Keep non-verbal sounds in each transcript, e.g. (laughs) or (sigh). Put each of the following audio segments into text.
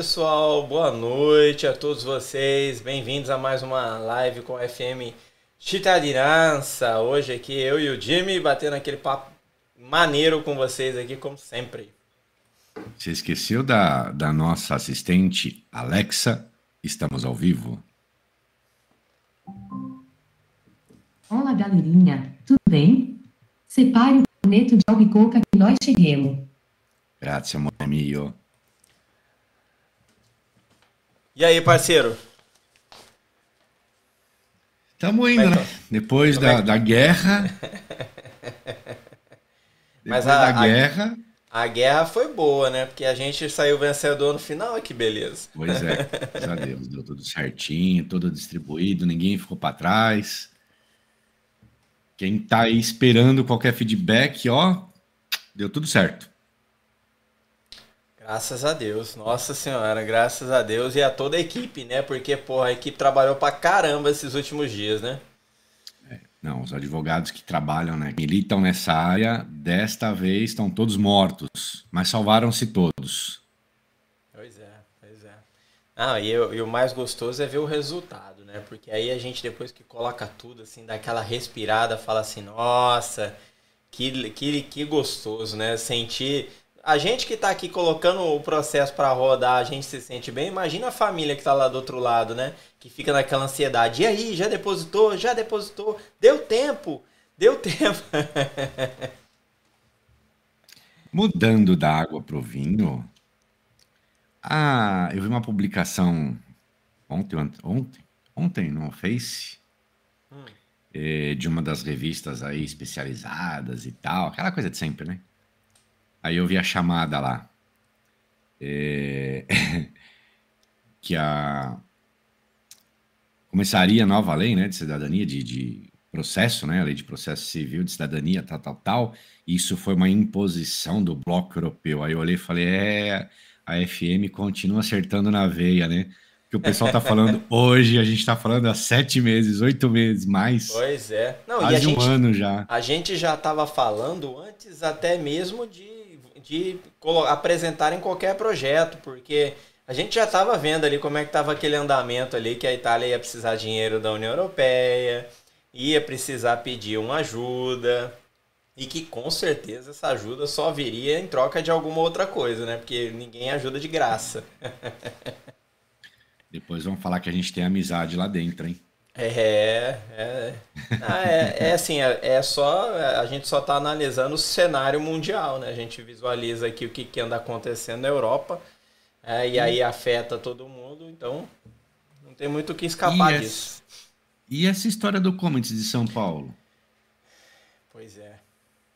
Pessoal, boa noite a todos vocês, bem-vindos a mais uma live com FM Chitadirança. Hoje aqui eu e o Jimmy batendo aquele papo maneiro com vocês aqui, como sempre. Você esqueceu da, da nossa assistente Alexa? Estamos ao vivo. Olá, galerinha, tudo bem? Separe o corneto de albicoca que nós cheguemos. Grazie, amore mio. E aí, parceiro? Estamos indo, é né? que- Depois como é da, que- da guerra. (laughs) Mas a- da a- guerra. A guerra foi boa, né? Porque a gente saiu vencedor no final, que beleza. Pois é, (laughs) graças a Deus, deu tudo certinho, tudo distribuído, ninguém ficou para trás. Quem tá aí esperando qualquer feedback, ó, deu tudo certo. Graças a Deus, nossa senhora, graças a Deus e a toda a equipe, né? Porque, porra, a equipe trabalhou pra caramba esses últimos dias, né? Não, os advogados que trabalham, né, militam nessa área, desta vez estão todos mortos, mas salvaram-se todos. Pois é, pois é. Ah, e, eu- e o mais gostoso é ver o resultado, né? Porque aí a gente, depois que coloca tudo, assim, dá aquela respirada, fala assim, nossa, que, que, que gostoso, né? Sentir. A gente que tá aqui colocando o processo pra rodar, a gente se sente bem. Imagina a família que tá lá do outro lado, né? Que fica naquela ansiedade. E aí, já depositou? Já depositou? Deu tempo? Deu tempo. (laughs) Mudando da água para o vinho, ah, eu vi uma publicação ontem, ontem, ontem no Face, eh, de uma das revistas aí especializadas e tal, aquela coisa de sempre, né? Aí eu vi a chamada lá, eh, (laughs) que a começaria a nova lei, né, de cidadania, de, de processo, né, a lei de processo civil de cidadania, tal, tal, tal. Isso foi uma imposição do bloco europeu. Aí eu olhei e falei, é, a FM continua acertando na veia, né? Que o pessoal tá falando (laughs) hoje, a gente tá falando há sete meses, oito meses, mais, Pois é. Não, e a quase um gente, ano já. A gente já estava falando antes até mesmo de, de apresentar em qualquer projeto, porque a gente já estava vendo ali como é que estava aquele andamento ali, que a Itália ia precisar dinheiro da União Europeia, ia precisar pedir uma ajuda, e que com certeza essa ajuda só viria em troca de alguma outra coisa, né? Porque ninguém ajuda de graça. (laughs) Depois vão falar que a gente tem amizade lá dentro, hein? É, é, ah, é, é assim, é, é, só, a gente só está analisando o cenário mundial, né? A gente visualiza aqui o que, que anda acontecendo na Europa, é, e aí afeta todo mundo, então não tem muito o que escapar e disso. E essa história do Comets de São Paulo? Pois é.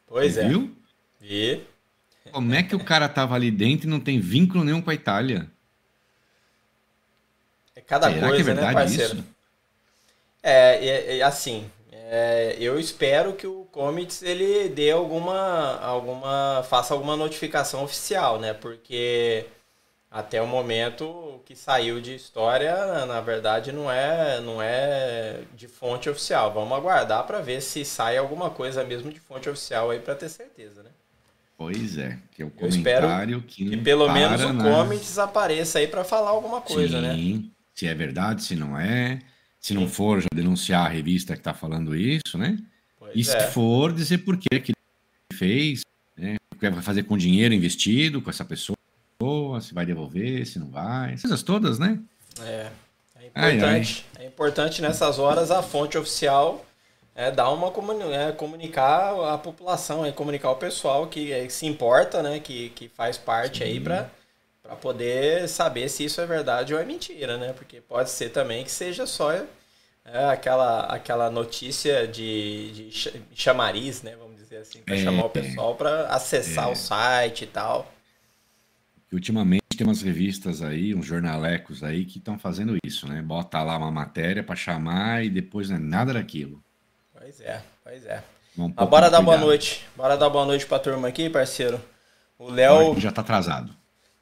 Pois Você é. Viu? E Como é que o cara tava ali dentro e não tem vínculo nenhum com a Itália? é cada Será coisa, que é né, parceiro? isso? É, é, é assim, é, eu espero que o Comets ele dê alguma, alguma, faça alguma notificação oficial, né? Porque até o momento o que saiu de história, na verdade, não é, não é de fonte oficial. Vamos aguardar para ver se sai alguma coisa mesmo de fonte oficial aí para ter certeza, né? Pois é, que é o Eu espero comentário que, Que pelo menos o na- Comets apareça aí para falar alguma coisa, né? Sim, se é verdade, se não é. Se não Sim. for, já denunciar a revista que está falando isso, né? Pois E se é. for, dizer por que que fez, né? O que vai fazer com o dinheiro investido com essa pessoa, se vai devolver, se não vai. Essas coisas todas, né? É, é Ai, importante. É importante nessas horas a fonte oficial é dar uma é, comunicar a população, é comunicar o pessoal que, é, que se importa, né, que, que faz parte aí para para poder saber se isso é verdade ou é mentira, né? Porque pode ser também que seja só é, aquela aquela notícia de, de cha- chamariz, né, vamos dizer assim, para É, chamar o pessoal para acessar é. o site e tal. Ultimamente tem umas revistas aí, uns jornalecos aí que estão fazendo isso, né? Bota lá uma matéria para chamar e depois não é nada daquilo. Pois é, pois é. Um Ah, bora dar boa cuidado. noite. Bora dar boa noite pra turma aqui, parceiro. O Léo, Já tá atrasado.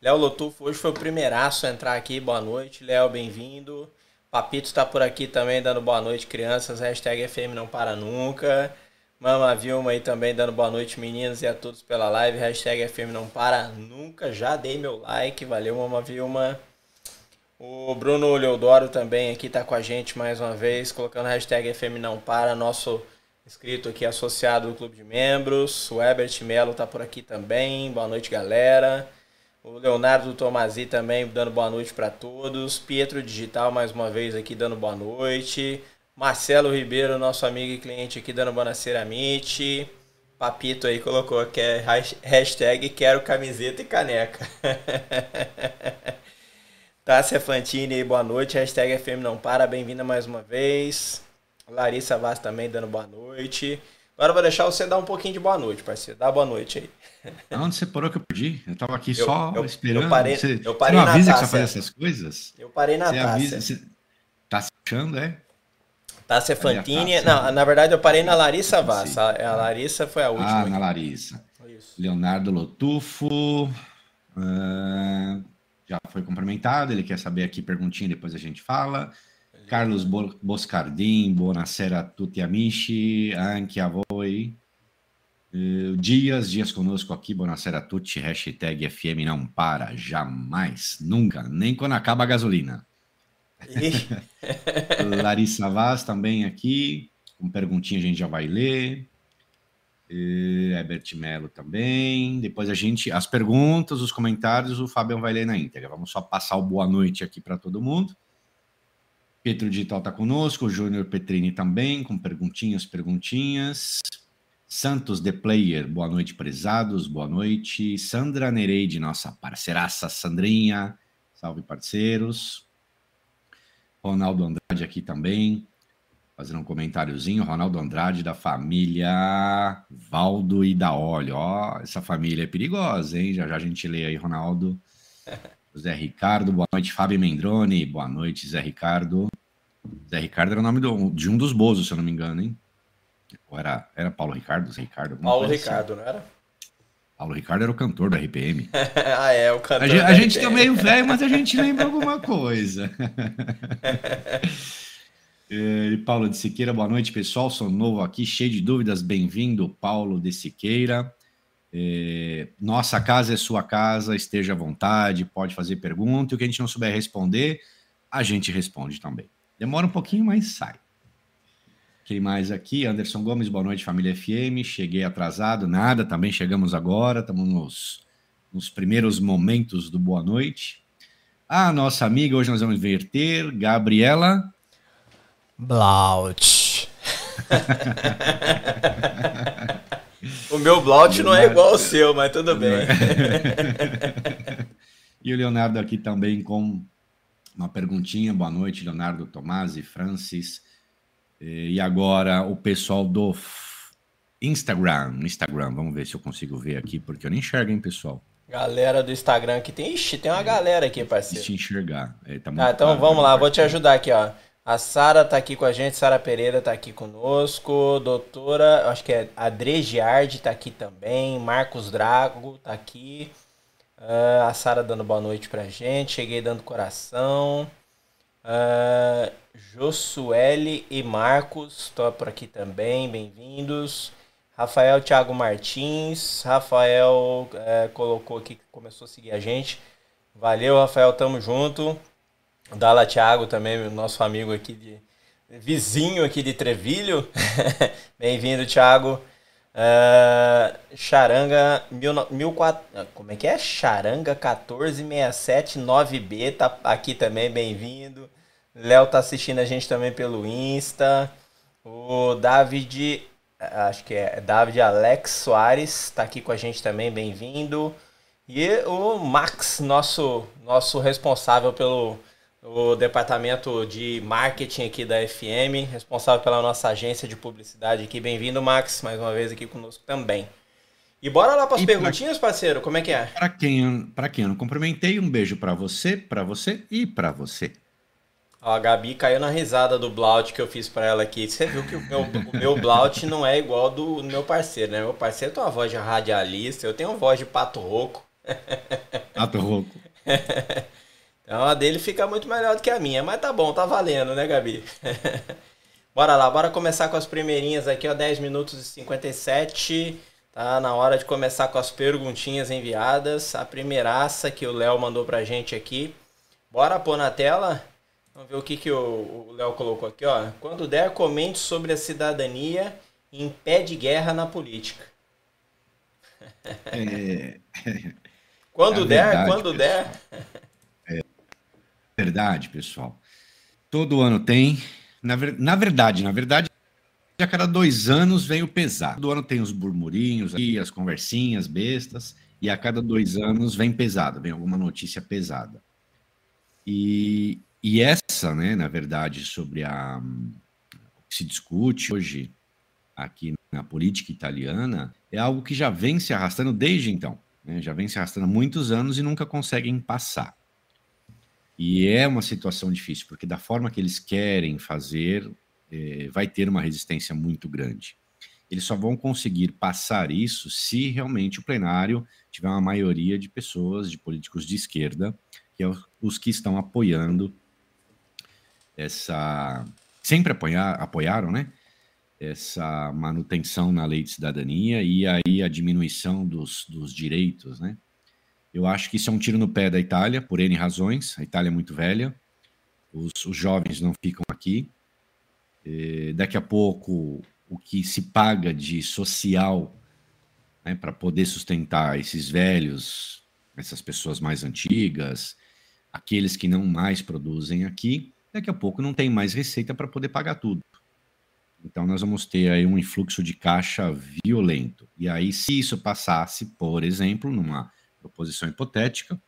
Léo Lotufo hoje foi o primeiraço a entrar aqui. Boa noite, Léo, bem-vindo. Papito tá por aqui também dando boa noite, crianças. Hashtag FM não para nunca. Mama Vilma aí também dando boa noite, meninos, e a todos pela live. Hashtag FM não para nunca. Já dei meu like. Valeu, Mama Vilma. O Bruno Leodoro também aqui tá com a gente mais uma vez, colocando hashtag FM não para, nosso inscrito aqui associado do clube de membros. O Herbert Melo tá por aqui também. Boa noite, galera. O Leonardo Tomasi também dando boa noite para todos. Pietro Digital mais uma vez aqui dando boa noite. Marcelo Ribeiro, nosso amigo e cliente aqui dando boa noite. Papito aí colocou que é hash- hashtag quero camiseta e caneca. (laughs) Tássia Fantini, boa noite. Hashtag FM não para, bem-vinda mais uma vez. Larissa Vaz também dando boa noite. Agora eu vou deixar você dar um pouquinho de boa noite, parceiro. Dá boa noite aí. Onde você parou que eu perdi? Eu tava aqui Eu- só eu- esperando. eu parei- você, eu parei você não na avisa que você faz essas coisas? Eu parei na Você avisa. Tássia. Você tá se achando, é? Tássia a Fantini. Tássia? Não, na verdade eu parei na Larissa Vaz. Sim. A, a Larissa foi a última. Ah, aqui. na Larissa. Isso. Leonardo Lotufo. ah, já foi cumprimentado. Ele quer saber aqui, perguntinha, depois a gente fala. Carlos Bo- Boscardin, buonasera a tutti amici, anche a voi. Eh, Dias, dias conosco aqui, buonasera a tutti, hashtag FM não para, jamais, nunca, nem quando acaba a gasolina. (laughs) Larissa Vaz também aqui, com perguntinha a gente já vai ler. Eh, Herbert Melo também. Depois a gente, as perguntas, os comentários, o Fabião vai ler na íntegra. Vamos só passar o boa noite aqui para todo mundo. Pedro Digital está conosco, Júnior Petrini também, com perguntinhas, perguntinhas. Santos The Player, boa noite, prezados, boa noite. Sandra Nereide, nossa parceiraça Sandrinha, salve parceiros. Ronaldo Andrade aqui também, fazendo um comentáriozinho. Ronaldo Andrade da família Valdo e da Olho. Ó, essa família é perigosa, hein? Já já a gente lê aí, Ronaldo. (laughs) Zé Ricardo, boa noite, Fábio Mendrone. Boa noite, Zé Ricardo. Zé Ricardo era o nome do- de um dos Bozos, se eu não me engano, hein? Ou era, era Paulo Ricardo, Zé Ricardo? Paulo assim. Ricardo, não era? Paulo Ricardo era o cantor do RPM. (laughs) ah, é, o cantor. A gente, a da gente tá meio velho, mas a (laughs) gente lembra alguma coisa. (laughs) Eh, Paulo de Siqueira, boa noite, pessoal. Sou novo aqui, cheio de dúvidas. Bem-vindo, Paulo de Siqueira. Eh, nossa casa é sua casa, esteja à vontade, pode fazer pergunta. E o que a gente não souber responder, a gente responde também. Demora um pouquinho, mas sai. Quem mais aqui? Anderson Gomes, boa noite, família FM. Cheguei atrasado, nada, também chegamos agora, estamos nos, nos primeiros momentos do boa noite. A nossa amiga, hoje nós vamos inverter, Gabriela Blaut. (laughs) (laughs) o meu Blaut não é igual ao seu, mas tudo bem. (laughs) e o Leonardo aqui também com uma perguntinha. Boa noite, Leonardo, Tomás e Francis. E agora o pessoal do Instagram. Instagram, vamos ver se eu consigo ver aqui, porque eu nem enxergo, hein, pessoal. Galera do Instagram aqui tem. Ixi, tem uma galera aqui, parceiro. Deixa enxergar. É, tá ah, então claro, vamos lá, vou te ajudar aqui, ó. A Sara tá aqui com a gente, Sara Pereira tá aqui conosco, doutora, acho que é Adre Giardi tá aqui também, Marcos Drago tá aqui, uh, a Sara dando boa noite pra gente, cheguei dando coração, uh, Josuele e Marcos estão por aqui também, bem-vindos, Rafael Thiago Martins, Rafael uh, colocou aqui que começou a seguir a gente, valeu Rafael, tamo junto, Dala Thiago também, nosso amigo aqui de vizinho aqui de Trevilho. (laughs) Bem-vindo, Thiago. Uh, Charanga mil, mil, como é que é? Charanga 14679B tá aqui também, bem-vindo. Léo tá assistindo a gente também pelo Insta. O David, acho que é David Alex Soares tá aqui com a gente também, bem-vindo. E o Max, nosso nosso responsável pelo o departamento de marketing aqui da FM, responsável pela nossa agência de publicidade aqui. Bem-vindo, Max, mais uma vez aqui conosco também. E bora lá para as perguntinhas, pra... parceiro, como é que é? Para quem, para quem eu não cumprimentei, um beijo para você, para você e para você. Ó, a Gabi caiu na risada do Blaut que eu fiz para ela aqui. Você viu que o meu, o meu Blaut não é igual do, do meu parceiro, né? Meu parceiro tem uma voz de radialista, eu tenho uma voz de pato rouco. Pato rouco. (laughs) Então a dele fica muito melhor do que a minha, mas tá bom, tá valendo, né, Gabi? (laughs) bora lá, bora começar com as primeirinhas aqui, ó, 10 minutos e 57. Tá na hora de começar com as perguntinhas enviadas. A primeiraça que o Léo mandou pra gente aqui. Bora pôr na tela. Vamos ver o que, que o Léo colocou aqui, ó. Quando der, comente sobre a cidadania em pé de guerra na política. É... (laughs) quando é der, verdade, quando der. (laughs) Verdade, pessoal. Todo ano tem. Na, ver... na verdade, na verdade, a cada dois anos vem o pesar. Todo ano tem os burburinhos as conversinhas bestas, e a cada dois anos vem pesado, vem alguma notícia pesada. E, e essa, né, na verdade, sobre a o que se discute hoje aqui na política italiana, é algo que já vem se arrastando desde então. Né? Já vem se arrastando há muitos anos e nunca conseguem passar. E é uma situação difícil, porque da forma que eles querem fazer, é, vai ter uma resistência muito grande. Eles só vão conseguir passar isso se realmente o plenário tiver uma maioria de pessoas, de políticos de esquerda, que é os que estão apoiando essa. Sempre apoiar, apoiaram, né? Essa manutenção na lei de cidadania e aí a diminuição dos, dos direitos, né? Eu acho que isso é um tiro no pé da Itália, por N razões. A Itália é muito velha, os, os jovens não ficam aqui. E daqui a pouco, o que se paga de social né, para poder sustentar esses velhos, essas pessoas mais antigas, aqueles que não mais produzem aqui, daqui a pouco não tem mais receita para poder pagar tudo. Então, nós vamos ter aí um influxo de caixa violento. E aí, se isso passasse, por exemplo, numa proposição hipotética,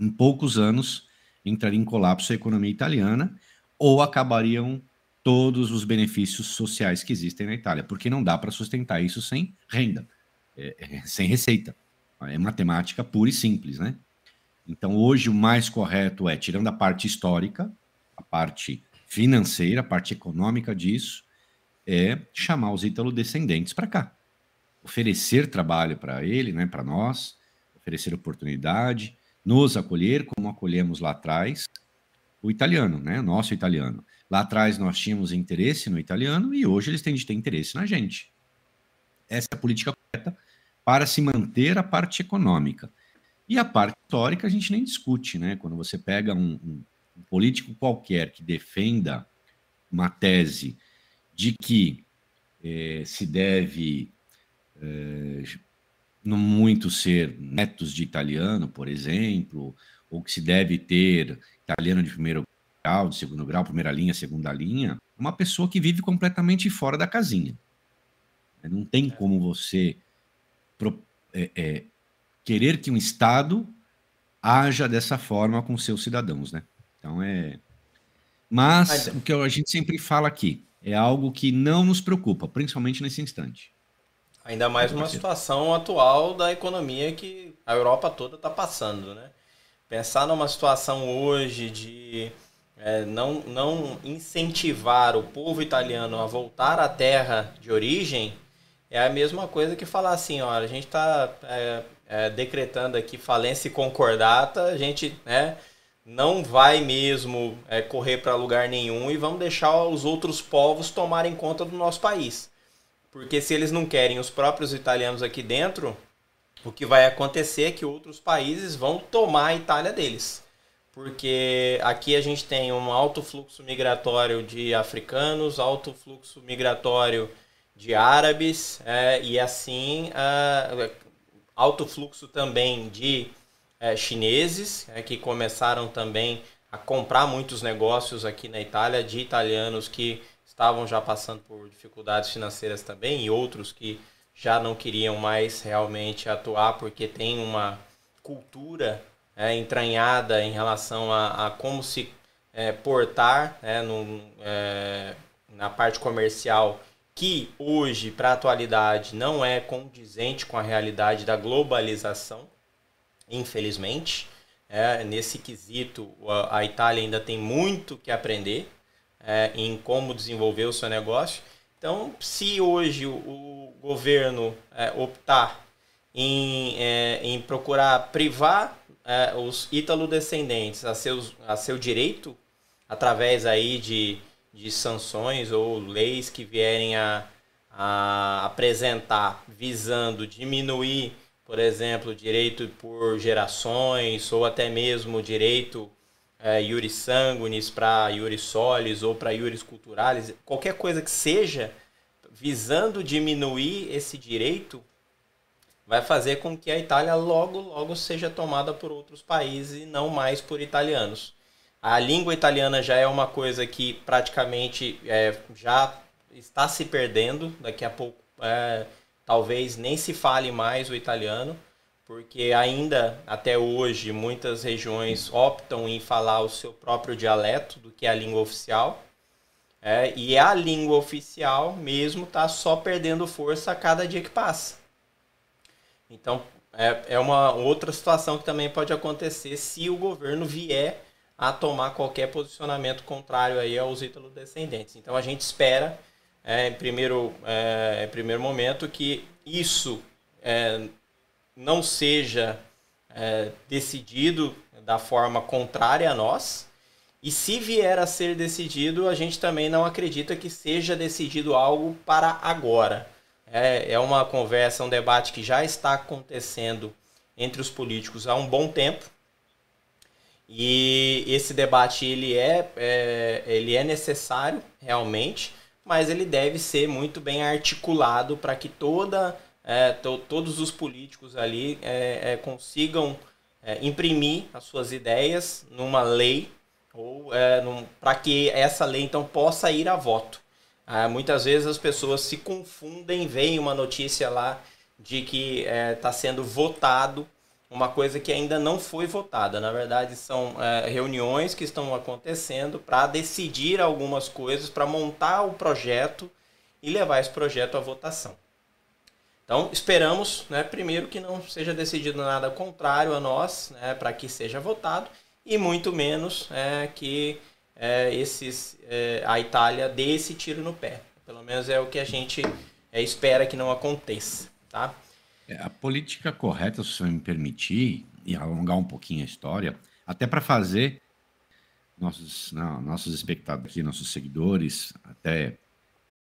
em poucos anos entraria em colapso a economia italiana ou acabariam todos os benefícios sociais que existem na Itália, porque não dá para sustentar isso sem renda, é, é, sem receita. É matemática pura e simples, né? Então, hoje, o mais correto é, tirando a parte histórica, a parte financeira, a parte econômica disso, é chamar os italo-descendentes para cá. Oferecer trabalho para ele, né, para nós, oferecer oportunidade, nos acolher como acolhemos lá atrás o italiano, né? Nosso italiano. Lá atrás nós tínhamos interesse no italiano e hoje eles têm de ter interesse na gente. Essa é a política correta para se manter a parte econômica. E a parte histórica a gente nem discute, né? Quando você pega um, um, político qualquer que defenda uma tese de que eh, se deve eh, não muito ser netos de italiano, por exemplo, ou que se deve ter italiano de primeiro grau, de segundo grau, primeira linha, segunda linha, uma pessoa que vive completamente fora da casinha. Não tem como você é, é, querer que um Estado haja dessa forma com seus cidadãos, né? Então é. Mas o que a gente sempre fala aqui é algo que não nos preocupa, principalmente nesse instante. Ainda mais uma situação atual da economia que a Europa toda está passando, né? Pensar numa situação hoje de é, não, não incentivar o povo italiano a voltar à terra de origem é a mesma coisa que falar assim, olha, a gente está é, é, decretando aqui falência e concordata, a gente né, não vai mesmo é, correr para lugar nenhum e vamos deixar os outros povos tomarem conta do nosso país. Porque se eles não querem os próprios italianos aqui dentro, o que vai acontecer é que outros países vão tomar a Itália deles. Porque aqui a gente tem um alto fluxo migratório de africanos, alto fluxo migratório de árabes, é, e assim alto fluxo também de uh, chineses, é, que começaram também a comprar muitos negócios aqui na Itália, de italianos que estavam já passando por dificuldades financeiras também, e outros que já não queriam mais realmente atuar porque tem uma cultura é, entranhada em relação a, a como se é, portar é, no, é, na parte comercial que hoje, para a atualidade, não é condizente com a realidade da globalização, infelizmente. É, nesse quesito, a, a, Itália ainda tem muito que aprender é, em como desenvolver o seu negócio. Então, se hoje o, governo é, optar em, é, em procurar privar é, os ítalo-descendentes a, a seu direito, através aí de, de sanções ou leis que vierem a, a apresentar visando diminuir, por exemplo, direito por gerações ou até mesmo direito é, iuris sanguinis para iuris solis ou para iuris culturales, qualquer coisa que seja visando diminuir esse direito, vai fazer com que a Itália logo, logo seja tomada por outros países e não mais por italianos. A língua italiana já é uma coisa que praticamente é, já está se perdendo. Daqui a pouco, é, talvez nem se fale mais o italiano porque ainda até hoje muitas regiões optam em falar o seu próprio dialeto do que a língua oficial. É, e a língua oficial mesmo está só perdendo força a cada dia que passa. Então é, é uma outra situação que também pode acontecer se o governo vier a tomar qualquer posicionamento contrário aí aos ítalo-descendentes. Então a gente espera, é, em, primeiro, é, em primeiro momento, que isso é, não seja é, decidido da forma contrária a nós. E se vier a ser decidido, a gente também não acredita que seja decidido algo para agora. É, é uma conversa, um debate que já está acontecendo entre os políticos há um bom tempo. E esse debate ele é, é, ele é necessário realmente, mas ele deve ser muito bem articulado para que toda é, to, todos os políticos ali é, é, consigam é, imprimir as suas ideias numa lei ou é, para que essa lei então possa ir a voto. Ah, muitas vezes as pessoas se confundem, veem uma notícia lá de que está sendo votado uma coisa que ainda não foi votada. Na verdade, são é, reuniões que estão acontecendo para decidir algumas coisas, para montar o projeto e levar esse projeto à votação. Então, esperamos, né, primeiro, que não seja decidido nada contrário a nós, né, para que seja votado, e muito menos é, que é, esses, é, a Itália dê esse tiro no pé. Pelo menos é o que a gente é, espera que não aconteça. Tá? É, a política correta, se você me permitir, e alongar um pouquinho a história, até para fazer nossos, não, nossos espectadores nossos seguidores, até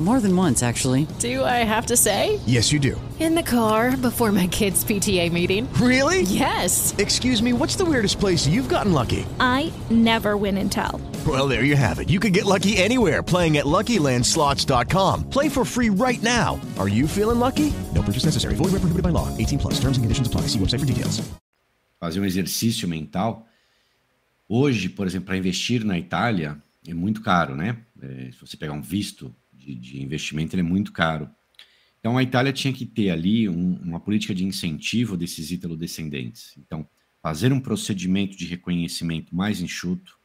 More than once, actually. Do I have to say? Yes, you do. In the car before my kids' PTA meeting. Really? Yes. Excuse me, what's the weirdest place you've gotten lucky? I never win and tell. Well, there you have it. You can get lucky anywhere playing at LuckyLandSlots.com. Play for free right now. Are you feeling lucky? No purchase necessary. Void where prohibited by law. 18 plus. Terms and conditions apply. See website for details. Fazer um exercício mental. Hoje, por exemplo, para investir na Itália é muito caro, né? É, se você pegar um visto de, de, investimento, é muito caro. Então, a Itália tinha que ter ali um, uma política de incentivo desses ítalo-descendentes. Então, fazer um procedimento de reconhecimento mais enxuto,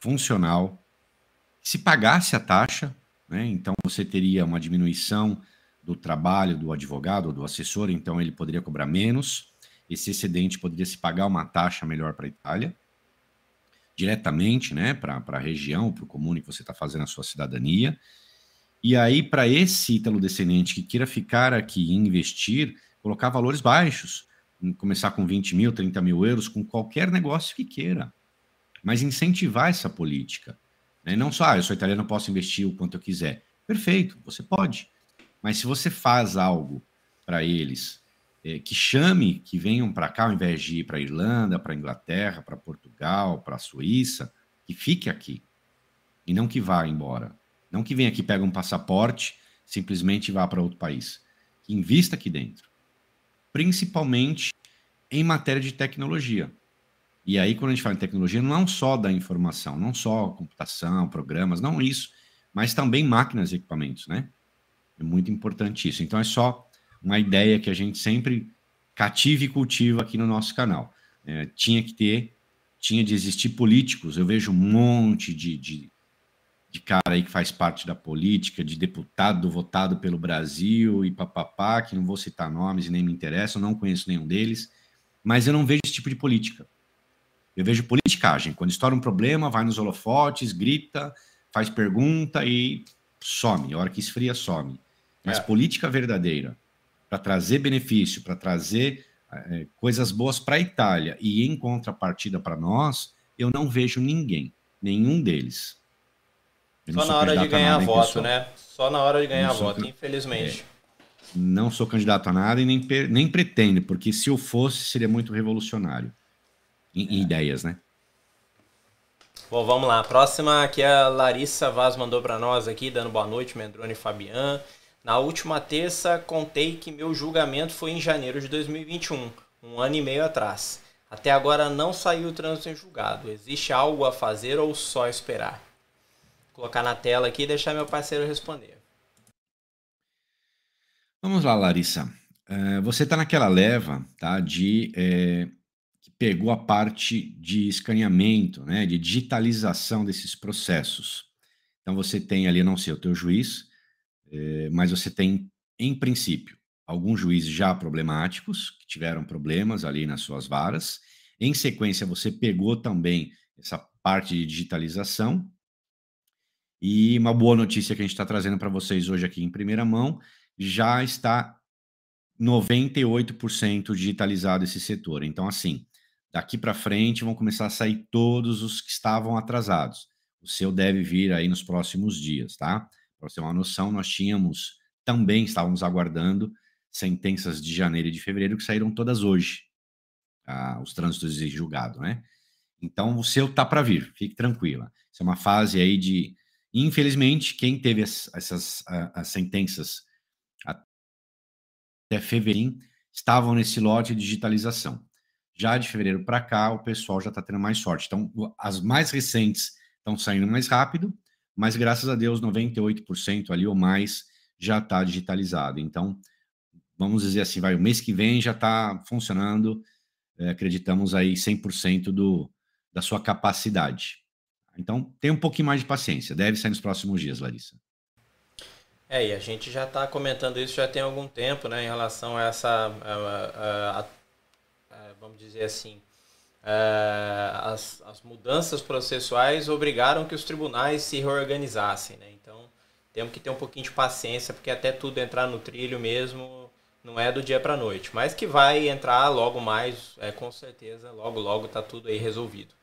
funcional, se pagasse a taxa, né? Então, você teria uma diminuição do trabalho do advogado ou do assessor, então ele poderia cobrar menos. Esse excedente poderia se pagar uma taxa melhor para a Itália diretamente, né, para a região, para o comune que você está fazendo a sua cidadania. E aí, para esse ítalo-descendente que queira ficar aqui e investir, colocar valores baixos, começar com 20 mil, 30 mil euros, com qualquer negócio que queira, mas incentivar essa política. Né? Não só, ah, eu sou italiano, posso investir o quanto eu quiser. Perfeito, você pode. Mas se você faz algo para eles é, que chame, que venham para cá, ao invés de ir para Irlanda, para Inglaterra, para Portugal, para Suíça, que fique aqui. E não que vá embora. Não que venha aqui, pegue um passaporte, simplesmente vá para outro país. Que invista aqui dentro. Principalmente em matéria de tecnologia. E aí, quando a gente fala em tecnologia, não só da informação, não só computação, programas, não isso, mas também máquinas e equipamentos, né? É muito importante isso. Então, é só uma ideia que a gente sempre cativa e cultiva aqui no nosso canal. É, tinha que ter, tinha de existir políticos. Eu vejo um monte de, de, de, cara aí que faz parte da política, de deputado votado pelo Brasil e papapá, que não vou citar nomes e nem me interessa, não conheço nenhum deles, mas eu não vejo esse tipo de política. Eu vejo politicagem. Quando estoura um problema, vai nos holofotes, grita, faz pergunta e some. A hora que esfria, some. Mas é. política verdadeira, para trazer benefício, para trazer é, coisas boas para a Itália e em contrapartida para nós, eu não vejo ninguém, nenhum deles. Só na hora de ganhar voto, né? Só na hora de ganhar voto, infelizmente. É, não sou candidato a nada e nem, nem pretendo, porque se eu fosse, seria muito revolucionário. Em, é. em ideias, né? Bom, vamos lá. A próxima aqui é a Larissa Vaz mandou para nós aqui, dando boa noite, Mendrone e Fabian. Na última terça, contei que meu julgamento foi em janeiro de 2021, um ano e meio atrás. Até agora não saiu o trânsito em julgado. Existe algo a fazer ou só esperar? Colocar na tela aqui e deixar meu parceiro responder. Vamos lá, Larissa. Uh, você está naquela leva tá, de é, que pegou a parte de escaneamento, né, de digitalização desses processos. Então você tem ali, não sei, o teu juiz, é, mas você tem, em princípio, alguns juízes já problemáticos, que tiveram problemas ali nas suas varas. Em sequência, você pegou também essa parte de digitalização. E uma boa notícia que a gente está trazendo para vocês hoje aqui em primeira mão, já está 98% digitalizado esse setor. Então, assim, daqui para frente vão começar a sair todos os que estavam atrasados. O seu deve vir aí nos próximos dias, tá? Para você ter uma noção, nós tínhamos também, estávamos aguardando sentenças de janeiro e de fevereiro que saíram todas hoje, ah, os trânsitos de julgado, né? Então, o seu tá para vir, fique tranquila. Isso é uma fase aí de, infelizmente, quem teve as, essas as sentenças até fevereiro estavam nesse lote de digitalização. Já de fevereiro para cá, o pessoal já está tendo mais sorte. Então, as mais recentes estão saindo mais rápido mas graças a Deus 98% ali ou mais já está digitalizado. Então, vamos dizer assim, vai, o mês que vem já está funcionando, é, acreditamos aí 100% do, da sua capacidade. Então, tem um pouquinho mais de paciência, deve sair nos próximos dias, Larissa. É, e a gente já está comentando isso já tem algum tempo, né, em relação a essa, a, a, a, vamos dizer assim, é, as, as mudanças processuais obrigaram que os tribunais se reorganizassem. Né? Então, temos que ter um pouquinho de paciência, porque até tudo entrar no trilho mesmo não é do dia para noite, mas que vai entrar logo mais, é com certeza, logo logo tá tudo aí resolvido.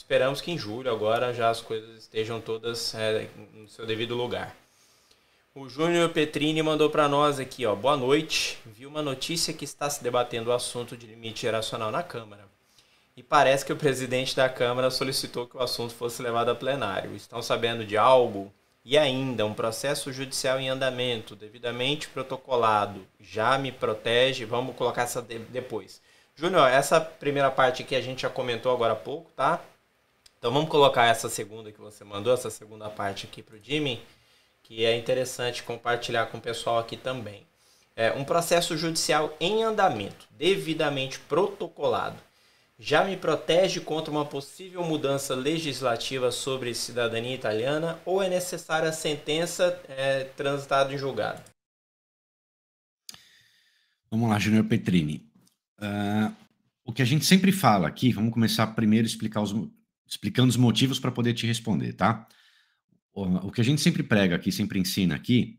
Esperamos que em julho agora já as coisas estejam todas é, no seu devido lugar. O Júnior Petrini mandou para nós aqui, ó. Boa noite. Vi uma notícia que está se debatendo o assunto de limite geracional na Câmara. E parece que o presidente da Câmara solicitou que o assunto fosse levado a plenário. Estão sabendo de algo? E ainda, um processo judicial em andamento, devidamente protocolado, já me protege? Vamos colocar essa de depois. Júnior, essa primeira parte aqui a gente já comentou agora há pouco, tá? Então vamos colocar essa segunda que você mandou, essa segunda parte aqui para o Jimmy que é interessante compartilhar com o pessoal aqui também. É um processo judicial em andamento, devidamente protocolado, já me protege contra uma possível mudança legislativa sobre cidadania italiana ou é necessária a sentença é, transitada em julgado? Vamos lá, Júnior Petrini. Uh, o que a gente sempre fala aqui, vamos começar primeiro explicar os, explicando os motivos para poder te responder, tá? o que a gente sempre prega aqui, sempre ensina aqui,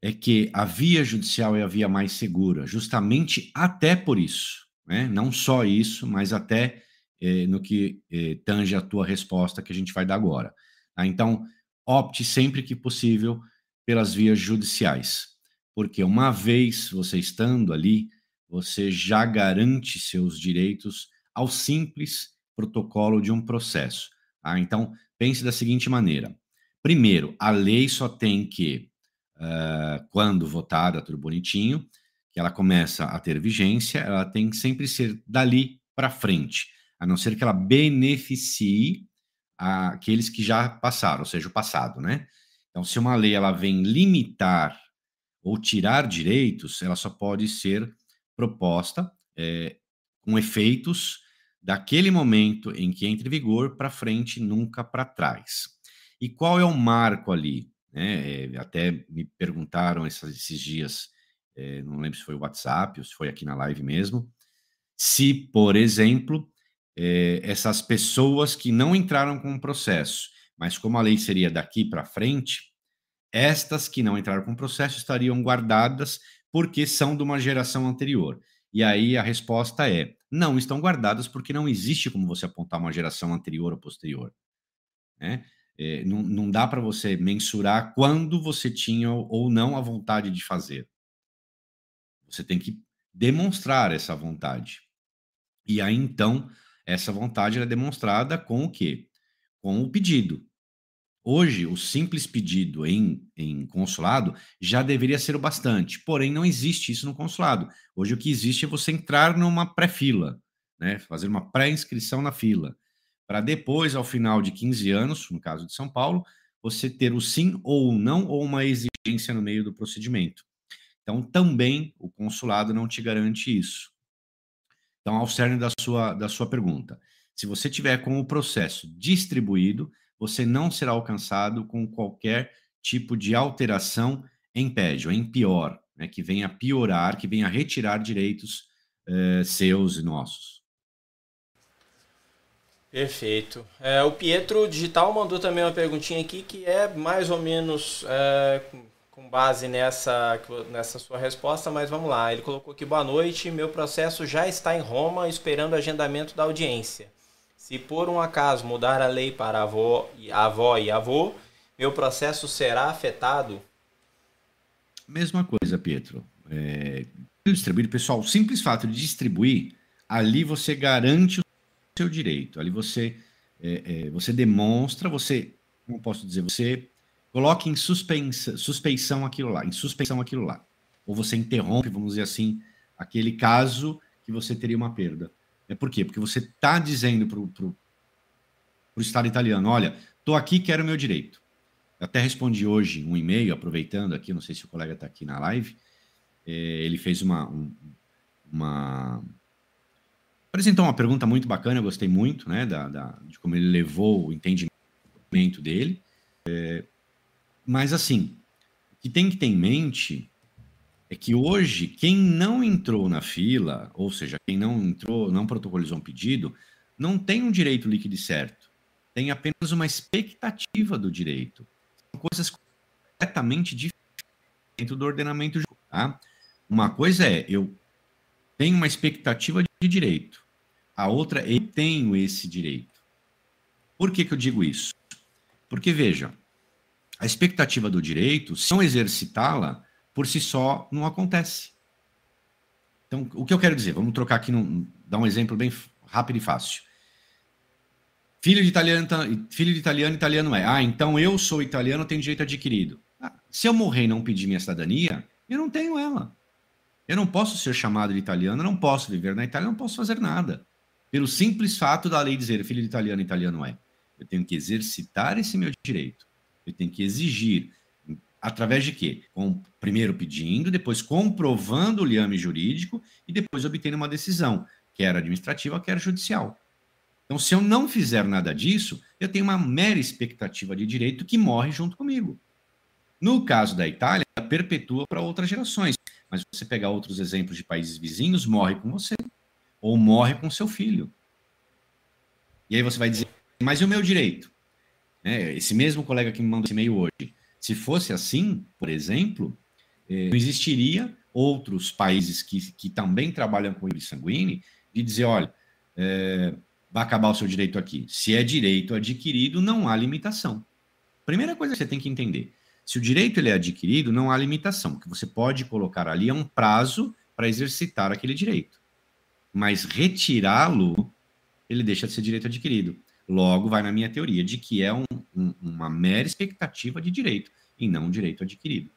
é que a via judicial é a via mais segura, justamente até por isso, né? Não só isso, mas até eh, no que eh, tange a tua resposta que a gente vai dar agora. Tá? Então, opte sempre que possível pelas vias judiciais, porque uma vez você estando ali, você já garante seus direitos ao simples protocolo de um processo. Tá? Então, pense da seguinte maneira: Primeiro, a lei só tem que, uh, quando votada, tudo bonitinho, que ela começa a ter vigência, ela tem que sempre ser dali para frente, a não ser que ela beneficie aqueles que já passaram, ou seja, o passado, né? Então, se uma lei ela vem limitar ou tirar direitos, ela só pode ser proposta é, com efeitos daquele momento em que entra em vigor para frente, nunca para trás. E qual é o marco ali? Né? É, até me perguntaram esses dias, é, não lembro se foi o WhatsApp ou se foi aqui na live mesmo, se, por exemplo, é, essas pessoas que não entraram com o processo, mas como a lei seria daqui para frente, estas que não entraram com o processo estariam guardadas porque são de uma geração anterior. E aí a resposta é: não estão guardadas porque não existe como você apontar uma geração anterior ou posterior. Né? É, não, não dá para você mensurar quando você tinha ou não a vontade de fazer. Você tem que demonstrar essa vontade. E aí, então, essa vontade é demonstrada com o quê? Com o pedido. Hoje, o simples pedido em, em consulado já deveria ser o bastante, porém não existe isso no consulado. Hoje o que existe é você entrar numa pré-fila, né? fazer uma pré-inscrição na fila para depois, ao final de 15 anos, no caso de São Paulo, você ter o sim ou não ou uma exigência no meio do procedimento. Então, também o consulado não te garante isso. Então, ao cerne da sua, da sua pergunta, se você tiver com o processo distribuído, você não será alcançado com qualquer tipo de alteração em pédio, em pior, né, que venha piorar, que venha retirar direitos eh, seus e nossos. Perfeito. É, o Pietro Digital mandou também uma perguntinha aqui que é mais ou menos é, com base nessa, nessa sua resposta, mas vamos lá. Ele colocou aqui: boa noite, meu processo já está em Roma esperando o agendamento da audiência. Se por um acaso mudar a lei para avó, avó e avô, meu processo será afetado? Mesma coisa, Pietro. É, distribuir, pessoal, o simples fato de distribuir, ali você garante o seu direito. Ali você, é, é, você demonstra, você, como posso dizer, você coloca em suspensa, suspeição aquilo lá, em suspensão aquilo lá. Ou você interrompe, vamos dizer assim, aquele caso que você teria uma perda. É por quê? Porque você está dizendo para o Estado italiano, olha, estou aqui, quero meu direito. Eu até respondi hoje um e-mail, aproveitando aqui, não sei se o colega está aqui na live, é, ele fez uma, um, uma apresentou uma pergunta muito bacana, eu gostei muito, né, da, da de como ele levou o entendimento dele. É, mas, assim, o que tem que ter em mente é que hoje, quem não entrou na fila, ou seja, quem não entrou, não protocolizou um pedido, não tem um direito líquido certo. Tem apenas uma expectativa do direito. São coisas completamente diferente dentro do ordenamento jurídico. Tá? Uma coisa é, eu tenho uma expectativa de direito. A outra, eu tenho esse direito. Por que, que eu digo isso? Porque, veja, a expectativa do direito, se não exercitá-la, por si só não acontece. Então, o que eu quero dizer? Vamos trocar aqui, num, dar um exemplo bem rápido e fácil. Filho de italiano, filho de italiano, italiano é. Ah, então eu sou italiano, tenho direito adquirido. Ah, se eu morrer e não pedir minha cidadania, eu não tenho ela. Eu não posso ser chamado de italiano, não posso viver na Itália, não posso fazer nada. Pelo simples fato da lei dizer filho de italiano, italiano é. Eu tenho que exercitar esse meu direito. Eu tenho que exigir. Através de quê? Com, primeiro pedindo, depois comprovando o liame jurídico e depois obtendo uma decisão, quer administrativa, quer judicial. Então, se eu não fizer nada disso, eu tenho uma mera expectativa de direito que morre junto comigo. No caso da Itália, perpetua para outras gerações. Mas você pegar outros exemplos de países vizinhos, morre com você. Ou morre com seu filho. E aí você vai dizer, mas e o meu direito? É, esse mesmo colega que me mandou esse e-mail hoje. Se fosse assim, por exemplo, eh, não existiria outros países que, que também trabalham com o sanguíneo de dizer, olha, é, vai acabar o seu direito aqui. Se é direito adquirido, não há limitação. Primeira coisa que você tem que entender: se o direito ele é adquirido, não há limitação. O que você pode colocar ali é um prazo para exercitar aquele direito. Mas retirá-lo, ele deixa de ser direito adquirido. Logo, vai na minha teoria de que é um, um, uma mera expectativa de direito e não um direito adquirido.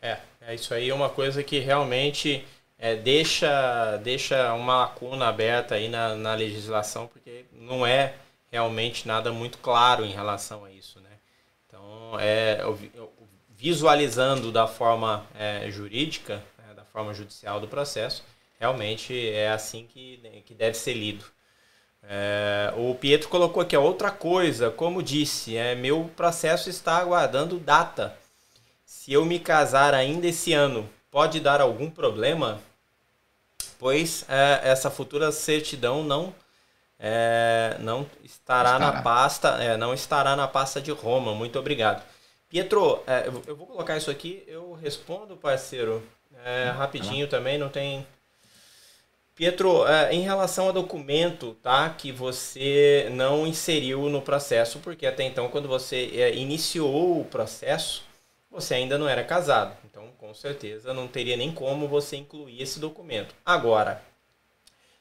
É, é isso aí é uma coisa que realmente é, deixa, deixa uma lacuna aberta aí na, na legislação, porque não é realmente nada muito claro em relação a isso, né? Então, é, visualizando da forma é, jurídica, né, da forma judicial do processo, realmente é assim que, que deve ser lido. É, o Pietro colocou aqui outra coisa, como disse, é, meu processo está aguardando data. Se eu me casar ainda esse ano, pode dar algum problema? pois é, essa futura certidão não é, não estará, estará, na pasta, é, não estará na pasta de Roma. Muito obrigado. Pietro, é, eu vou colocar isso aqui, eu respondo, parceiro, é, rapidinho também, não tem. Pietro, é, em relação ao documento, tá, que você não inseriu no processo, porque até então, quando você iniciou o processo, você ainda não era casado. Então, com certeza, não teria nem como você incluir esse documento. Agora,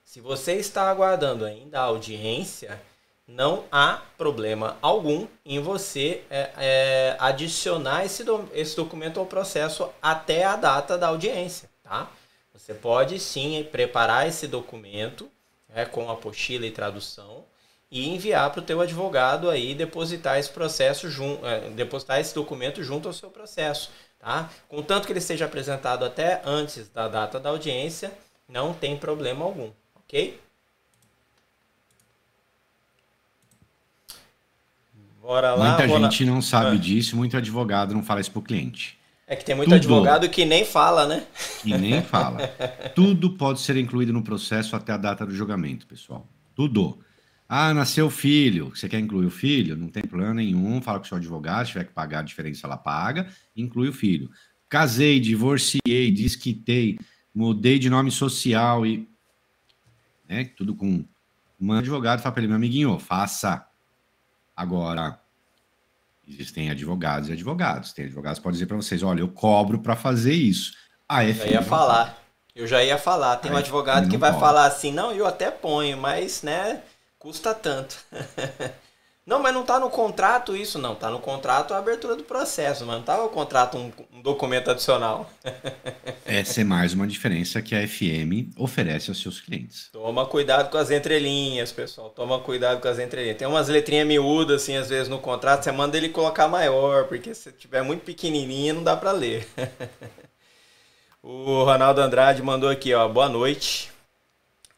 se você está aguardando ainda a audiência, não há problema algum em você é, é, adicionar esse, do, esse documento ao processo até a data da audiência, tá? Você pode sim preparar esse documento é, com apostila e tradução e enviar para o teu advogado aí depositar esse processo junto, é, depositar esse documento junto ao seu processo, tá? Contanto que ele seja apresentado até antes da data da audiência, não tem problema algum, ok? Bora lá. Muita gente não sabe ah. disso, muito advogado não fala isso para o cliente. É que tem muito Tudo. advogado que nem fala, né? Que nem fala. Tudo pode ser incluído no processo até a data do julgamento, pessoal. Tudo. Ah, nasceu filho. Você quer incluir o filho? Não tem plano nenhum. Fala com o seu advogado. Se tiver que pagar a diferença, ela paga. Inclui o filho. Casei, divorciei, desquitei, mudei de nome social e. Né, tudo com. Um advogado fala para ele, meu amiguinho, faça. Agora, existem advogados e advogados. Tem advogados que podem dizer para vocês: olha, eu cobro para fazer isso. A FM. Eu ia falar. Eu já ia falar. Tem um advogado que vai pode. falar assim: não, eu até ponho, mas, né custa tanto. (laughs) não, mas não está no contrato isso, não. Está no contrato a abertura do processo, mas não está no contrato um, um documento adicional. (laughs) Essa é mais uma diferença que a FM oferece aos seus clientes. Toma cuidado com as entrelinhas, pessoal. Toma cuidado com as entrelinhas. Tem umas letrinhas miúdas, assim, às vezes no contrato, você manda ele colocar maior, porque se tiver muito pequenininha não dá para ler. (laughs) o Ronaldo Andrade mandou aqui, ó, boa noite.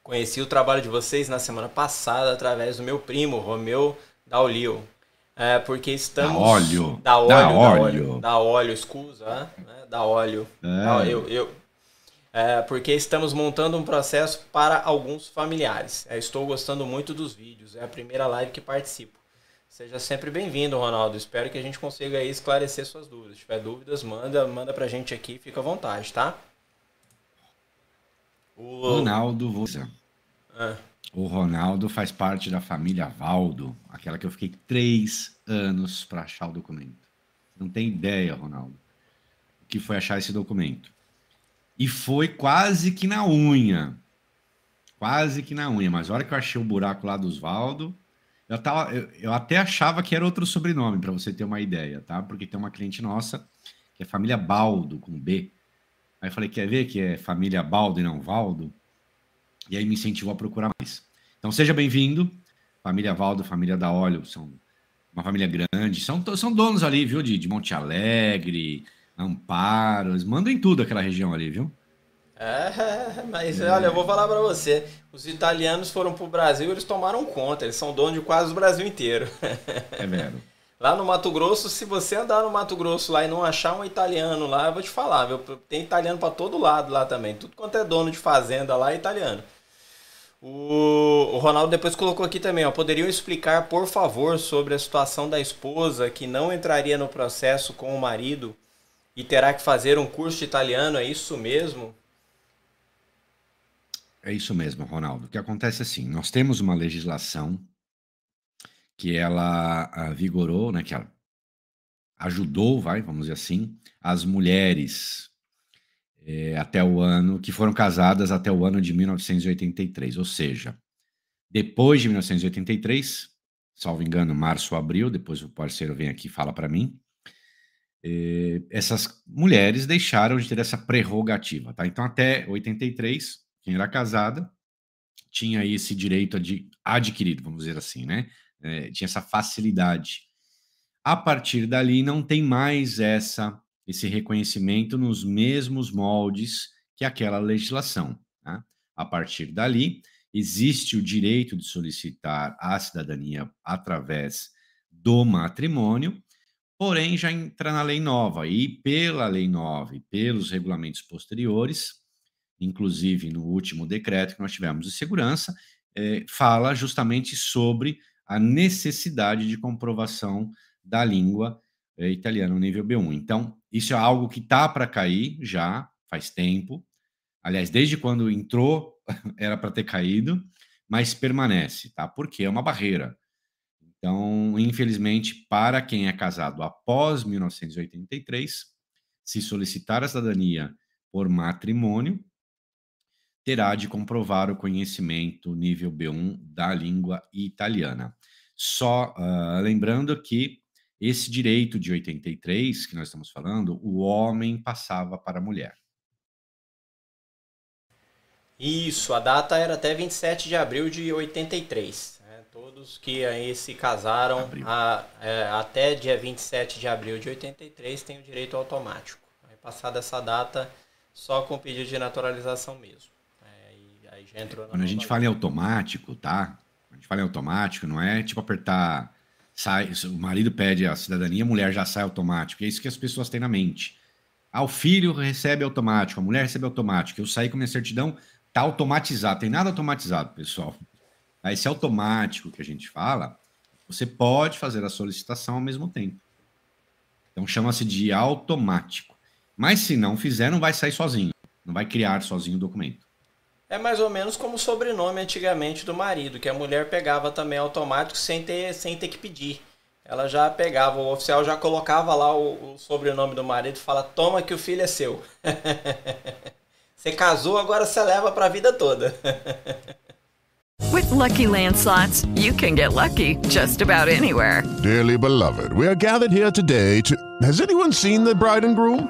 Conheci o trabalho de vocês na semana passada através do meu primo, Romeu Daulio. É, porque estamos. Da óleo. Da óleo. Da óleo. Da óleo, escusa, né? Da óleo. É. Da, eu, eu, é, porque estamos montando um processo para alguns familiares. É, estou gostando muito dos vídeos. É a primeira live que participo. Seja sempre bem-vindo, Ronaldo. Espero que a gente consiga aí esclarecer suas dúvidas. Se tiver dúvidas, manda, manda pra gente aqui, fica à vontade, tá? O Ronaldo, você. Ah. O Ronaldo faz parte da família Valdo, aquela que eu fiquei três anos para achar o documento. Não tem ideia, Ronaldo, o que foi achar esse documento. E foi quase que na unha. Quase que na unha. Mas a hora que eu achei o buraco lá dos Valdo, eu, tava, eu, eu até achava que era outro sobrenome, para você ter uma ideia, tá? Porque tem uma cliente nossa, que é família Baldo, com B. Aí eu falei, quer ver que é família Baldo e não Valdo? E aí me incentivou a procurar mais. Então seja bem-vindo. Família Valdo, família da Óleo, são uma família grande. São, são donos ali, viu? De, de Monte Alegre, Amparo. Eles mandam em tudo aquela região ali, viu? É, (laughs) mas olha, eu vou falar para você. Os italianos foram pro Brasil, eles tomaram conta. Eles são donos de quase o Brasil inteiro. (laughs) É mesmo. Lá no Mato Grosso, se você andar no Mato Grosso lá e não achar um italiano lá, eu vou te falar, viu? Tem italiano para todo lado lá também. Tudo quanto é dono de fazenda lá é italiano. O, Ronaldo depois colocou aqui também, ó. Poderiam explicar, por favor, sobre a situação da esposa que não entraria no processo com o marido e terá que fazer um curso de italiano? É isso mesmo? É isso mesmo, Ronaldo. O que acontece é assim, nós temos uma legislação que ela ah, vigorou, né, que ela ajudou, vai, vamos dizer assim, as mulheres é, até o ano, que foram casadas até o ano de 1983, ou seja, depois de 1983, salvo engano, março ou abril, depois o parceiro vem aqui e fala para mim, é, essas mulheres deixaram de ter essa prerrogativa, tá? Então, até 83, quem era casada tinha esse direito adquirido, vamos dizer assim, né? É, tinha essa facilidade. A partir dali, não tem mais essa esse reconhecimento nos mesmos moldes que aquela legislação. Tá? A partir dali, existe o direito de solicitar a cidadania através do matrimônio, porém já entra na lei nova, e pela lei nova e pelos regulamentos posteriores, inclusive no último decreto que nós tivemos de segurança, eh, fala justamente sobre a necessidade de comprovação da língua eh, italiana no nível B1. Então, isso é algo que tá para cair já faz tempo. Aliás, desde quando entrou (laughs) era para ter caído, mas permanece, tá? Porque é uma barreira. Então, infelizmente, para quem é casado após 1983, se solicitar a cidadania por matrimônio, terá de comprovar o conhecimento nível B1 da língua italiana. Só uh, lembrando que esse direito de 83 que nós estamos falando, o homem passava para a mulher. Isso, a data era até 27 de abril de 83. Né? Todos que aí se casaram a, é, até dia 27 de abril de 83 têm o direito automático. Aí, passada essa data, só com pedido de naturalização mesmo. É, aí já entrou Quando a gente fala em automático, tá? Quando a gente fala em automático, não é tipo apertar sai, o marido pede a cidadania, a mulher já sai automático. É isso que as pessoas têm na mente. Ah, o filho recebe automático, a mulher recebe automático. Eu saí com minha certidão, tá automatizado. Tem nada automatizado, pessoal. Esse automático que a gente fala, você pode fazer a solicitação ao mesmo tempo. Então chama-se de automático. Mas se não fizer, não vai sair sozinho. Não vai criar sozinho o documento. É mais ou menos como o sobrenome antigamente do marido, que a mulher pegava também automático sem ter, sem ter que pedir. Ela já pegava, o oficial já colocava lá o, o sobrenome do marido e fala: toma que o filho é seu. (laughs) você casou, agora você leva para a vida toda. (laughs) With lucky landslots, you can get lucky just about anywhere. Dearly beloved, we are gathered here today to. Has anyone seen the bride and groom?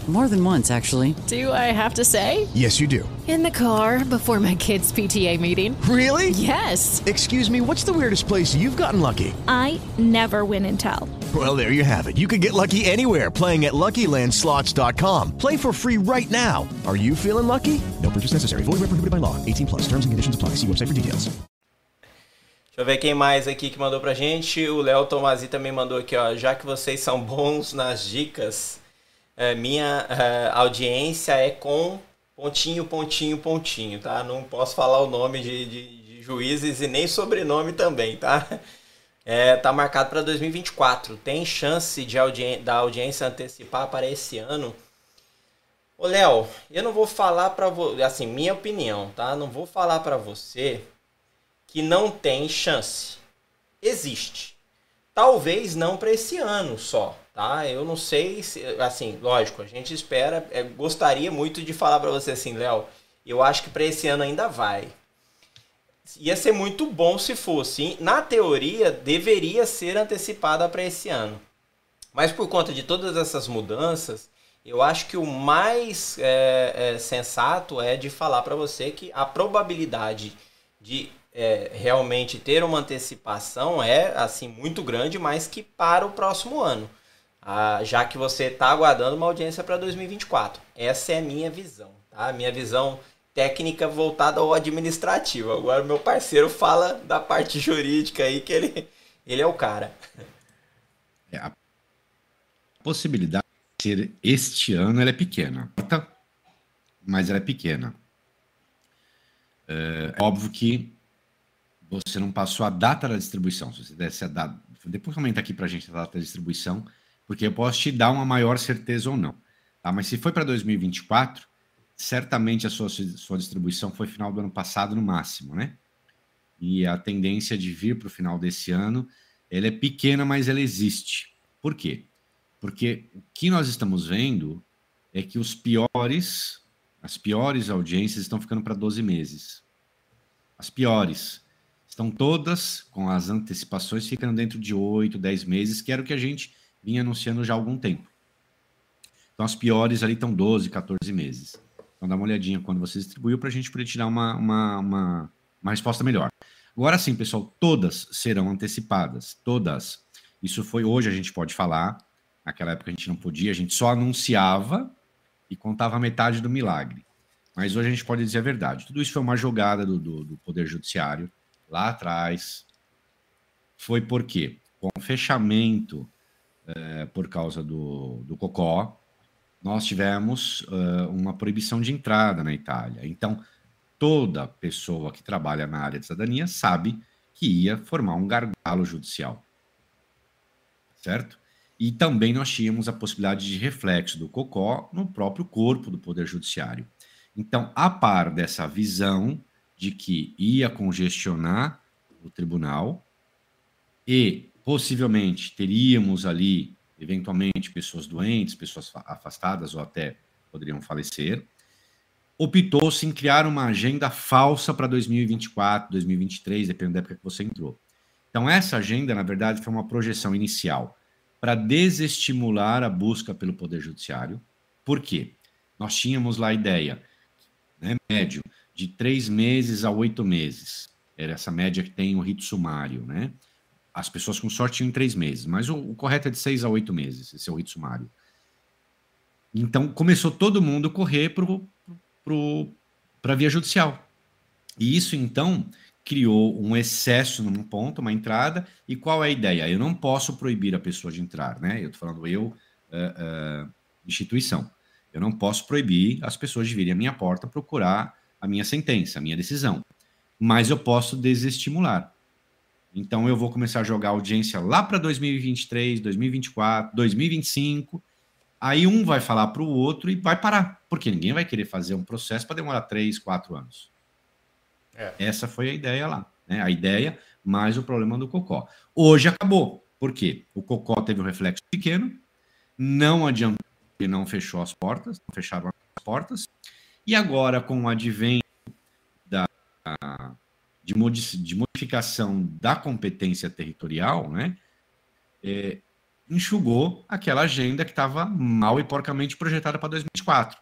More than once, actually. Do I have to say? Yes, you do. In the car before my kids' PTA meeting. Really? Yes. Excuse me, what's the weirdest place you've gotten lucky? I never win and tell. Well, there you have it. You can get lucky anywhere playing at LuckyLandSlots.com. Play for free right now. Are you feeling lucky? No purchase necessary. Void where prohibited by law. 18 plus. Terms and conditions apply. See website for details. Deixa eu ver quem mais aqui que mandou pra gente. O Léo Tomasi também mandou aqui, ó. Já que vocês são bons nas dicas, é, minha é, audiência é com pontinho, pontinho, pontinho, tá? Não posso falar o nome de, de, de juízes e nem sobrenome também, tá? É, tá marcado para 2024. Tem chance de audi da audiência antecipar para esse ano? Ô, Léo, eu não vou falar para você, assim, minha opinião, tá? Não vou falar para você que não tem chance. Existe. Talvez não para esse ano só, tá? Eu não sei se, assim, lógico, a gente espera, é, gostaria muito de falar para você assim, Léo, eu acho que para esse ano ainda vai. Ia ser muito bom se fosse. Na teoria, deveria ser antecipada para esse ano. Mas por conta de todas essas mudanças, eu acho que o mais é, é, sensato é de falar para você que a probabilidade de é, realmente ter uma antecipação é assim muito grande, mas que para o próximo ano, ah, já que você está aguardando uma audiência para 2024. Essa é a minha visão, tá? A minha visão técnica voltada ao administrativo. Agora meu parceiro fala da parte jurídica aí que ele, ele é o cara. É, a possibilidade de ser este ano é pequena, mas ela é pequena. É óbvio que você não passou a data da distribuição. Se você desse a data, depois comenta aqui para a gente a data da distribuição, porque eu posso te dar uma maior certeza ou não. Tá? Mas se foi para 2024, certamente a sua, sua distribuição foi final do ano passado no máximo, né? E a tendência de vir para o final desse ano, ela é pequena, mas ela existe. Por quê? Porque o que nós estamos vendo é que os piores, as piores audiências estão ficando para 12 meses. As piores. Estão todas com as antecipações ficando dentro de 8, 10 meses, que era o que a gente vinha anunciando já há algum tempo. Então as piores ali estão 12, 14 meses. Então dá uma olhadinha quando você distribuiu para a gente poder tirar uma, uma, uma, uma resposta melhor. Agora sim, pessoal, todas serão antecipadas. Todas. Isso foi hoje, a gente pode falar. Naquela época a gente não podia, a gente só anunciava e contava metade do milagre. Mas hoje a gente pode dizer a verdade. Tudo isso foi uma jogada do, do, do Poder Judiciário lá atrás. Foi porque, com o fechamento é, por causa do, do Cocó, nós tivemos uh, uma proibição de entrada na Itália. Então, toda pessoa que trabalha na área de cidadania sabe que ia formar um gargalo judicial. Certo? E também nós tínhamos a possibilidade de reflexo do COCO no próprio corpo do Poder Judiciário. Então, a par dessa visão de que ia congestionar o tribunal e possivelmente teríamos ali eventualmente pessoas doentes, pessoas afastadas ou até poderiam falecer, optou-se em criar uma agenda falsa para 2024, 2023, dependendo da época que você entrou. Então, essa agenda, na verdade, foi uma projeção inicial para desestimular a busca pelo Poder Judiciário. Por quê? Nós tínhamos lá a ideia, né, médio, de três meses a oito meses. Era essa média que tem o rito sumário, né? As pessoas com sorte tinham em três meses, mas o, o correto é de seis a oito meses, esse é o rito. Então começou todo mundo a correr para a via judicial. E isso então criou um excesso num ponto, uma entrada. E qual é a ideia? Eu não posso proibir a pessoa de entrar, né? Eu estou falando eu, uh, uh, instituição. Eu não posso proibir as pessoas de virem à minha porta procurar a minha sentença, a minha decisão. Mas eu posso desestimular. Então eu vou começar a jogar audiência lá para 2023, 2024, 2025. Aí um vai falar para o outro e vai parar, porque ninguém vai querer fazer um processo para demorar três, quatro anos. É. Essa foi a ideia lá, né? A ideia mais o problema do Cocó. Hoje acabou. Por quê? O Cocó teve um reflexo pequeno, não adiantou e não fechou as portas, não fecharam as portas. E agora, com o advento da de, modificação da competência territorial, né? É, enxugou aquela agenda que estava mal e porcamente projetada para 2024.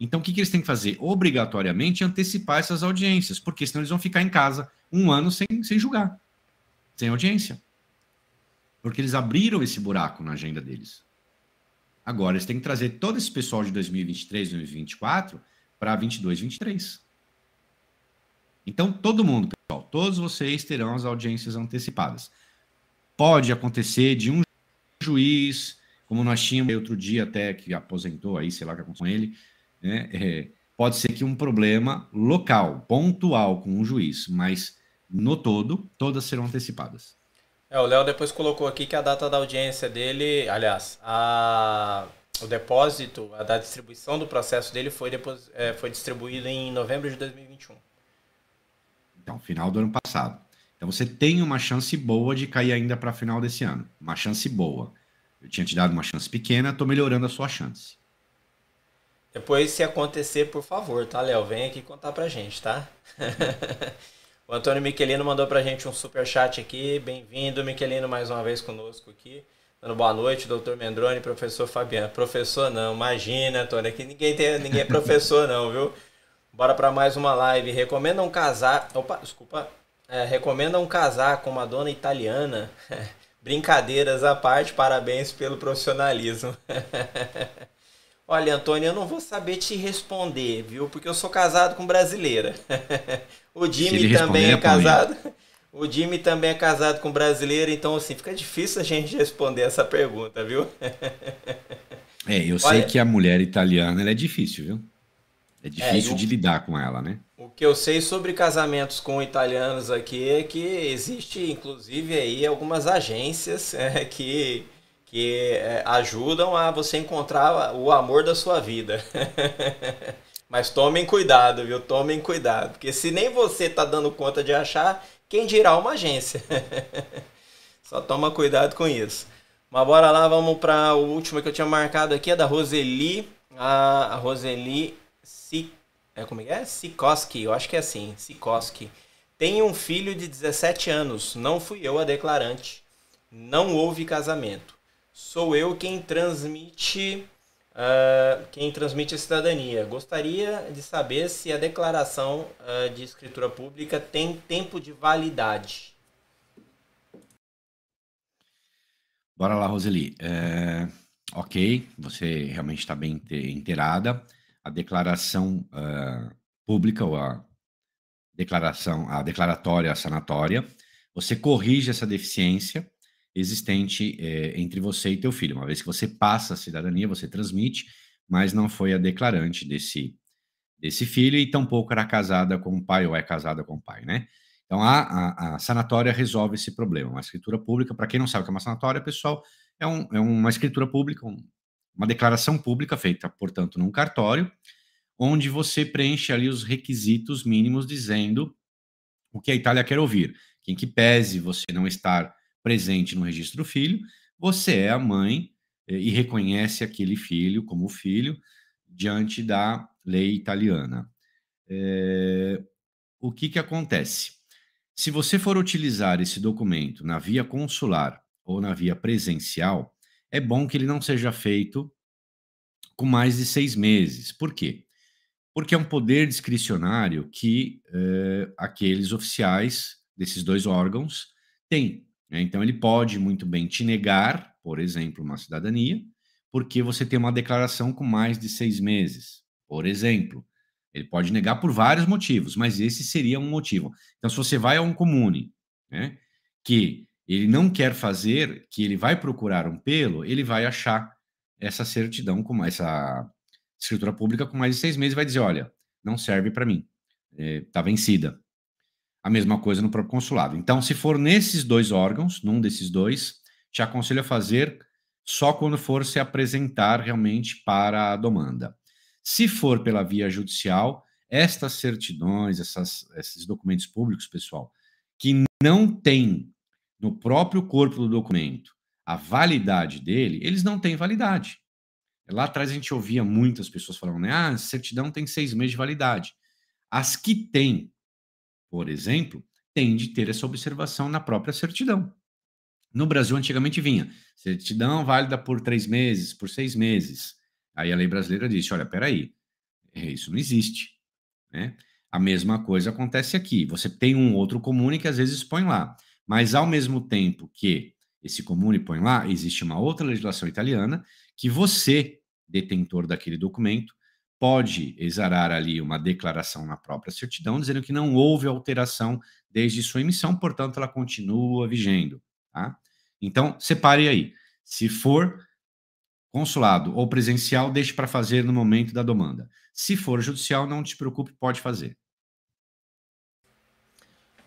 Então, o que, que eles têm que fazer? Obrigatoriamente antecipar essas audiências, porque senão eles vão ficar em casa um ano sem, sem julgar, sem audiência. Porque eles abriram esse buraco na agenda deles. Agora, eles têm que trazer todo esse pessoal de 2023, 2024 para 22, 23. Então, todo mundo, pessoal, todos vocês terão as audiências antecipadas. Pode acontecer de um juiz, como nós tínhamos outro dia até que aposentou aí, sei lá o que aconteceu com ele, né? É, pode ser que um problema local, pontual com um juiz, mas no todo, todas serão antecipadas. É, o Léo depois colocou aqui que a data da audiência dele, aliás, a, o depósito, a da distribuição do processo dele foi, depois, é, foi distribuído em novembro de 2021. Então, final do ano passado. Então você tem uma chance boa de cair ainda para final desse ano. Uma chance boa. Eu tinha te dado uma chance pequena, estou melhorando a sua chance. Depois, se acontecer, por favor, tá, Léo? Vem aqui contar pra gente, tá? (laughs) o Antônio Miquelino mandou pra gente um super chat aqui. Bem-vindo, Miquelino, mais uma vez conosco aqui. Dando boa noite, doutor Mendrone, professor Fabiano. Professor não, imagina, Antônio, aqui ninguém, tem, ninguém é professor não, viu? Bora para mais uma live. Recomenda um casar... Opa, desculpa. É, recomenda um casar com uma dona italiana. (laughs) Brincadeiras à parte, parabéns pelo profissionalismo. (laughs) Olha, Antônio, eu não vou saber te responder, viu? Porque eu sou casado com brasileira. (laughs) o Jimmy também é casado. O Jimmy também é casado com brasileira, então assim, fica difícil a gente responder essa pergunta, viu? é, eu sei que a mulher italiana é difícil, viu? É difícil é, de lidar com ela, né? O que eu sei sobre casamentos com italianos aqui é que existe, inclusive, aí algumas agências (laughs) é, que que é, ajudam a você encontrar o amor da sua vida. (laughs) Mas tomem cuidado, viu? Tomem cuidado, porque se nem você tá dando conta de achar, quem dirá uma agência? (laughs) Só toma cuidado com isso. Mas bora lá, vamos para o último que eu tinha marcado aqui, é da Roseli. A, Roseli é, como é é? Sikoski, eu acho que é assim, Sikoski. Tem um filho de 17 anos, não fui eu a declarante. Não houve casamento sou eu quem transmite uh, quem transmite a cidadania. Gostaria de saber se a declaração uh, de escritura pública tem tempo de validade. Bora lá, Roseli. É, ok, você realmente está bem inteirada. A declaração uh, pública ou a declaração, a declaratória sanatória, você corrige essa deficiência existente é, entre você e teu filho. Uma vez que você passa a cidadania, você transmite, mas não foi a declarante desse, desse filho e tampouco era casada com o pai ou é casada com o pai, né? Então a, a, a sanatória resolve esse problema. Uma escritura pública, para quem não sabe o que é uma sanatória, pessoal, é, um, é uma escritura pública, um, uma declaração pública feita, portanto, num cartório, onde você preenche ali os requisitos mínimos dizendo o que a Itália quer ouvir. Quem que pese você não estar presente no registro do filho, você é a mãe eh, e reconhece aquele filho como filho diante da lei italiana. É, o que, que acontece? Se você for utilizar esse documento na via consular ou na via presencial, é bom que ele não seja feito com mais de seis meses. Por quê? Porque é um poder discricionário que é, aqueles oficiais desses dois órgãos têm. Né? Então, ele pode muito bem te negar, por exemplo, uma cidadania, porque você tem uma declaração com mais de seis meses, por exemplo. Ele pode negar por vários motivos, mas esse seria um motivo. Então, se você vai a um comune, né, que ele não quer fazer, que ele vai procurar um pelo, ele vai achar essa certidão, com essa escritura pública com mais de seis meses, vai dizer, olha, não serve para mim, está é, vencida a mesma coisa no próprio consulado. Então, se for nesses dois órgãos, num desses dois, te aconselho a fazer só quando for se apresentar realmente para a demanda. Se for pela via judicial, estas certidões, essas, esses documentos públicos, pessoal, que não tem no próprio corpo do documento a validade dele, eles não têm validade. Lá atrás a gente ouvia muitas pessoas falando, né? Ah, certidão tem seis meses de validade. As que têm por exemplo, tem de ter essa observação na própria certidão. No Brasil, antigamente vinha certidão válida por três meses, por seis meses. Aí a lei brasileira disse: olha, peraí, é, isso não existe. Né? A mesma coisa acontece aqui. Você tem um outro comune que às vezes põe lá, mas ao mesmo tempo que esse comune põe lá, existe uma outra legislação italiana que você, detentor daquele documento, pode exarar ali uma declaração na própria certidão dizendo que não houve alteração desde sua emissão, portanto, ela continua vigendo. Tá? Então, separe aí. Se for consulado ou presencial, deixe para fazer no momento da demanda. Se for judicial, não te preocupe, pode fazer.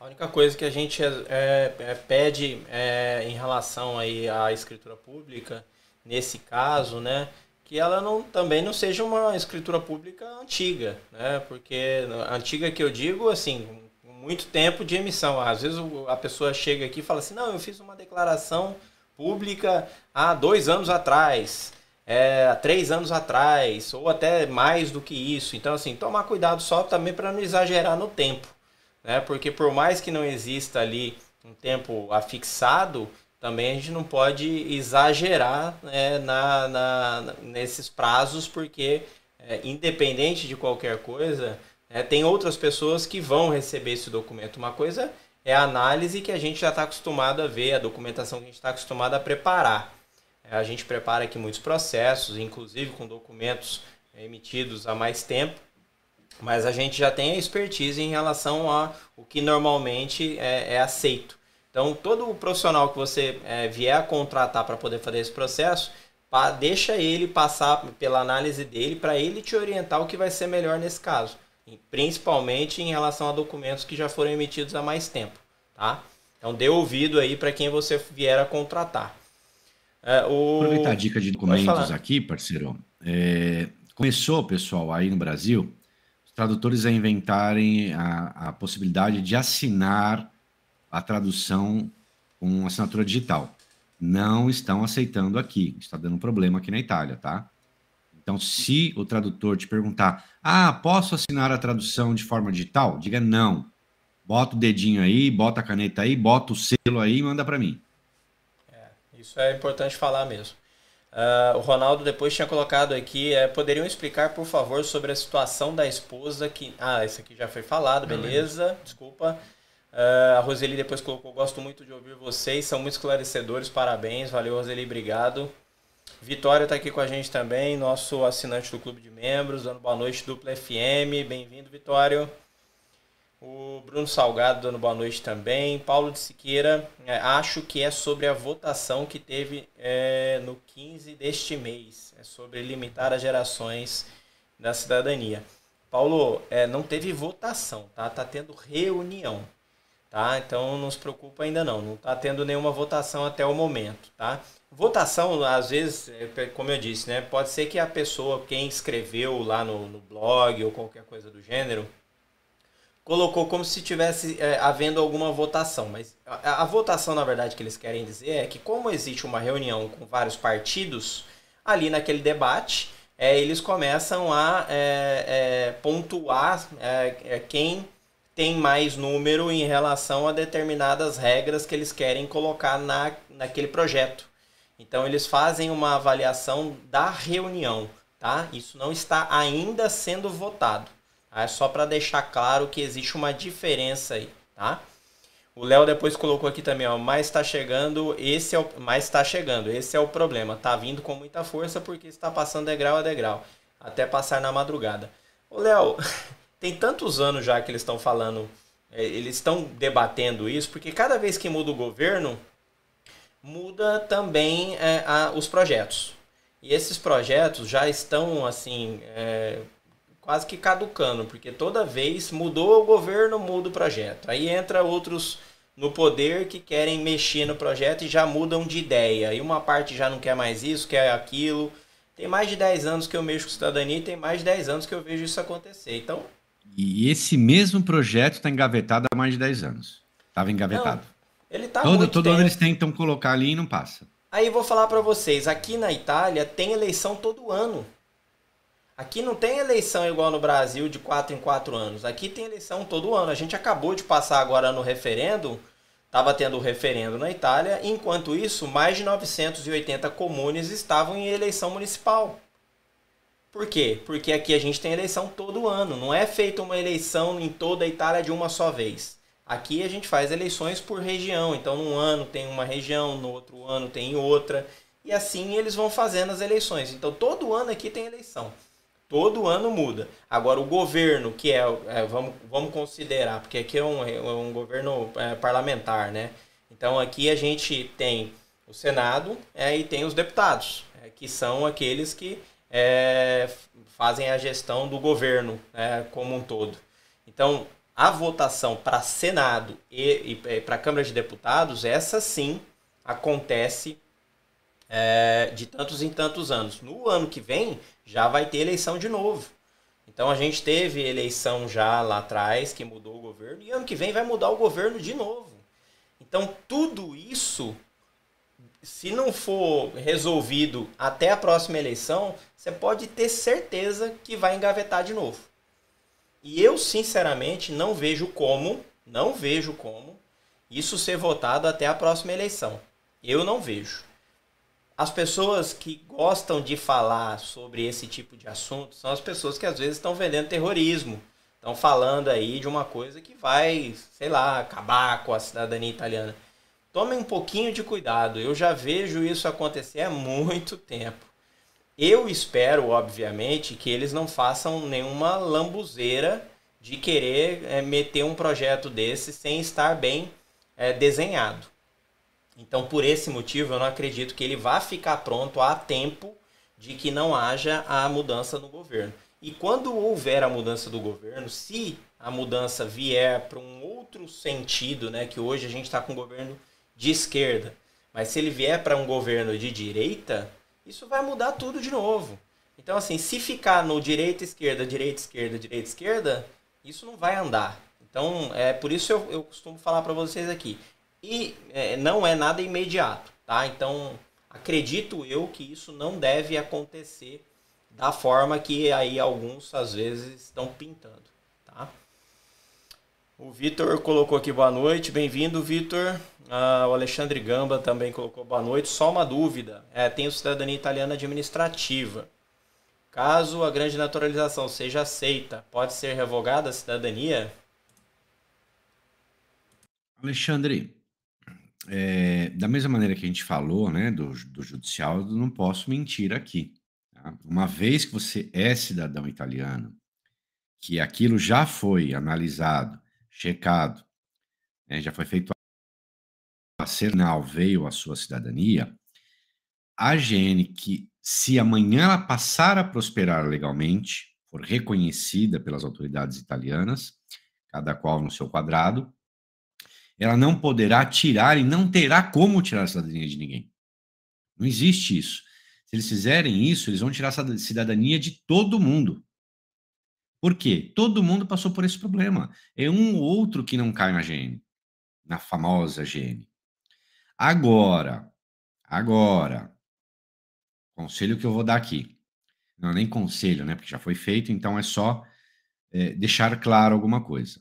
A única coisa que a gente é, é, é, pede é, em relação aí à escritura pública, nesse caso, né, que ela não, também não seja uma escritura pública antiga, né, porque antiga que eu digo, assim, muito tempo de emissão. Às vezes a pessoa chega aqui e fala assim, não, eu fiz uma declaração pública há dois anos atrás, é, há três anos atrás, ou até mais do que isso. Então, assim, tomar cuidado só também para não exagerar no tempo né? Porque por mais que não exista ali um tempo afixado, também a gente não pode exagerar né, na, na, nesses prazos, porque é, independente de qualquer coisa, é, tem outras pessoas que vão receber esse documento. Uma coisa é a análise que a gente já está acostumado a ver, a documentação que a gente está acostumado a preparar. É, a gente prepara aqui muitos processos, inclusive com documentos emitidos há mais tempo, mas a gente já tem a expertise em relação a o que normalmente é, é aceito. Então, todo o profissional que você é, vier a contratar para poder fazer esse processo, pa, deixa ele passar pela análise dele para ele te orientar o que vai ser melhor nesse caso, principalmente em relação a documentos que já foram emitidos há mais tempo, tá? Então, dê ouvido aí para quem você vier a contratar. É, o... Aproveitar a dica de documentos aqui, parceiro. É, começou, pessoal, aí no Brasil, tradutores a inventarem a, a possibilidade de assinar a tradução com assinatura digital. Não estão aceitando aqui. Está dando problema aqui na Itália, tá? Então, se o tradutor te perguntar, ah, posso assinar a tradução de forma digital? Diga não. Bota o dedinho aí, bota a caneta aí, bota o selo aí e manda para mim. É, isso é importante falar mesmo. Uh, o Ronaldo depois tinha colocado aqui, é, poderiam explicar, por favor, sobre a situação da esposa que... Ah, esse aqui já foi falado, beleza, desculpa. Uh, a Roseli depois colocou, gosto muito de ouvir vocês, são muito esclarecedores, parabéns, valeu Roseli, obrigado. Vitória está aqui com a gente também, nosso assinante do clube de membros, dando boa noite, Dupla FM, bem-vindo Vitória. O Bruno Salgado dando boa noite também. Paulo de Siqueira, é, acho que é sobre a votação que teve é, no 15 deste mês. É sobre limitar as gerações da cidadania. Paulo, é, não teve votação, tá? Tá tendo reunião, tá? Então não se preocupa ainda não. Não tá tendo nenhuma votação até o momento, tá? Votação, às vezes, é, como eu disse, né? Pode ser que a pessoa, quem escreveu lá no, no blog ou qualquer coisa do gênero, colocou como se tivesse é, havendo alguma votação. Mas a, a, votação, na verdade, que eles querem dizer é que, como existe uma reunião com vários partidos, ali naquele debate, é, eles começam a é, é pontuar é, é, quem tem mais número em relação a determinadas regras que eles querem colocar na, naquele projeto. Então, eles fazem uma avaliação da reunião. Tá? Isso não está ainda sendo votado. É só para deixar claro que existe uma diferença aí, tá? O Léo depois colocou aqui também, ó, mas está chegando, esse é o, mas está chegando, esse é o problema, tá vindo com muita força porque está passando degrau a degrau, até passar na madrugada. O Léo, (laughs) tem tantos anos já que eles estão falando, é, eles estão debatendo isso, porque cada vez que muda o governo, muda também é, a, os projetos. E esses projetos já estão assim é, quase que caducando, porque toda vez mudou o governo, muda o projeto. Aí entra outros no poder que querem mexer no projeto e já mudam de ideia. E uma parte já não quer mais isso, quer aquilo. Tem mais de 10 anos que eu mexo com cidadania e tem mais de 10 anos que eu vejo isso acontecer. Então. E esse mesmo projeto está engavetado há mais de 10 anos. Estava engavetado. Não, ele tá todo, todo ano eles tentam colocar ali e não passa. Aí vou falar para vocês, aqui na Itália tem eleição todo ano. Aqui não tem eleição igual no Brasil de 4 em 4 anos. Aqui tem eleição todo ano. A gente acabou de passar agora no referendo estava tendo o referendo na Itália, enquanto isso, mais de 980 comunes estavam em eleição municipal. Por quê? Porque aqui a gente tem eleição todo ano, não é feita uma eleição em toda a Itália de uma só vez. Aqui a gente faz eleições por região, então num ano tem uma região, no outro ano tem outra, e assim eles vão fazendo as eleições. Então todo ano aqui tem eleição. Todo ano muda. Agora o governo, que é, é vamos, vamos considerar, porque aqui é um, é um governo é, parlamentar, né? Então aqui a gente tem o Senado é, e tem os deputados, é, que são aqueles que é, fazem a gestão do governo é, como um todo. Então, a votação para Senado e, e para Câmara de Deputados, essa sim acontece é, de tantos em tantos anos. No ano que vem, já vai ter eleição de novo. Então a gente teve eleição já lá atrás que mudou o governo e ano que vem vai mudar o governo de novo. Então tudo isso se não for resolvido até a próxima eleição, você pode ter certeza que vai engavetar de novo. E eu, sinceramente, não vejo como, não vejo como isso ser votado até a próxima eleição. Eu não vejo. As pessoas que gostam de falar sobre esse tipo de assunto são as pessoas que às vezes estão vendendo terrorismo. Estão falando aí de uma coisa que vai, sei lá, acabar com a cidadania italiana. Tomem um pouquinho de cuidado. Eu já vejo isso acontecer há muito tempo. Eu espero, obviamente, que eles não façam nenhuma lambuzeira de querer é, meter um projeto desse sem estar bem é, desenhado. Então, por esse motivo, eu não acredito que ele vá ficar pronto a tempo de que não haja a mudança no governo. E quando houver a mudança do governo, se a mudança vier para um outro sentido, né, que hoje a gente está com um governo de esquerda. Mas se ele vier para um governo de direita, isso vai mudar tudo de novo. Então, assim, se ficar no direita, esquerda, direita, esquerda, direita, esquerda, isso não vai andar. Então, é por isso eu, eu costumo falar para vocês aqui. E é, não é nada imediato, tá? Então, acredito eu que isso não deve acontecer da forma que aí alguns às vezes estão pintando, tá? O Vitor colocou aqui boa noite, bem-vindo, Vitor. Ah, o Alexandre Gamba também colocou boa noite. Só uma dúvida: é, tenho cidadania italiana administrativa. Caso a grande naturalização seja aceita, pode ser revogada a cidadania? Alexandre, é, da mesma maneira que a gente falou né, do, do judicial, eu não posso mentir aqui. Tá? Uma vez que você é cidadão italiano, que aquilo já foi analisado, checado, né, já foi feito Senal veio a sua cidadania, a GN, que se amanhã ela passar a prosperar legalmente, for reconhecida pelas autoridades italianas, cada qual no seu quadrado, ela não poderá tirar e não terá como tirar a cidadania de ninguém. Não existe isso. Se eles fizerem isso, eles vão tirar a cidadania de todo mundo. Por quê? Todo mundo passou por esse problema. É um ou outro que não cai na GN, na famosa GN. Agora, agora, conselho que eu vou dar aqui. Não é nem conselho, né? Porque já foi feito, então é só é, deixar claro alguma coisa.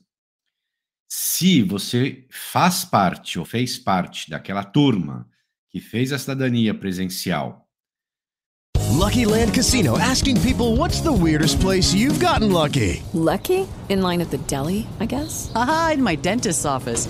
Se você faz parte ou fez parte daquela turma que fez a cidadania presencial Lucky Land Casino asking people what's the weirdest place you've gotten lucky? Lucky? In line at the deli, I guess? Aha, in my dentist's office.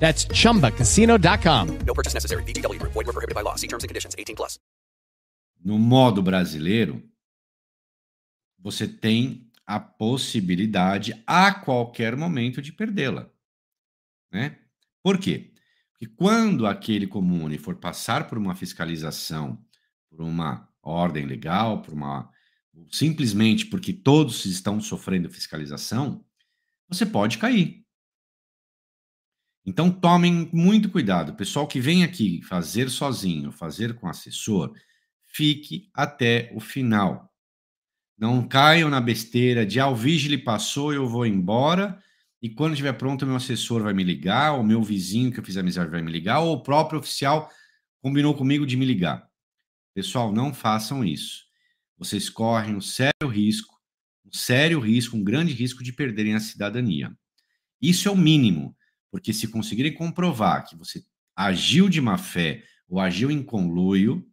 That's chumbacasino.com. No purchase necessary. VGW Group. Void were prohibited by law. See terms and conditions. 18 plus. No modo brasileiro, você tem a possibilidade a qualquer momento de perdê-la. Né? Por quê? Porque quando aquele comune for passar por uma fiscalização, por uma ordem legal, por uma simplesmente porque todos estão sofrendo fiscalização, você pode cair. Então tomem muito cuidado. Pessoal que vem aqui fazer sozinho, fazer com assessor, fique até o final. Não caiam na besteira de ah, o vigile passou, eu vou embora e quando estiver pronto, meu assessor vai me ligar, o meu vizinho que eu fiz amizade vai me ligar, ou o próprio oficial combinou comigo de me ligar. Pessoal, não façam isso. Vocês correm um sério risco, um sério risco, um grande risco de perderem a cidadania. Isso é o mínimo, porque se conseguirem comprovar que você agiu de má fé ou agiu em conluio,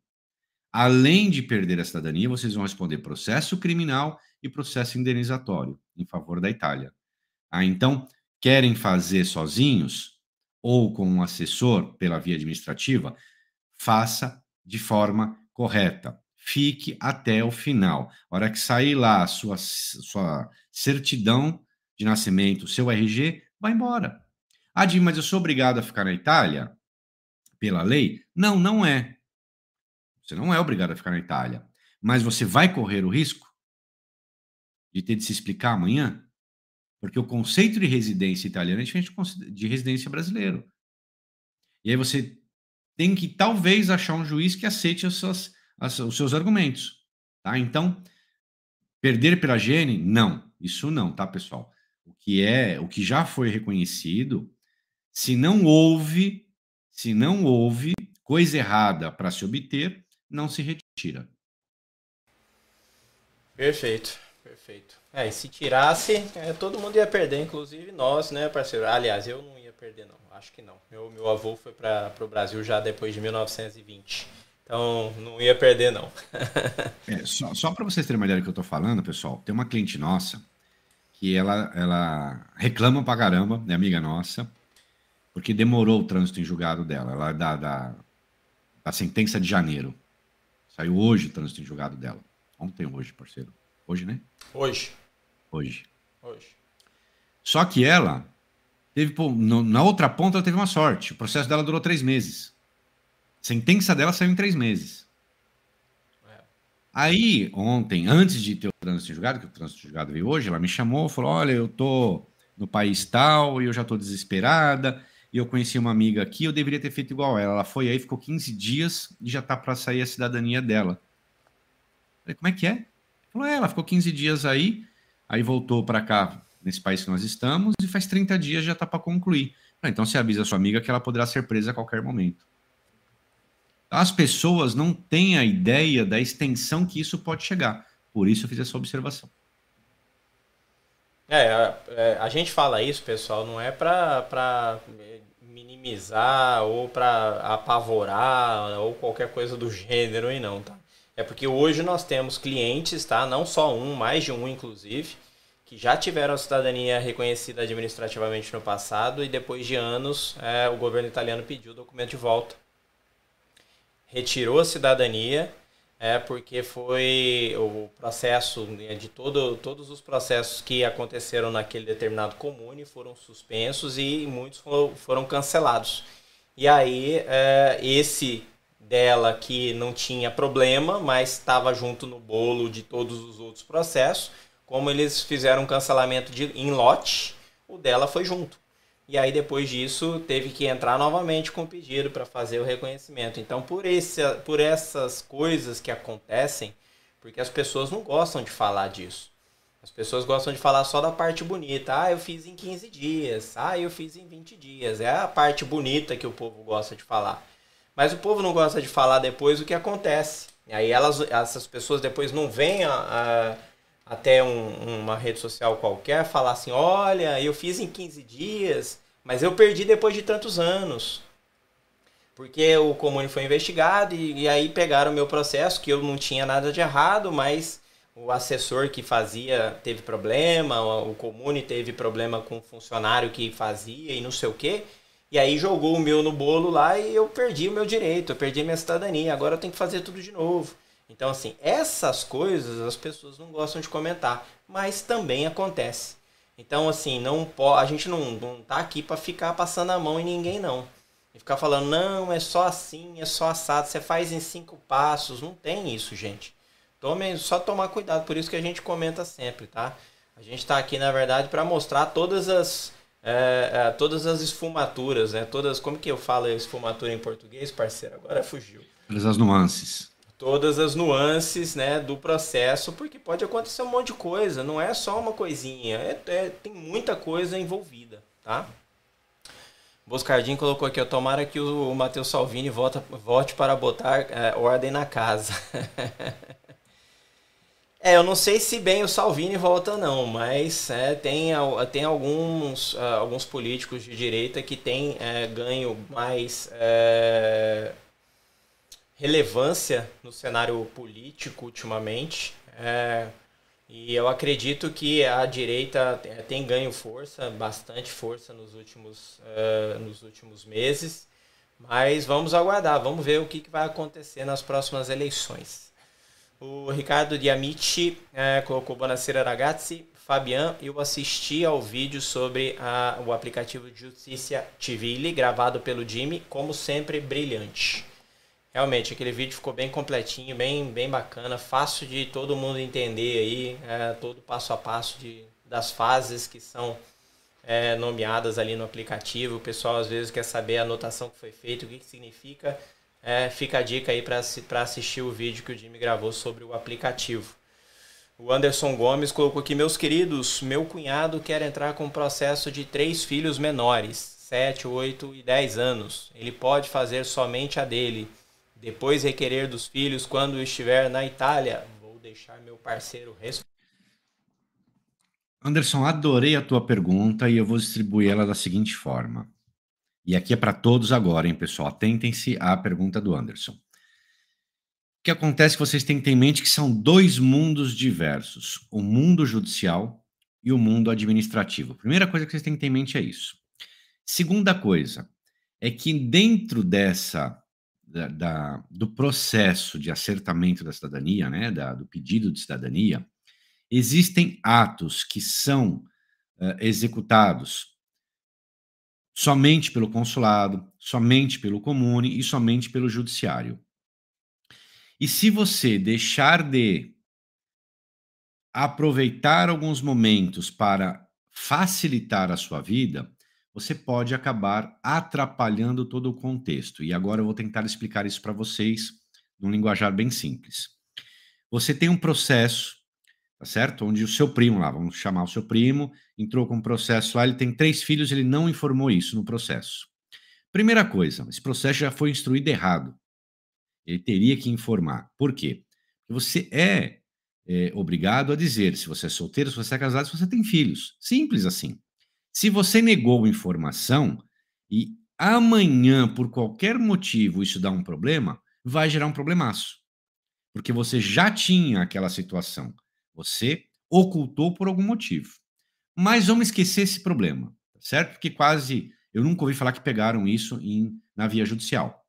além de perder a cidadania, vocês vão responder processo criminal e processo indenizatório em favor da Itália. Ah, então, querem fazer sozinhos ou com um assessor pela via administrativa? Faça de forma correta. Fique até o final. A hora que sair lá a sua, sua certidão de nascimento, seu RG, vai embora. Ah, mas eu sou obrigado a ficar na Itália pela lei? Não, não é. Você não é obrigado a ficar na Itália. Mas você vai correr o risco de ter de se explicar amanhã? Porque o conceito de residência italiana é diferente de residência brasileiro. E aí você tem que talvez achar um juiz que aceite as suas, as, os seus argumentos. Tá? Então, perder pela gene? Não, isso não, tá, pessoal? O que é, o que já foi reconhecido, se não houve, se não houve coisa errada para se obter, não se retira. Perfeito, perfeito. É, e se tirasse, é, todo mundo ia perder, inclusive nós, né, parceiro? Aliás, eu não ia perder, não. Acho que não. Meu, meu avô foi para o Brasil já depois de 1920. Então, não ia perder, não. (laughs) é, só só para vocês terem uma ideia do que eu estou falando, pessoal, tem uma cliente nossa que ela, ela reclama pra caramba, é amiga nossa, porque demorou o trânsito em julgado dela. Ela da, da, da sentença de janeiro. Saiu hoje o trânsito em julgado dela. Ontem, hoje, parceiro. Hoje, né? Hoje. Hoje. Hoje. Só que ela teve, pô, no, na outra ponta, ela teve uma sorte. O processo dela durou três meses. A sentença dela saiu em três meses. É. Aí, ontem, antes de ter o trânsito julgado, que o trânsito julgado veio hoje, ela me chamou, falou: Olha, eu tô no país tal e eu já tô desesperada. E eu conheci uma amiga aqui, eu deveria ter feito igual ela. Ela foi aí, ficou 15 dias e já tá para sair a cidadania dela. falei, como é que é? Falou, é, ela ficou 15 dias aí, aí voltou para cá, nesse país que nós estamos, e faz 30 dias já está para concluir. Então você avisa a sua amiga que ela poderá ser presa a qualquer momento. As pessoas não têm a ideia da extensão que isso pode chegar. Por isso eu fiz essa observação. É, é a gente fala isso, pessoal, não é para minimizar ou para apavorar ou qualquer coisa do gênero aí não, tá? É porque hoje nós temos clientes, tá? Não só um, mais de um inclusive, que já tiveram a cidadania reconhecida administrativamente no passado e depois de anos é, o governo italiano pediu o documento de volta. Retirou a cidadania é porque foi o processo né, de todo, todos os processos que aconteceram naquele determinado comune foram suspensos e muitos foram cancelados. E aí é, esse dela que não tinha problema, mas estava junto no bolo de todos os outros processos. Como eles fizeram cancelamento de, em lote, o dela foi junto. E aí depois disso teve que entrar novamente com o pedido para fazer o reconhecimento. Então por, esse, por essas coisas que acontecem, porque as pessoas não gostam de falar disso. As pessoas gostam de falar só da parte bonita. Ah, eu fiz em 15 dias. Ah, eu fiz em 20 dias. É a parte bonita que o povo gosta de falar. Mas o povo não gosta de falar depois o que acontece. E aí elas, essas pessoas depois não vêm a, a, até um, uma rede social qualquer falar assim, olha, eu fiz em 15 dias, mas eu perdi depois de tantos anos. Porque o comune foi investigado e, e aí pegaram o meu processo, que eu não tinha nada de errado, mas o assessor que fazia teve problema, o comune teve problema com o funcionário que fazia e não sei o quê. E aí jogou o meu no bolo lá e eu perdi o meu direito, eu perdi a minha cidadania, agora eu tenho que fazer tudo de novo. Então, assim, essas coisas as pessoas não gostam de comentar, mas também acontece. Então, assim, não pode, a gente não, não tá aqui para ficar passando a mão em ninguém, não. E ficar falando, não, é só assim, é só assado, você faz em cinco passos. Não tem isso, gente. Tome, só tomar cuidado, por isso que a gente comenta sempre, tá? A gente está aqui, na verdade, para mostrar todas as é, é, todas as esfumaturas, né? Todas, como que eu falo esfumatura em português, parceiro? Agora fugiu. Todas as nuances. Todas as nuances, né, do processo, porque pode acontecer um monte de coisa. Não é só uma coisinha, é, é tem muita coisa envolvida, tá? Boscardinho colocou aqui, tomara que o, Matheus Salvini volta, volte para botar é, ordem na casa. (laughs) É, eu não sei se bem o Salvini volta não, mas é, tem, tem alguns, uh, alguns políticos de direita que têm é, ganho mais é, relevância no cenário político ultimamente. É, e eu acredito que a direita tem ganho força, bastante força nos últimos, uh, nos últimos meses. Mas vamos aguardar, vamos ver o que, que vai acontecer nas próximas eleições. O Ricardo Diamiti é, colocou Buonasera ragazzi. Fabian, eu assisti ao vídeo sobre a, o aplicativo Justiça Civile, gravado pelo Jimmy, como sempre, brilhante. Realmente, aquele vídeo ficou bem completinho, bem, bem bacana, fácil de todo mundo entender aí, é, todo passo a passo de, das fases que são é, nomeadas ali no aplicativo. O pessoal às vezes quer saber a anotação que foi feita, o que, que significa é, fica a dica aí para assistir o vídeo que o Jimmy gravou sobre o aplicativo. O Anderson Gomes colocou aqui, meus queridos, meu cunhado quer entrar com um processo de três filhos menores, 7, 8 e 10 anos. Ele pode fazer somente a dele. Depois requerer dos filhos quando estiver na Itália. Vou deixar meu parceiro responder. Anderson, adorei a tua pergunta e eu vou distribuir ela da seguinte forma. E aqui é para todos agora, hein, pessoal? Atentem-se à pergunta do Anderson. O que acontece é que vocês têm que ter em mente que são dois mundos diversos: o mundo judicial e o mundo administrativo. Primeira coisa que vocês têm que ter em mente é isso. Segunda coisa é que dentro dessa da, da, do processo de acertamento da cidadania, né, da, do pedido de cidadania, existem atos que são uh, executados somente pelo consulado, somente pelo comune e somente pelo judiciário. E se você deixar de aproveitar alguns momentos para facilitar a sua vida, você pode acabar atrapalhando todo o contexto. E agora eu vou tentar explicar isso para vocês num linguajar bem simples. Você tem um processo tá certo? Onde o seu primo lá, vamos chamar o seu primo, entrou com um processo lá, ele tem três filhos, ele não informou isso no processo. Primeira coisa, esse processo já foi instruído errado. Ele teria que informar. Por quê? Você é, é obrigado a dizer se você é solteiro, se você é casado, se você tem filhos. Simples assim. Se você negou informação e amanhã, por qualquer motivo, isso dá um problema, vai gerar um problemaço. Porque você já tinha aquela situação. Você ocultou por algum motivo. Mas vamos esquecer esse problema, certo? Porque quase eu nunca ouvi falar que pegaram isso em, na via judicial.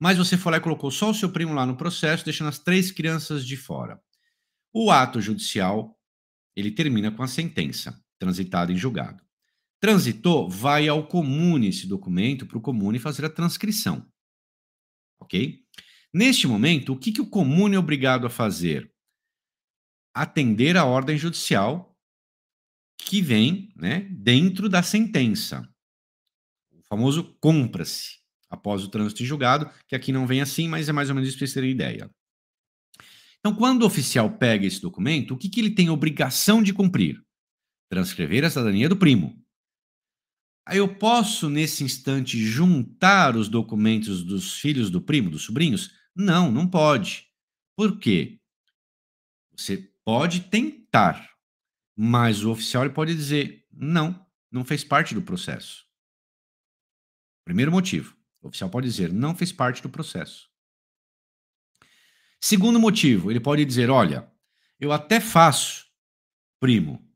Mas você foi lá e colocou só o seu primo lá no processo, deixando as três crianças de fora. O ato judicial, ele termina com a sentença, transitada em julgado. Transitou, vai ao comune esse documento, para o comune fazer a transcrição. Ok? Neste momento, o que, que o comune é obrigado a fazer? atender a ordem judicial que vem né, dentro da sentença. O famoso compra-se após o trânsito em julgado, que aqui não vem assim, mas é mais ou menos isso para vocês terem ideia. Então, quando o oficial pega esse documento, o que, que ele tem obrigação de cumprir? Transcrever a cidadania do primo. Aí eu posso, nesse instante, juntar os documentos dos filhos do primo, dos sobrinhos? Não, não pode. Por quê? Você Pode tentar, mas o oficial pode dizer: não, não fez parte do processo. Primeiro motivo: o oficial pode dizer: não fez parte do processo. Segundo motivo: ele pode dizer: olha, eu até faço, primo,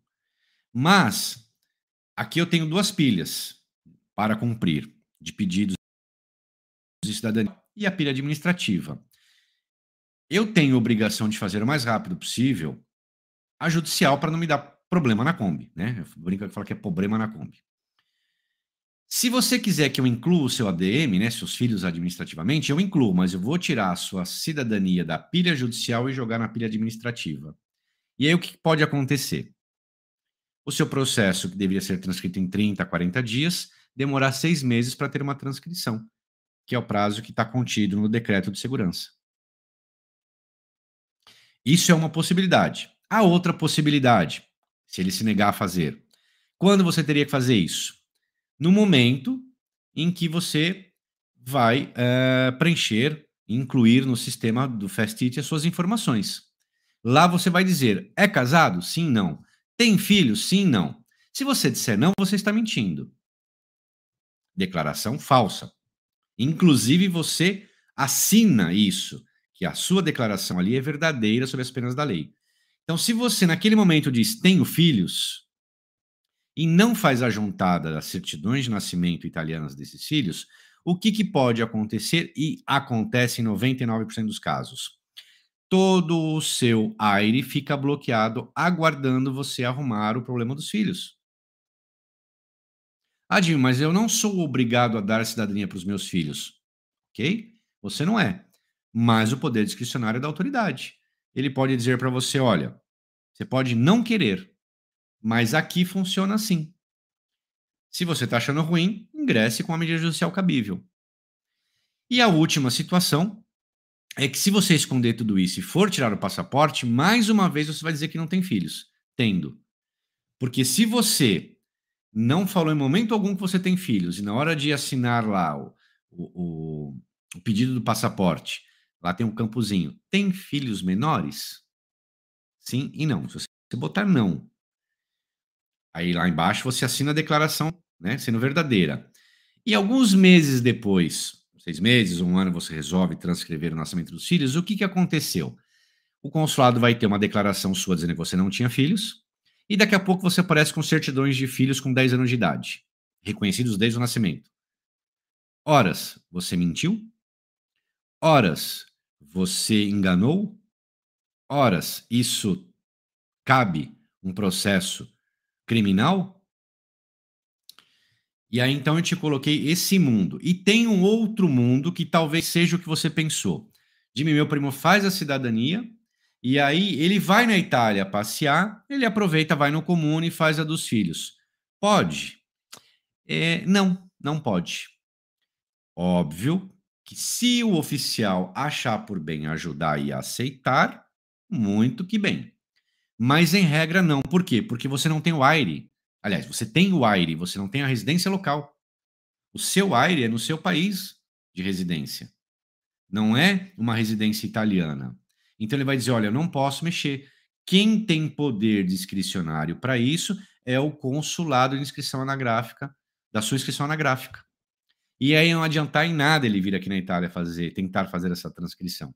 mas aqui eu tenho duas pilhas para cumprir de pedidos de cidadania e a pilha administrativa eu tenho obrigação de fazer o mais rápido possível a judicial para não me dar problema na Kombi, né? Brinca que fala que é problema na Kombi. Se você quiser que eu inclua o seu ADM, né, seus filhos administrativamente, eu incluo, mas eu vou tirar a sua cidadania da pilha judicial e jogar na pilha administrativa. E aí o que pode acontecer? O seu processo, que deveria ser transcrito em 30, 40 dias, demorar seis meses para ter uma transcrição, que é o prazo que está contido no decreto de segurança. Isso é uma possibilidade. A outra possibilidade, se ele se negar a fazer, quando você teria que fazer isso? no momento em que você vai uh, preencher, incluir no sistema do Fastit as suas informações. Lá você vai dizer: é casado? Sim, não. Tem filho? Sim, não. Se você disser não, você está mentindo. Declaração falsa. Inclusive, você assina isso, que a sua declaração ali é verdadeira sobre as penas da lei. Então, se você naquele momento diz tenho filhos, e não faz a juntada das certidões de nascimento italianas desses filhos, o que, que pode acontecer e acontece em 99% dos casos? Todo o seu aire fica bloqueado, aguardando você arrumar o problema dos filhos. Adinho, mas eu não sou obrigado a dar cidadania para os meus filhos. Ok? Você não é. Mas o poder discricionário é da autoridade. Ele pode dizer para você: olha, você pode não querer, mas aqui funciona assim. Se você está achando ruim, ingresse com a medida judicial cabível. E a última situação é que se você esconder tudo isso e for tirar o passaporte, mais uma vez você vai dizer que não tem filhos, tendo. Porque se você não falou em momento algum que você tem filhos e na hora de assinar lá o, o, o pedido do passaporte, lá tem um campozinho, tem filhos menores? Sim e não. Se você botar não Aí lá embaixo você assina a declaração, né, sendo verdadeira. E alguns meses depois, seis meses, um ano, você resolve transcrever o nascimento dos filhos, o que, que aconteceu? O consulado vai ter uma declaração sua dizendo que você não tinha filhos, e daqui a pouco você aparece com certidões de filhos com 10 anos de idade, reconhecidos desde o nascimento. Horas, você mentiu? Horas, você enganou? Horas, isso cabe um processo criminal? E aí então eu te coloquei esse mundo. E tem um outro mundo que talvez seja o que você pensou. Jimmy, meu primo faz a cidadania e aí ele vai na Itália passear, ele aproveita, vai no comune e faz a dos filhos. Pode? É, não, não pode. Óbvio que se o oficial achar por bem ajudar e aceitar, muito que bem. Mas em regra não. Por quê? Porque você não tem o aire. Aliás, você tem o aire, você não tem a residência local. O seu aire é no seu país de residência. Não é uma residência italiana. Então ele vai dizer: olha, eu não posso mexer. Quem tem poder discricionário para isso é o consulado de inscrição anagráfica, da sua inscrição anagráfica. E aí não adiantar em nada ele vir aqui na Itália fazer, tentar fazer essa transcrição.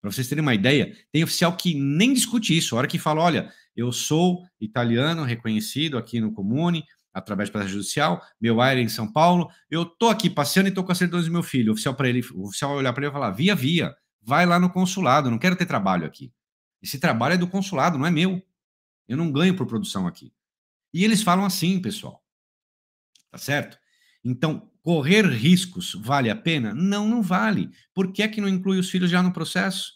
Para vocês terem uma ideia, tem oficial que nem discute isso. A hora que fala, olha, eu sou italiano, reconhecido aqui no Comune, através do processo judicial, meu é em São Paulo, eu tô aqui passeando e tô com a certidão do meu filho. O oficial para ele, o oficial vai olhar para ele e falar: "Via, via, vai lá no consulado, não quero ter trabalho aqui. Esse trabalho é do consulado, não é meu. Eu não ganho por produção aqui". E eles falam assim, pessoal. Tá certo? Então, correr riscos vale a pena? Não, não vale. Por que é que não inclui os filhos já no processo?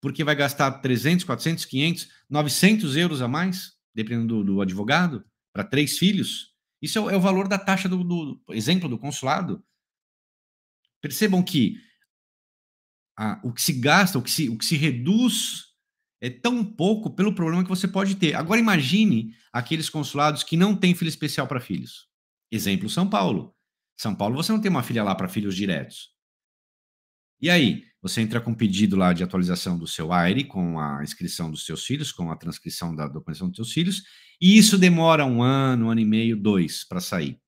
Porque vai gastar 300, 400, 500, 900 euros a mais, dependendo do, do advogado, para três filhos. Isso é o, é o, valor da taxa do, do exemplo do consulado. Percebam que a, o que se gasta, o que se, o que se reduz é tão pouco pelo problema que você pode ter. Agora imagine aqueles consulados que não têm filho especial para filhos. Exemplo São Paulo. São Paulo, você não tem uma filha lá para filhos diretos. E aí, você entra com um pedido lá de atualização do seu AIRE, com a inscrição dos seus filhos, com a transcrição da documentação dos seus filhos, e isso demora um ano, um ano e meio, dois para sair.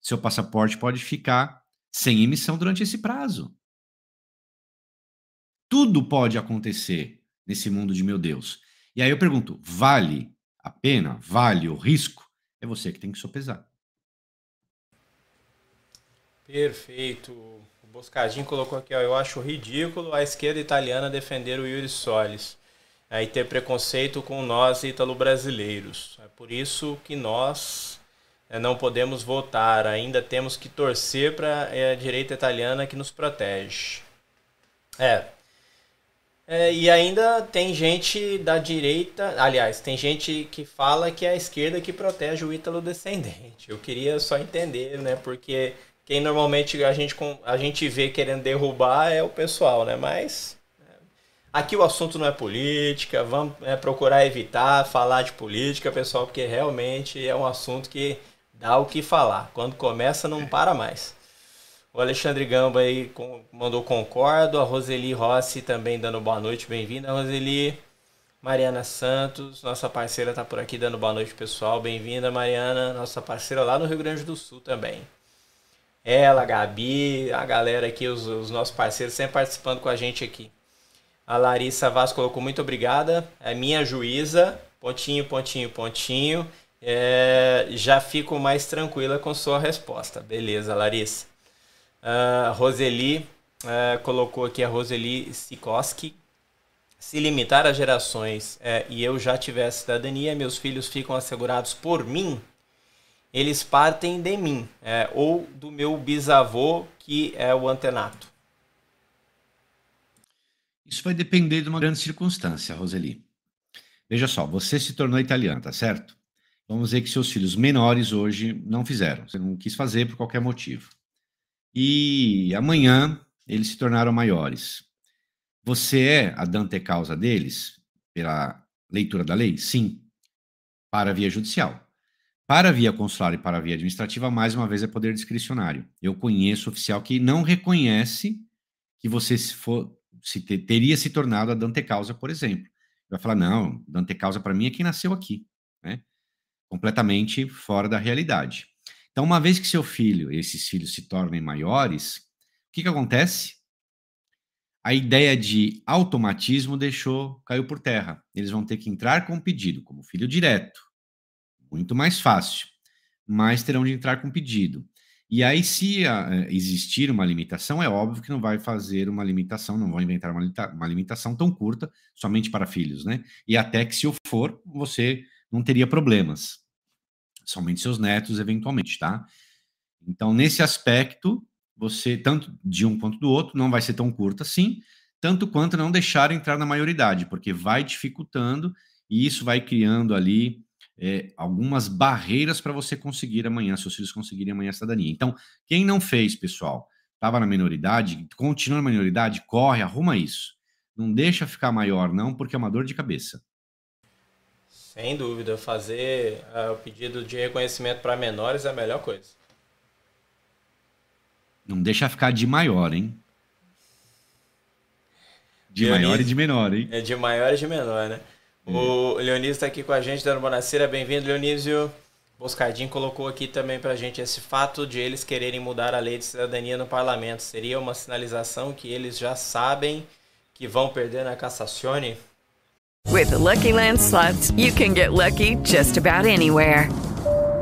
Seu passaporte pode ficar sem emissão durante esse prazo. Tudo pode acontecer nesse mundo de meu Deus. E aí eu pergunto: vale a pena? Vale o risco? É você que tem que sopesar. Perfeito. Boscadinho colocou aqui, ó, eu acho ridículo a esquerda italiana defender o Yuri Solis. é, e ter preconceito com nós ítalo-brasileiros. É por isso que nós é, não podemos votar, ainda temos que torcer para é, a direita italiana que nos protege. É. é. E ainda tem gente da direita, aliás, tem gente que fala que é a esquerda que protege o ítalo descendente. Eu queria só entender, né? Porque quem normalmente a gente, a gente vê querendo derrubar é o pessoal, né? Mas é, aqui o assunto não é política, vamos é, procurar evitar falar de política, pessoal, porque realmente é um assunto que dá o que falar. Quando começa, não para mais. O Alexandre Gamba aí mandou concordo. A Roseli Rossi também dando boa noite. Bem-vinda, Roseli. Mariana Santos, nossa parceira, está por aqui dando boa noite, pessoal. Bem-vinda, Mariana, nossa parceira lá no Rio Grande do Sul também. Ela, a Gabi, a galera aqui, os, os nossos parceiros, sempre participando com a gente aqui. A Larissa Vaz colocou muito obrigada. É minha juíza. Pontinho, pontinho, pontinho. É, já fico mais tranquila com sua resposta. Beleza, Larissa. Uh, Roseli uh, colocou aqui a Roseli Sikoski. Se limitar às gerações uh, e eu já tivesse cidadania, meus filhos ficam assegurados por mim, eles partem de mim, é, ou do meu bisavô, que é o antenato. Isso vai depender de uma grande circunstância, Roseli. Veja só, você se tornou italiana, tá certo? Vamos dizer que seus filhos menores hoje não fizeram, você não quis fazer por qualquer motivo e amanhã eles se tornaram maiores. Você é a dante causa deles pela leitura da lei? Sim. Para a via judicial. Para via consular e para via administrativa, mais uma vez, é poder discricionário. Eu conheço oficial que não reconhece que você se for, se te, teria se tornado a dante causa, por exemplo. Vai falar, não, dante causa para mim é quem nasceu aqui. Né? Completamente fora da realidade. Então, uma vez que seu filho, esses filhos se tornem maiores, o que, que acontece? A ideia de automatismo deixou, caiu por terra. Eles vão ter que entrar com pedido, como filho direto. Muito mais fácil. Mas terão de entrar com pedido. E aí, se a, ah, existir uma limitação, é óbvio que não vai fazer uma limitação, não vão inventar uma, uma limitação tão curta somente para filhos, né? E até que, se o for, você não teria problemas somente seus netos, eventualmente, tá? Então, nesse aspecto, você, tanto de um quanto do outro, não vai ser tão curta assim, tanto quanto não deixar entrar na maioridade, porque vai dificultando e isso vai criando ali é, algumas barreiras para você conseguir amanhã, seus filhos conseguirem amanhã a cidadania. Então, quem não fez, pessoal, estava na minoridade, continua na minoridade, corre, arruma isso. Não deixa ficar maior, não, porque é uma dor de cabeça. Sem dúvida, fazer uh, o pedido de reconhecimento para menores é a melhor coisa. Não deixa ficar de maior, hein? De Leonis, maior e de menor, hein? É de maior e de menor, né? O Leonísio está aqui com a gente, dando bonaceira. Bem-vindo, Leonísio. Boscardinho colocou aqui também para a gente esse fato de eles quererem mudar a lei de cidadania no parlamento. Seria uma sinalização que eles já sabem que vão perder na Cassazione? With the Lucky Land slots, you can get lucky just about anywhere.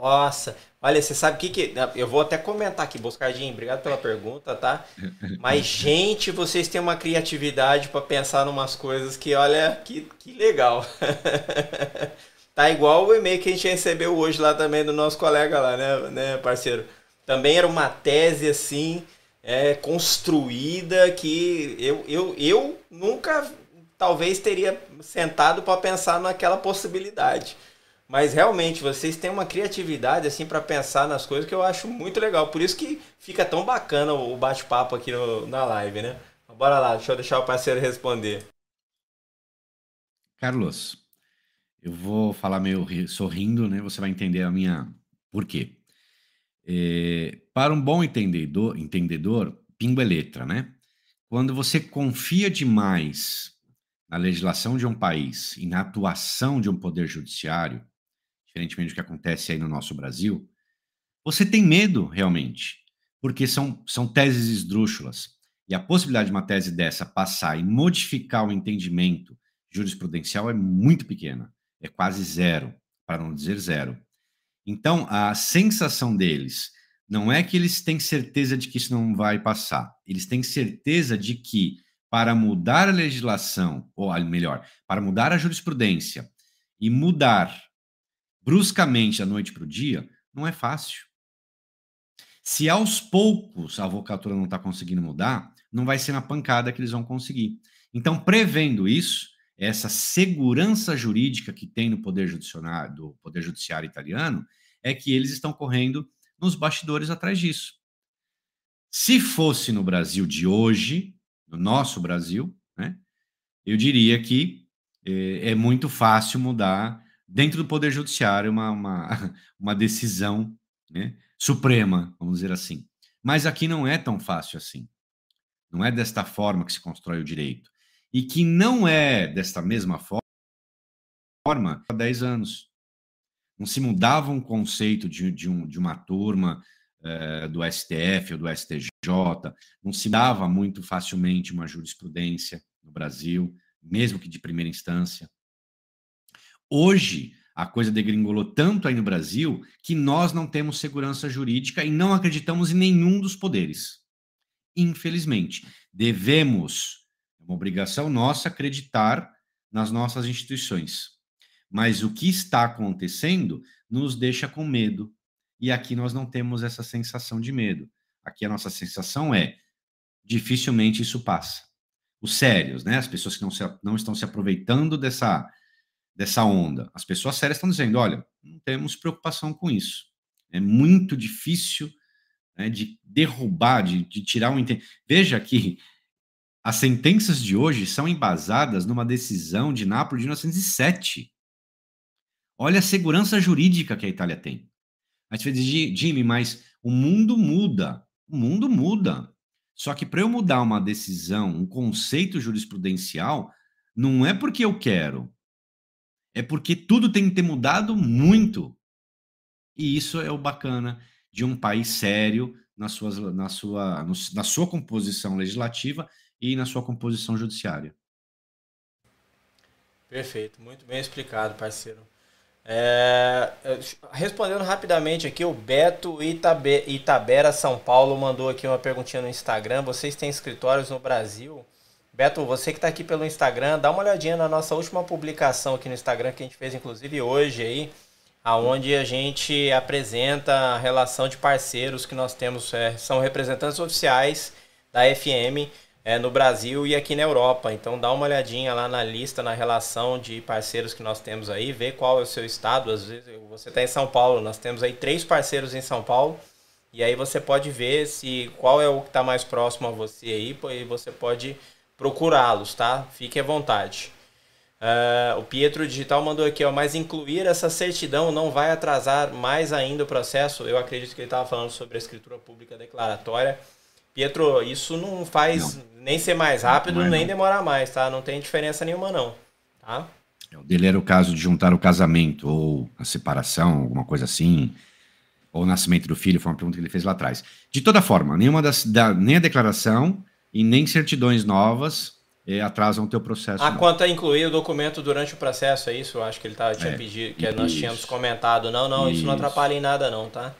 Nossa, olha, você sabe o que que... Eu vou até comentar aqui, Boscardinho, obrigado pela pergunta, tá? Mas, (laughs) gente, vocês têm uma criatividade para pensar em umas coisas que, olha, que, que legal. (laughs) tá igual o e-mail que a gente recebeu hoje lá também do nosso colega lá, né, né parceiro? Também era uma tese, assim é, construída que eu, eu, eu nunca talvez teria sentado para pensar naquela possibilidade. Mas realmente vocês têm uma criatividade assim para pensar nas coisas que eu acho muito legal. Por isso que fica tão bacana o bate-papo aqui no, na live, né? Bora lá, deixa eu deixar o parceiro responder. Carlos, eu vou falar meio sorrindo, né? Você vai entender a minha por quê. É, para um bom entendedor, entendedor, pingo é letra, né? Quando você confia demais na legislação de um país e na atuação de um poder judiciário, diferentemente do que acontece aí no nosso Brasil, você tem medo realmente, porque são, são teses esdrúxulas. E a possibilidade de uma tese dessa passar e modificar o entendimento jurisprudencial é muito pequena, é quase zero, para não dizer zero. Então, a sensação deles não é que eles têm certeza de que isso não vai passar, eles têm certeza de que para mudar a legislação, ou melhor, para mudar a jurisprudência e mudar bruscamente da noite para o dia, não é fácil. Se aos poucos a avocatura não está conseguindo mudar, não vai ser na pancada que eles vão conseguir. Então, prevendo isso, essa segurança jurídica que tem no poder judiciário, do poder judiciário italiano, é que eles estão correndo nos bastidores atrás disso. Se fosse no Brasil de hoje, no nosso Brasil, né, eu diria que é, é muito fácil mudar dentro do poder judiciário uma, uma, (laughs) uma decisão né, suprema, vamos dizer assim. Mas aqui não é tão fácil assim. Não é desta forma que se constrói o direito. E que não é desta mesma forma há 10 anos. Não se mudava um conceito de, de, um, de uma turma eh, do STF ou do STJ, não se dava muito facilmente uma jurisprudência no Brasil, mesmo que de primeira instância. Hoje, a coisa degringolou tanto aí no Brasil que nós não temos segurança jurídica e não acreditamos em nenhum dos poderes. Infelizmente, devemos, é uma obrigação nossa, acreditar nas nossas instituições. Mas o que está acontecendo nos deixa com medo. E aqui nós não temos essa sensação de medo. Aqui a nossa sensação é dificilmente isso passa. Os sérios, né? As pessoas que não, se, não estão se aproveitando dessa dessa onda. As pessoas sérias estão dizendo: olha, não temos preocupação com isso. É muito difícil né, de derrubar, de, de tirar um. Veja que as sentenças de hoje são embasadas numa decisão de Nápoles de 1907. Olha a segurança jurídica que a Itália tem. Aí você diz, Jimmy, mas o mundo muda. O mundo muda. Só que para eu mudar uma decisão, um conceito jurisprudencial, não é porque eu quero, é porque tudo tem que ter mudado muito. E isso é o bacana de um país sério na, suas, na, sua, na sua composição legislativa e na sua composição judiciária. Perfeito, muito bem explicado, parceiro. É, respondendo rapidamente aqui, o Beto Itabe, Itabera São Paulo mandou aqui uma perguntinha no Instagram. Vocês têm escritórios no Brasil? Beto, você que está aqui pelo Instagram, dá uma olhadinha na nossa última publicação aqui no Instagram que a gente fez inclusive hoje aí, aonde a gente apresenta a relação de parceiros que nós temos, é, são representantes oficiais da FM é, no Brasil e aqui na Europa. Então dá uma olhadinha lá na lista, na relação de parceiros que nós temos aí, vê qual é o seu estado. Às vezes você está em São Paulo, nós temos aí três parceiros em São Paulo. E aí você pode ver se qual é o que está mais próximo a você aí, e você pode procurá-los, tá? Fique à vontade. Uh, o Pietro Digital mandou aqui, ó, mas incluir essa certidão não vai atrasar mais ainda o processo? Eu acredito que ele estava falando sobre a escritura pública declaratória. Pietro, isso não faz não. nem ser mais rápido, nem não. demorar mais, tá? Não tem diferença nenhuma, não. Tá? É, o dele era o caso de juntar o casamento ou a separação, alguma coisa assim, ou o nascimento do filho, foi uma pergunta que ele fez lá atrás. De toda forma, nenhuma das, da, nem a declaração e nem certidões novas eh, atrasam o teu processo. Ah, quanto a incluir o documento durante o processo, é isso? Eu acho que ele tá, tinha é, pedido, que isso. nós tínhamos comentado. Não, não, isso. isso não atrapalha em nada não, tá?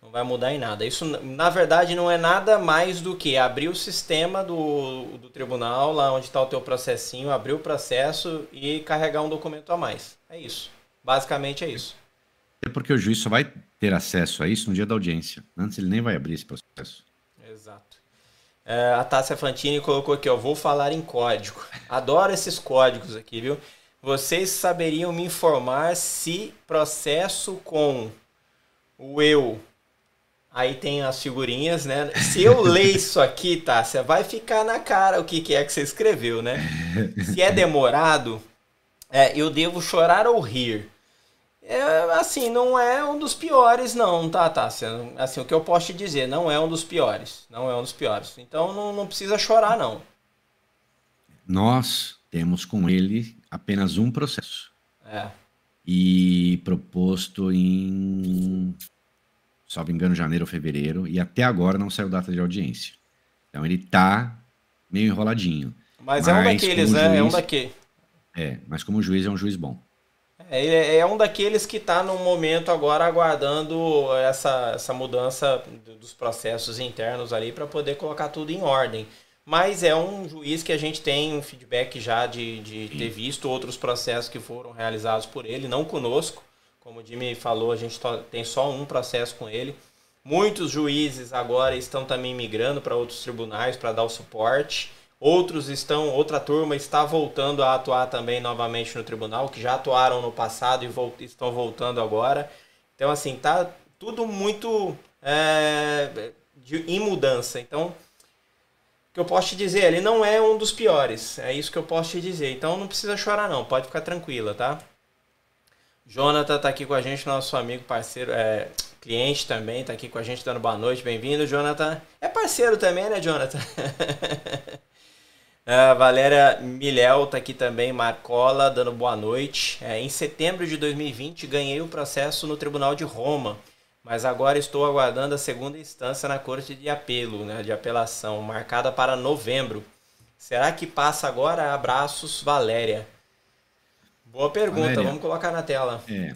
Não vai mudar em nada. Isso, na verdade, não é nada mais do que abrir o sistema do, do tribunal, lá onde está o teu processinho, abrir o processo e carregar um documento a mais. É isso. Basicamente é isso. É porque o juiz só vai ter acesso a isso no dia da audiência. Antes ele nem vai abrir esse processo. É, a Tássia Fantini colocou aqui, ó, vou falar em código. Adoro esses códigos aqui, viu? Vocês saberiam me informar se processo com o eu. Aí tem as figurinhas, né? Se eu ler isso aqui, Tássia, vai ficar na cara o que, que é que você escreveu, né? Se é demorado, é, eu devo chorar ou rir. É, assim, não é um dos piores, não, tá, Tássia? Assim, o que eu posso te dizer, não é um dos piores. Não é um dos piores. Então não, não precisa chorar, não. Nós temos com ele apenas um processo. É. e proposto em, só me engano, janeiro ou fevereiro, e até agora não saiu data de audiência. Então ele tá meio enroladinho. Mas, mas é um daqueles, né? Juiz, é um daqueles. É, mas como juiz é um juiz bom. É, é um daqueles que está no momento agora aguardando essa, essa mudança dos processos internos ali para poder colocar tudo em ordem. Mas é um juiz que a gente tem um feedback já de, de ter visto outros processos que foram realizados por ele, não conosco. Como o Jimmy falou, a gente tem só um processo com ele. Muitos juízes agora estão também migrando para outros tribunais para dar o suporte. Outros estão, outra turma está voltando a atuar também novamente no tribunal, que já atuaram no passado e estão voltando agora. Então, assim, tá tudo muito é, de, em mudança. Então, o que eu posso te dizer, ele não é um dos piores. É isso que eu posso te dizer. Então, não precisa chorar, não. Pode ficar tranquila, tá? Jonathan tá aqui com a gente, nosso amigo, parceiro, é, cliente também, tá aqui com a gente dando boa noite. Bem-vindo, Jonathan. É parceiro também, né, Jonathan? (laughs) A Valéria Milhel está aqui também, Marcola, dando boa noite. É, em setembro de 2020, ganhei o processo no Tribunal de Roma, mas agora estou aguardando a segunda instância na Corte de Apelo, né, de apelação, marcada para novembro. Será que passa agora? Abraços, Valéria. Boa pergunta, Valéria, vamos colocar na tela. É,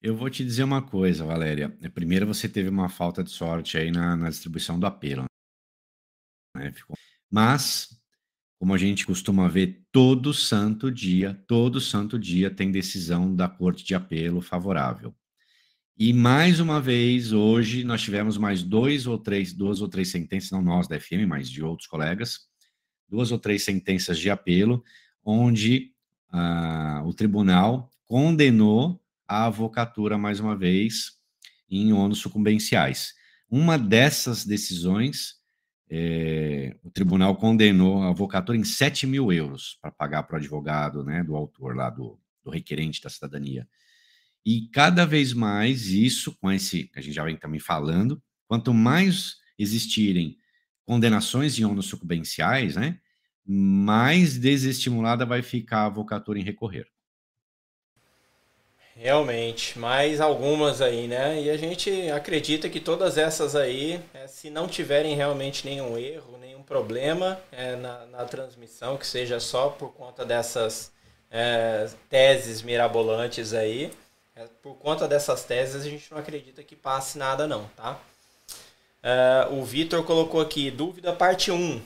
eu vou te dizer uma coisa, Valéria. Primeiro, você teve uma falta de sorte aí na, na distribuição do apelo. Né? Mas como a gente costuma ver todo santo dia, todo santo dia tem decisão da Corte de Apelo favorável. E mais uma vez, hoje, nós tivemos mais dois ou três, duas ou três sentenças, não nós da FM, mas de outros colegas, duas ou três sentenças de apelo, onde ah, o tribunal condenou a avocatura mais uma vez em ônus sucumbenciais. Uma dessas decisões é, o tribunal condenou a avocatura em 7 mil euros para pagar para o advogado né, do autor lá, do, do requerente da cidadania. E cada vez mais isso, com esse que a gente já vem também falando, quanto mais existirem condenações em ônus sucumbenciais, né, mais desestimulada vai ficar a avocatura em recorrer. Realmente, mais algumas aí, né? E a gente acredita que todas essas aí, é, se não tiverem realmente nenhum erro, nenhum problema é, na, na, transmissão, que seja só por conta dessas é, teses mirabolantes aí, é, por conta dessas teses a gente não acredita que passe nada não, tá? É, o Vitor colocou aqui, dúvida parte 1.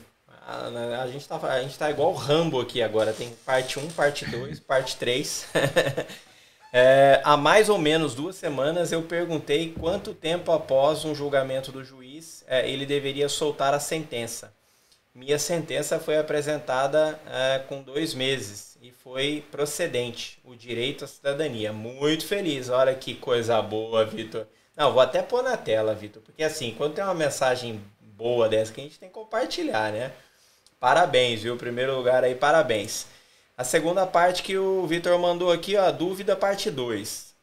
A, né, a, gente tá, a gente tá igual o Rambo aqui agora, tem parte 1, parte 2, parte 3. (laughs) É, há mais ou menos duas semanas eu perguntei quanto tempo após um julgamento do juiz é, ele deveria soltar a sentença. Minha sentença foi apresentada é, com dois meses e foi procedente, o direito à cidadania. Muito feliz, olha que coisa boa, Vitor. Não, vou até pôr na tela, Vitor, porque assim, quando tem uma mensagem boa dessa que a gente tem que compartilhar, né? Parabéns, viu? Primeiro lugar aí, parabéns. A segunda parte que o Vitor mandou aqui, ó, dúvida parte 2.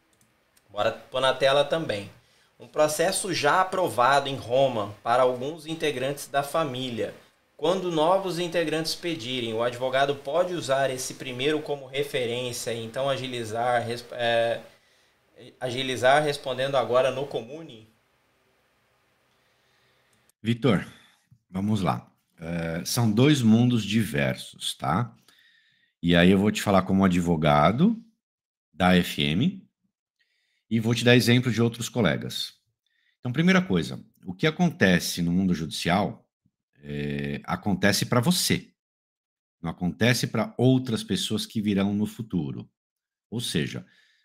Bora pôr na tela também. Um processo já aprovado em Roma para alguns integrantes da família. Quando novos integrantes pedirem, o advogado pode usar esse primeiro como referência e então agilizar, é, agilizar respondendo agora no comune? Vitor, vamos lá. Uh, são dois mundos diversos, tá? E aí eu vou te falar como advogado da FM e vou te dar exemplo de outros colegas. Então, primeira coisa, o que acontece no mundo judicial é, acontece para você, não acontece para outras pessoas que virão no futuro. Ou seja,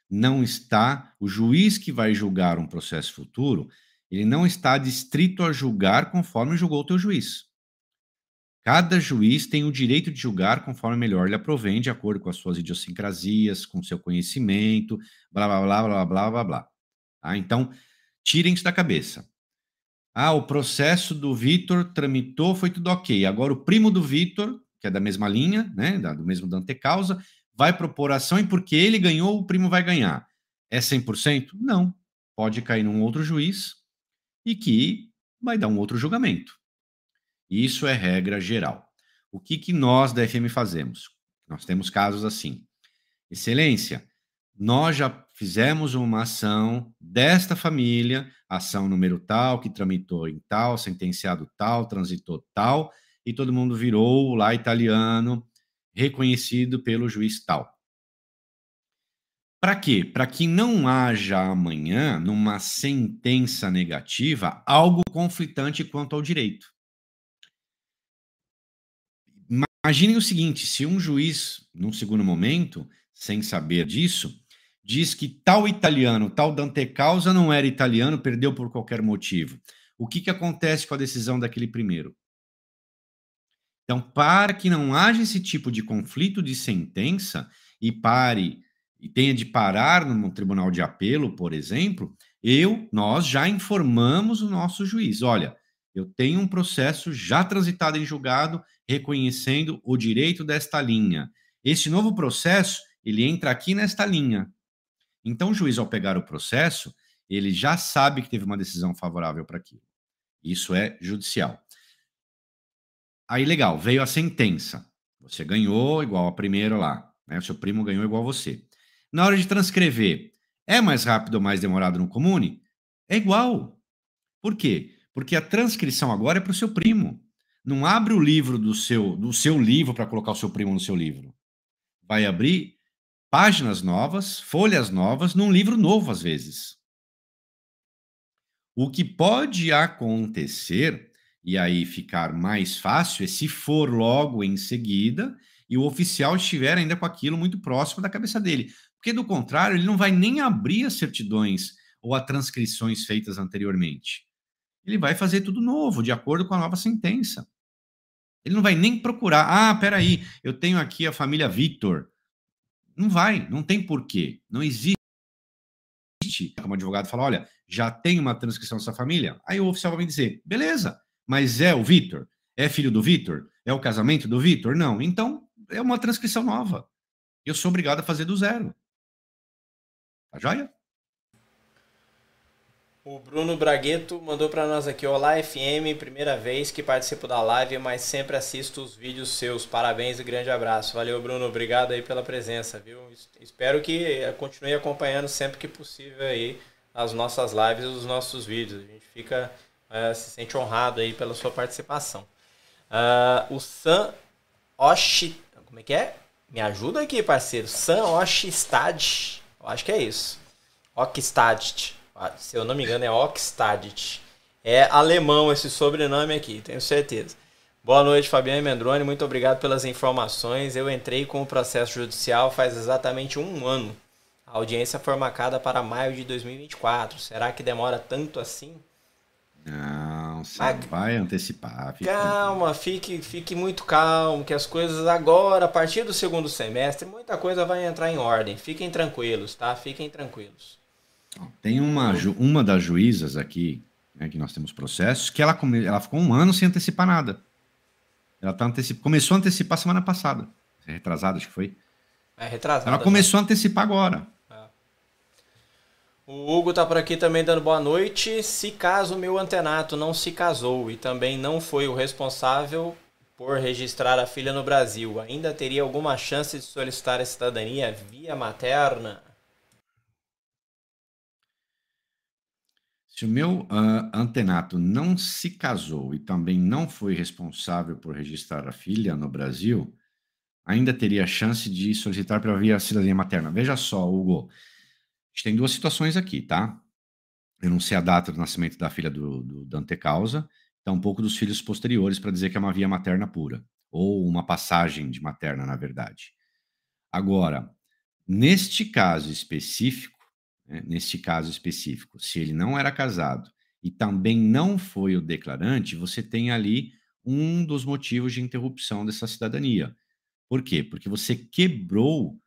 não está o juiz que vai julgar um processo futuro, ele não está distrito a julgar conforme julgou o teu juiz. Cada juiz tem o direito de julgar conforme melhor lhe aprovém, de acordo com as suas idiosincrasias, com seu conhecimento, blá, blá, blá, blá, blá, blá, blá. Tá? Então, tirem isso da cabeça. Ah, o processo do Vitor tramitou, foi tudo ok. Agora o primo do Vitor, que é da mesma linha, né, do mesmo Dante Causa, vai propor ação e porque ele ganhou, o primo vai ganhar. É 100%? Não. Pode cair num outro juiz e que vai dar um outro julgamento. Isso é regra geral. O que, que nós da FM fazemos? Nós temos casos assim. Excelência, nós já fizemos uma ação desta família, ação número tal, que tramitou em tal, sentenciado tal, transitou tal, e todo mundo virou lá italiano, reconhecido pelo juiz tal. Para quê? Para que não haja amanhã, numa sentença negativa, algo conflitante quanto ao direito. Imaginem o seguinte: se um juiz, num segundo momento, sem saber disso, diz que tal italiano, tal Dante Causa não era italiano, perdeu por qualquer motivo. O que, que acontece com a decisão daquele primeiro? Então, para que não haja esse tipo de conflito de sentença e pare e tenha de parar no tribunal de apelo, por exemplo, eu, nós já informamos o nosso juiz. Olha, eu tenho um processo já transitado em julgado reconhecendo o direito desta linha. Esse novo processo, ele entra aqui nesta linha. Então, o juiz, ao pegar o processo, ele já sabe que teve uma decisão favorável para aquilo. Isso é judicial. Aí, legal, veio a sentença. Você ganhou igual a primeira lá. Né? O seu primo ganhou igual a você. Na hora de transcrever, é mais rápido ou mais demorado no comune? É igual. Por quê? Porque a transcrição agora é para o seu primo. Não abre o livro do seu, do seu livro para colocar o seu primo no seu livro. Vai abrir páginas novas, folhas novas, num livro novo, às vezes. O que pode acontecer, e aí ficar mais fácil, é se for logo em seguida e o oficial estiver ainda com aquilo muito próximo da cabeça dele. Porque, do contrário, ele não vai nem abrir as certidões ou as transcrições feitas anteriormente. Ele vai fazer tudo novo, de acordo com a nova sentença. Ele não vai nem procurar. Ah, peraí, eu tenho aqui a família Vitor. Não vai, não tem porquê. Não existe. Como advogado fala, olha, já tem uma transcrição dessa família. Aí o oficial vai me dizer, beleza, mas é o Vitor? É filho do Vitor? É o casamento do Vitor? Não. Então, é uma transcrição nova. Eu sou obrigado a fazer do zero. Tá joia? O Bruno Bragueto mandou para nós aqui, Olá FM, primeira vez que participo da live, mas sempre assisto os vídeos seus. Parabéns e grande abraço. Valeu, Bruno, obrigado aí pela presença, viu? Espero que continue acompanhando sempre que possível aí as nossas lives os nossos vídeos. A gente fica, é, se sente honrado aí pela sua participação. Uh, o Sam Oshi, como é que é? Me ajuda aqui, parceiro. Sam Oshistad, eu acho que é isso. Okstad ah, se eu não me engano, é Oxtadit. É alemão esse sobrenome aqui, tenho certeza. Boa noite, Fabiano Mendrone. Muito obrigado pelas informações. Eu entrei com o processo judicial faz exatamente um ano. A audiência foi marcada para maio de 2024. Será que demora tanto assim? Não, você Mas, vai antecipar. Fique calma, fique, fique muito calmo, que as coisas agora, a partir do segundo semestre, muita coisa vai entrar em ordem. Fiquem tranquilos, tá? Fiquem tranquilos. Tem uma, uma das juízas aqui, né, que nós temos processos, que ela, come, ela ficou um ano sem antecipar nada. Ela tá antecip, começou a antecipar semana passada. É retrasada, acho que foi. É retrasada. Ela começou já. a antecipar agora. É. O Hugo tá por aqui também dando boa noite. Se caso o meu antenato não se casou e também não foi o responsável por registrar a filha no Brasil, ainda teria alguma chance de solicitar a cidadania via materna? Se o meu uh, antenato não se casou e também não foi responsável por registrar a filha no Brasil, ainda teria chance de solicitar pela via cidadania materna. Veja só, Hugo, a gente tem duas situações aqui, tá? Eu não sei a data do nascimento da filha do, do Dante Causa, tampouco dos filhos posteriores para dizer que é uma via materna pura, ou uma passagem de materna, na verdade. Agora, neste caso específico, né, neste caso específico, se ele não era casado e também não foi o declarante, você tem ali um dos motivos de interrupção dessa cidadania. Por quê? Porque você quebrou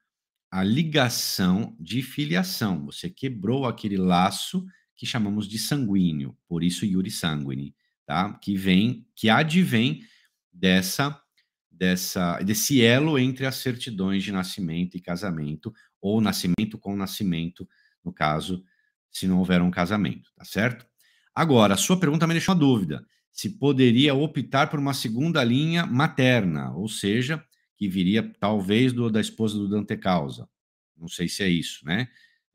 a ligação de filiação, você quebrou aquele laço que chamamos de sanguíneo, por isso iuri sanguine, tá? Que vem, que advém dessa dessa desse elo entre as certidões de nascimento e casamento ou nascimento com nascimento no caso, se não houver um casamento, tá certo? Agora, a sua pergunta me deixou uma dúvida. Se poderia optar por uma segunda linha materna, ou seja, que viria talvez do, da esposa do Dante Causa. Não sei se é isso, né?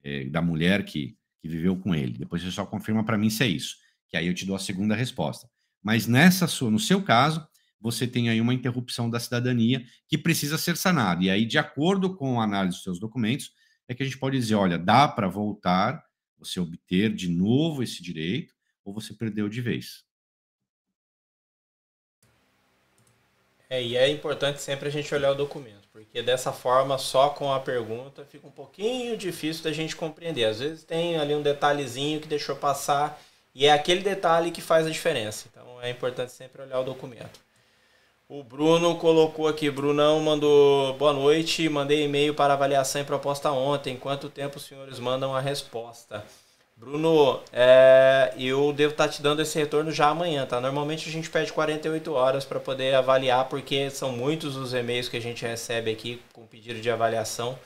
É, da mulher que, que viveu com ele. Depois você só confirma para mim se é isso, que aí eu te dou a segunda resposta. Mas nessa sua, no seu caso, você tem aí uma interrupção da cidadania que precisa ser sanada. E aí, de acordo com a análise dos seus documentos, é que a gente pode dizer, olha, dá para voltar, você obter de novo esse direito, ou você perdeu de vez. É, e é importante sempre a gente olhar o documento, porque dessa forma, só com a pergunta, fica um pouquinho difícil da gente compreender. Às vezes tem ali um detalhezinho que deixou passar, e é aquele detalhe que faz a diferença. Então é importante sempre olhar o documento. O Bruno colocou aqui, Brunão mandou boa noite, mandei e-mail para avaliação e proposta ontem. Quanto tempo os senhores mandam a resposta? Bruno, é, eu devo estar tá te dando esse retorno já amanhã, tá? Normalmente a gente pede 48 horas para poder avaliar, porque são muitos os e-mails que a gente recebe aqui com pedido de avaliação.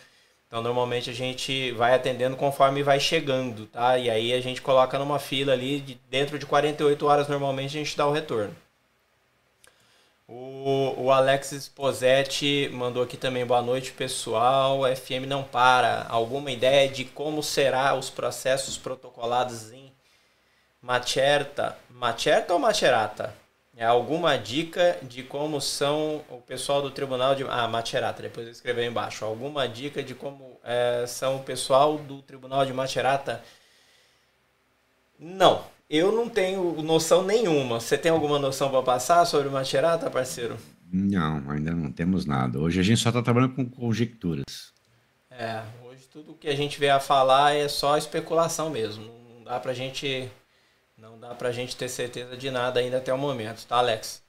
Então, normalmente a gente vai atendendo conforme vai chegando, tá? E aí a gente coloca numa fila ali, de, dentro de 48 horas normalmente a gente dá o retorno. O, o Alex Sposetti mandou aqui também boa noite, pessoal. FM não para. Alguma ideia de como será os processos protocolados em Macerta? Macerta ou Macerata? É alguma dica de como são o pessoal do Tribunal de Ah, Macerata, depois eu escrevi embaixo. Alguma dica de como é, são o pessoal do Tribunal de Macerata? Não, eu não tenho noção nenhuma. Você tem alguma noção para passar sobre Macerata, parceiro? Não, ainda não temos nada. Hoje a gente só está trabalhando com conjecturas. É, hoje tudo que a gente vê a falar é só especulação mesmo. Não dá pra gente não dá pra gente ter certeza de nada ainda até o momento, tá, Alex?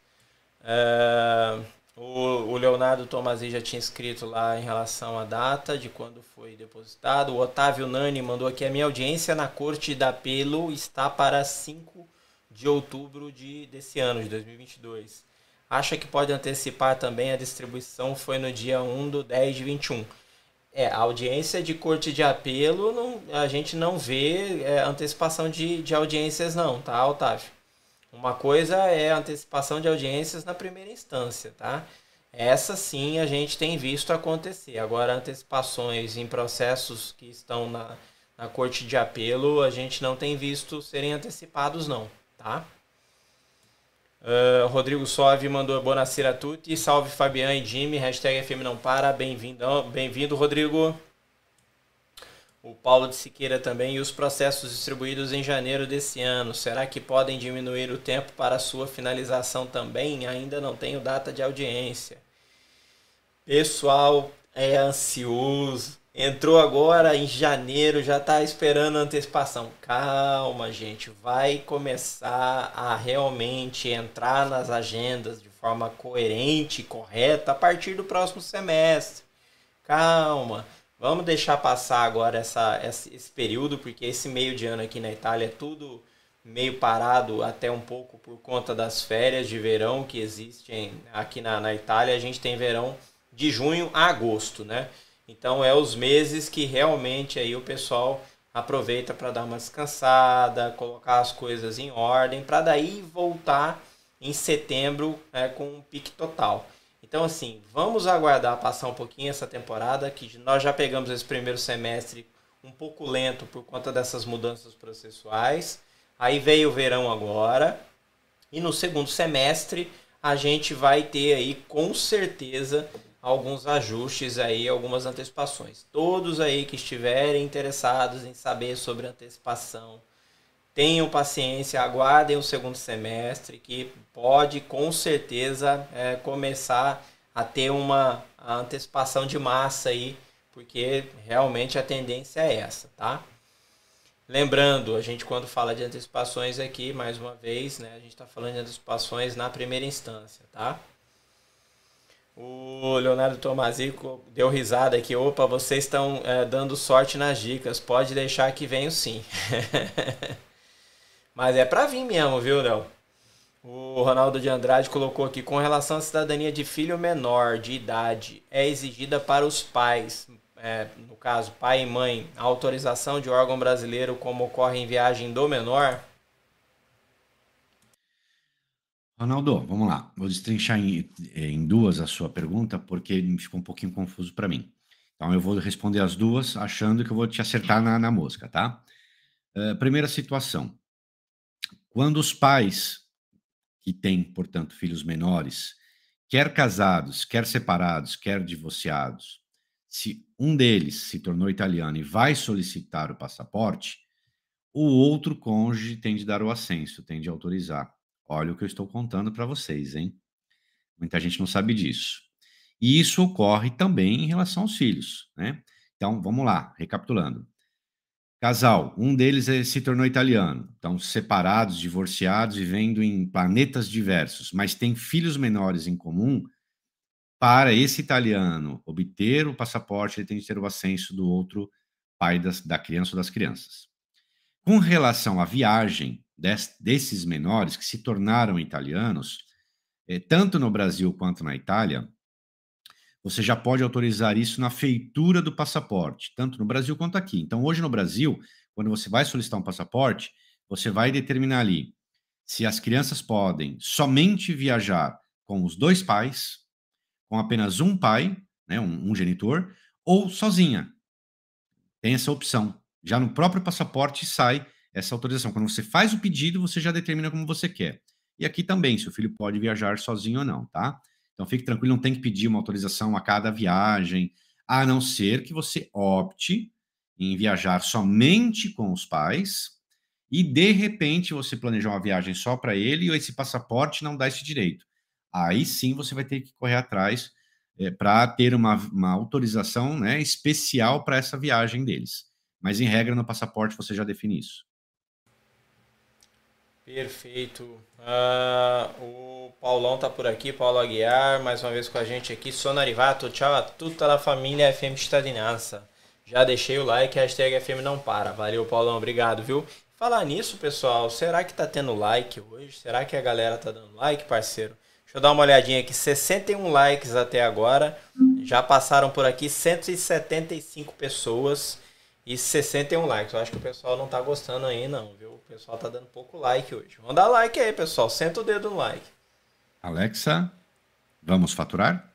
É, o, o Leonardo Tomasi já tinha escrito lá em relação à data de quando foi depositado. O Otávio Nani mandou aqui: a minha audiência na Corte da Pelo está para 5 de outubro de, desse ano, de 2022. Acha que pode antecipar também a distribuição? Foi no dia 1 do 10 de 21. É, a audiência de corte de apelo, não, a gente não vê é, antecipação de, de audiências, não, tá, Otávio? Uma coisa é a antecipação de audiências na primeira instância, tá? Essa sim a gente tem visto acontecer. Agora, antecipações em processos que estão na, na corte de apelo, a gente não tem visto serem antecipados, não, tá? Uh, Rodrigo Sove mandou Bonacira tutti. Salve Fabian e Jimmy. Hashtag FM não para. Bem-vindo, bem-vindo, Rodrigo o Paulo de Siqueira também, e os processos distribuídos em janeiro desse ano, será que podem diminuir o tempo para sua finalização também? Ainda não tenho data de audiência. Pessoal é ansioso. Entrou agora em janeiro, já está esperando antecipação. Calma, gente, vai começar a realmente entrar nas agendas de forma coerente e correta a partir do próximo semestre. Calma. Vamos deixar passar agora essa, esse período, porque esse meio de ano aqui na Itália é tudo meio parado, até um pouco por conta das férias de verão que existem aqui na, na Itália. A gente tem verão de junho a agosto, né? Então é os meses que realmente aí o pessoal aproveita para dar uma descansada, colocar as coisas em ordem, para daí voltar em setembro é, com um pique total. Então, assim, vamos aguardar passar um pouquinho essa temporada, que nós já pegamos esse primeiro semestre um pouco lento por conta dessas mudanças processuais. Aí veio o verão agora. E no segundo semestre a gente vai ter aí com certeza alguns ajustes aí, algumas antecipações. Todos aí que estiverem interessados em saber sobre antecipação, tenham paciência, aguardem o segundo semestre, que pode com certeza é, começar a ter uma antecipação de massa aí, porque realmente a tendência é essa, tá? Lembrando, a gente quando fala de antecipações aqui, mais uma vez, né, a gente está falando de antecipações na primeira instância, tá? O Leonardo Tomazico deu risada aqui. Opa, vocês estão é, dando sorte nas dicas. Pode deixar que venho sim. (laughs) Mas é para vir mesmo, viu, Léo? O Ronaldo de Andrade colocou aqui: com relação à cidadania de filho menor de idade, é exigida para os pais, é, no caso, pai e mãe, a autorização de órgão brasileiro, como ocorre em viagem do menor? Ronaldo, vamos lá. Vou destrinchar em, em duas a sua pergunta, porque ficou um pouquinho confuso para mim. Então eu vou responder as duas achando que eu vou te acertar na, na mosca, tá? Uh, primeira situação. Quando os pais que têm, portanto, filhos menores, quer casados, quer separados, quer divorciados, se um deles se tornou italiano e vai solicitar o passaporte, o outro cônjuge tem de dar o ascenso, tem de autorizar. Olha o que eu estou contando para vocês, hein? Muita gente não sabe disso. E isso ocorre também em relação aos filhos, né? Então, vamos lá, recapitulando. Casal, um deles é, se tornou italiano, estão separados, divorciados, vivendo em planetas diversos, mas têm filhos menores em comum. Para esse italiano obter o passaporte, ele tem de ter o ascenso do outro pai das, da criança ou das crianças. Com relação à viagem des, desses menores que se tornaram italianos, é, tanto no Brasil quanto na Itália, você já pode autorizar isso na feitura do passaporte, tanto no Brasil quanto aqui. Então, hoje no Brasil, quando você vai solicitar um passaporte, você vai determinar ali se as crianças podem somente viajar com os dois pais, com apenas um pai, né, um, um genitor, ou sozinha. Tem essa opção. Já no próprio passaporte sai essa autorização. Quando você faz o pedido, você já determina como você quer. E aqui também, se o filho pode viajar sozinho ou não, tá? Então fique tranquilo, não tem que pedir uma autorização a cada viagem, a não ser que você opte em viajar somente com os pais e de repente você planejar uma viagem só para ele e esse passaporte não dá esse direito. Aí sim você vai ter que correr atrás é, para ter uma, uma autorização né, especial para essa viagem deles. Mas em regra no passaporte você já define isso. Perfeito. Uh, o Paulão tá por aqui, Paulo Aguiar, mais uma vez com a gente aqui. Sono arrivato, ciao a tutta la família FM Cittadinança. Já deixei o like, hashtag FM não para. Valeu, Paulão, obrigado, viu? Falar nisso, pessoal, será que tá tendo like hoje? Será que a galera tá dando like, parceiro? Deixa eu dar uma olhadinha aqui, 61 likes até agora. Já passaram por aqui 175 pessoas e 61 likes. Eu acho que o pessoal não tá gostando aí, não, viu? O pessoal tá dando pouco like hoje. Vamos dar like aí, pessoal. Senta o dedo no like. Alexa, vamos faturar?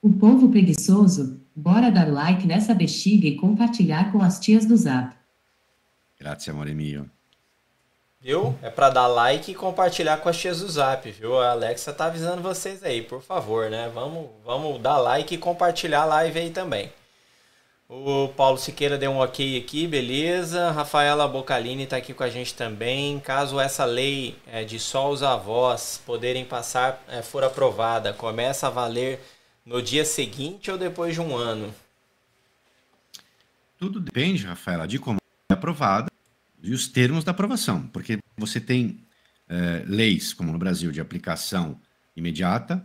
O povo preguiçoso, bora dar like nessa bexiga e compartilhar com as tias do Zap. Grazie, amore mio. Viu? É para dar like e compartilhar com as tias do Zap, viu? A Alexa tá avisando vocês aí, por favor, né? Vamos, vamos dar like e compartilhar a live aí também. O Paulo Siqueira deu um ok aqui, beleza. Rafaela Bocalini está aqui com a gente também. Caso essa lei é, de só os avós poderem passar é, for aprovada, começa a valer no dia seguinte ou depois de um ano? Tudo depende, Rafaela, de como é aprovada e os termos da aprovação, porque você tem é, leis, como no Brasil, de aplicação imediata,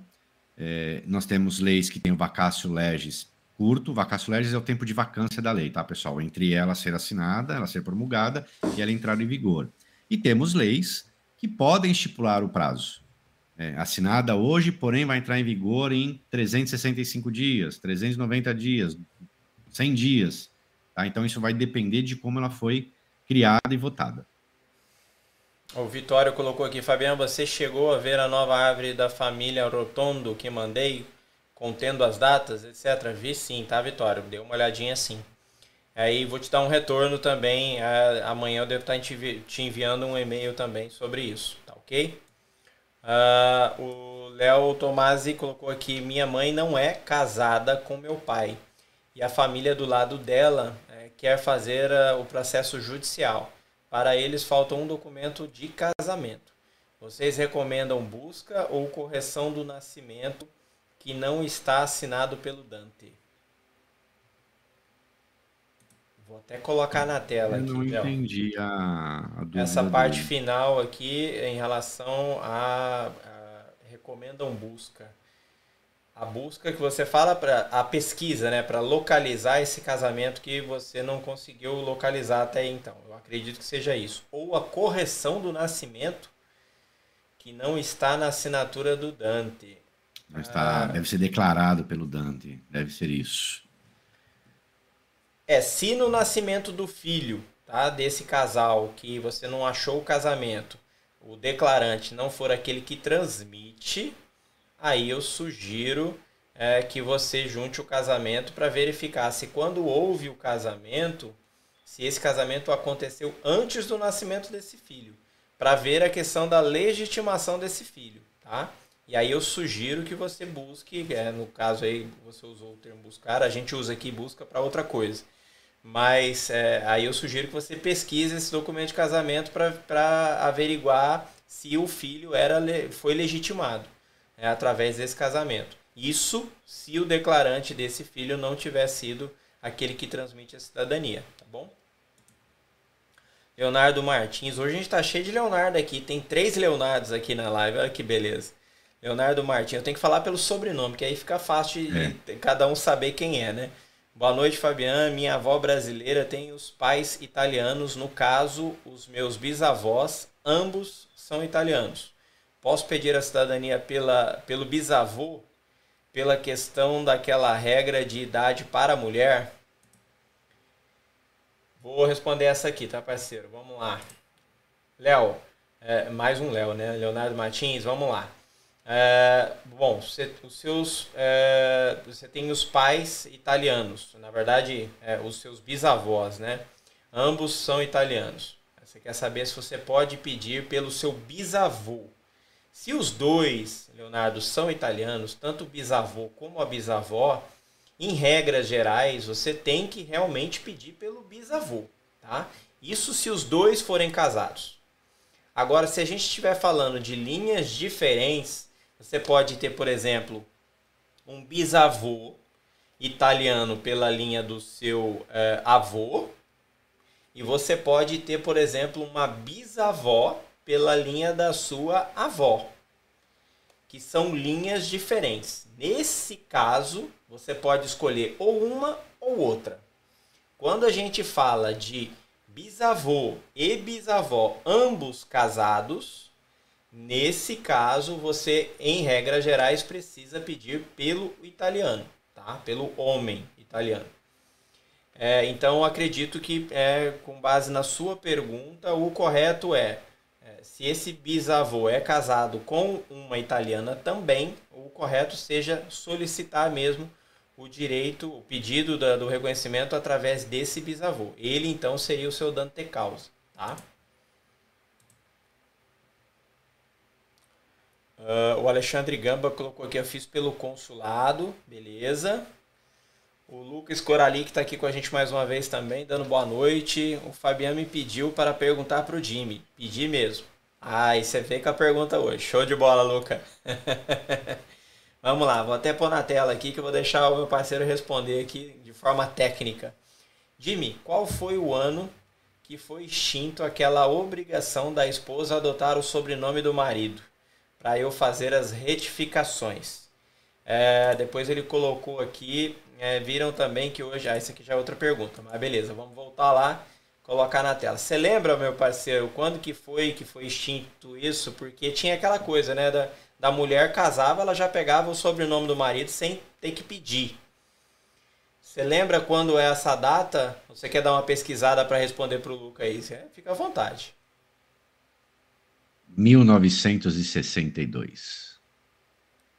é, nós temos leis que têm o vacácio legis curto, vacácio legis é o tempo de vacância da lei, tá, pessoal? Entre ela ser assinada, ela ser promulgada e ela entrar em vigor. E temos leis que podem estipular o prazo. É, assinada hoje, porém vai entrar em vigor em 365 dias, 390 dias, 100 dias. Tá? Então isso vai depender de como ela foi criada e votada. O Vitório colocou aqui, Fabiano, você chegou a ver a nova árvore da família Rotondo que mandei, contendo as datas, etc. Vi sim, tá, Vitório? Deu uma olhadinha sim. Aí vou te dar um retorno também. amanhã eu devo estar te enviando um e-mail também sobre isso, tá ok? Uh, o Léo Tomasi colocou aqui: minha mãe não é casada com meu pai e a família do lado dela quer fazer uh, o processo judicial. Para eles falta um documento de casamento. Vocês recomendam busca ou correção do nascimento que não está assinado pelo Dante? Vou até colocar na tela Eu aqui. não entendi a, a Essa parte final aqui em relação a, a recomendam busca a busca que você fala para a pesquisa, né, para localizar esse casamento que você não conseguiu localizar até então. Eu acredito que seja isso. Ou a correção do nascimento que não está na assinatura do Dante. Está, ah, deve ser declarado pelo Dante, deve ser isso. É, se no nascimento do filho, tá, desse casal que você não achou o casamento, o declarante não for aquele que transmite, aí eu sugiro é, que você junte o casamento para verificar se quando houve o casamento, se esse casamento aconteceu antes do nascimento desse filho, para ver a questão da legitimação desse filho, tá? E aí eu sugiro que você busque, é, no caso aí você usou o termo buscar, a gente usa aqui busca para outra coisa. Mas é, aí eu sugiro que você pesquise esse documento de casamento para averiguar se o filho era foi legitimado é, através desse casamento. Isso se o declarante desse filho não tiver sido aquele que transmite a cidadania, tá bom? Leonardo Martins. Hoje a gente tá cheio de Leonardo aqui. Tem três Leonardos aqui na live. Olha que beleza. Leonardo Martins. Eu tenho que falar pelo sobrenome, que aí fica fácil de, é. cada um saber quem é, né? Boa noite, Fabiano. Minha avó brasileira tem os pais italianos. No caso, os meus bisavós, ambos são italianos. Posso pedir a cidadania pela, pelo bisavô pela questão daquela regra de idade para a mulher? Vou responder essa aqui, tá, parceiro? Vamos lá. Léo, é, mais um Léo, né? Leonardo Martins, vamos lá. É, bom, você, os seus, é, você tem os pais italianos, na verdade, é, os seus bisavós, né? Ambos são italianos. Você quer saber se você pode pedir pelo seu bisavô. Se os dois, Leonardo, são italianos, tanto o bisavô como a bisavó, em regras gerais, você tem que realmente pedir pelo bisavô, tá? Isso se os dois forem casados. Agora, se a gente estiver falando de linhas diferentes, você pode ter, por exemplo, um bisavô italiano pela linha do seu eh, avô, e você pode ter, por exemplo, uma bisavó pela linha da sua avó, que são linhas diferentes. Nesse caso, você pode escolher ou uma ou outra. Quando a gente fala de bisavô e bisavó, ambos casados, nesse caso você, em regras gerais, precisa pedir pelo italiano, tá? Pelo homem italiano. É, então acredito que, é, com base na sua pergunta, o correto é se esse bisavô é casado com uma italiana também, o correto seja solicitar mesmo o direito, o pedido da, do reconhecimento através desse bisavô. Ele então seria o seu dante causa, tá? Uh, o Alexandre Gamba colocou aqui, eu fiz pelo consulado, beleza. O Lucas Corali, que está aqui com a gente mais uma vez também, dando boa noite. O Fabiano me pediu para perguntar para o Jimmy. Pedi mesmo. Ah, e você veio com a pergunta hoje. Show de bola, Luca. (laughs) Vamos lá, vou até pôr na tela aqui que eu vou deixar o meu parceiro responder aqui de forma técnica. Jimmy, qual foi o ano que foi extinto aquela obrigação da esposa adotar o sobrenome do marido? Para eu fazer as retificações. É, depois ele colocou aqui, é, viram também que hoje. Ah, isso aqui já é outra pergunta, mas beleza, vamos voltar lá colocar na tela. Você lembra, meu parceiro, quando que foi que foi extinto isso? Porque tinha aquela coisa, né, da, da mulher casava, ela já pegava o sobrenome do marido sem ter que pedir. Você lembra quando é essa data? Você quer dar uma pesquisada para responder para o Luca aí? Você fica à vontade. 1962.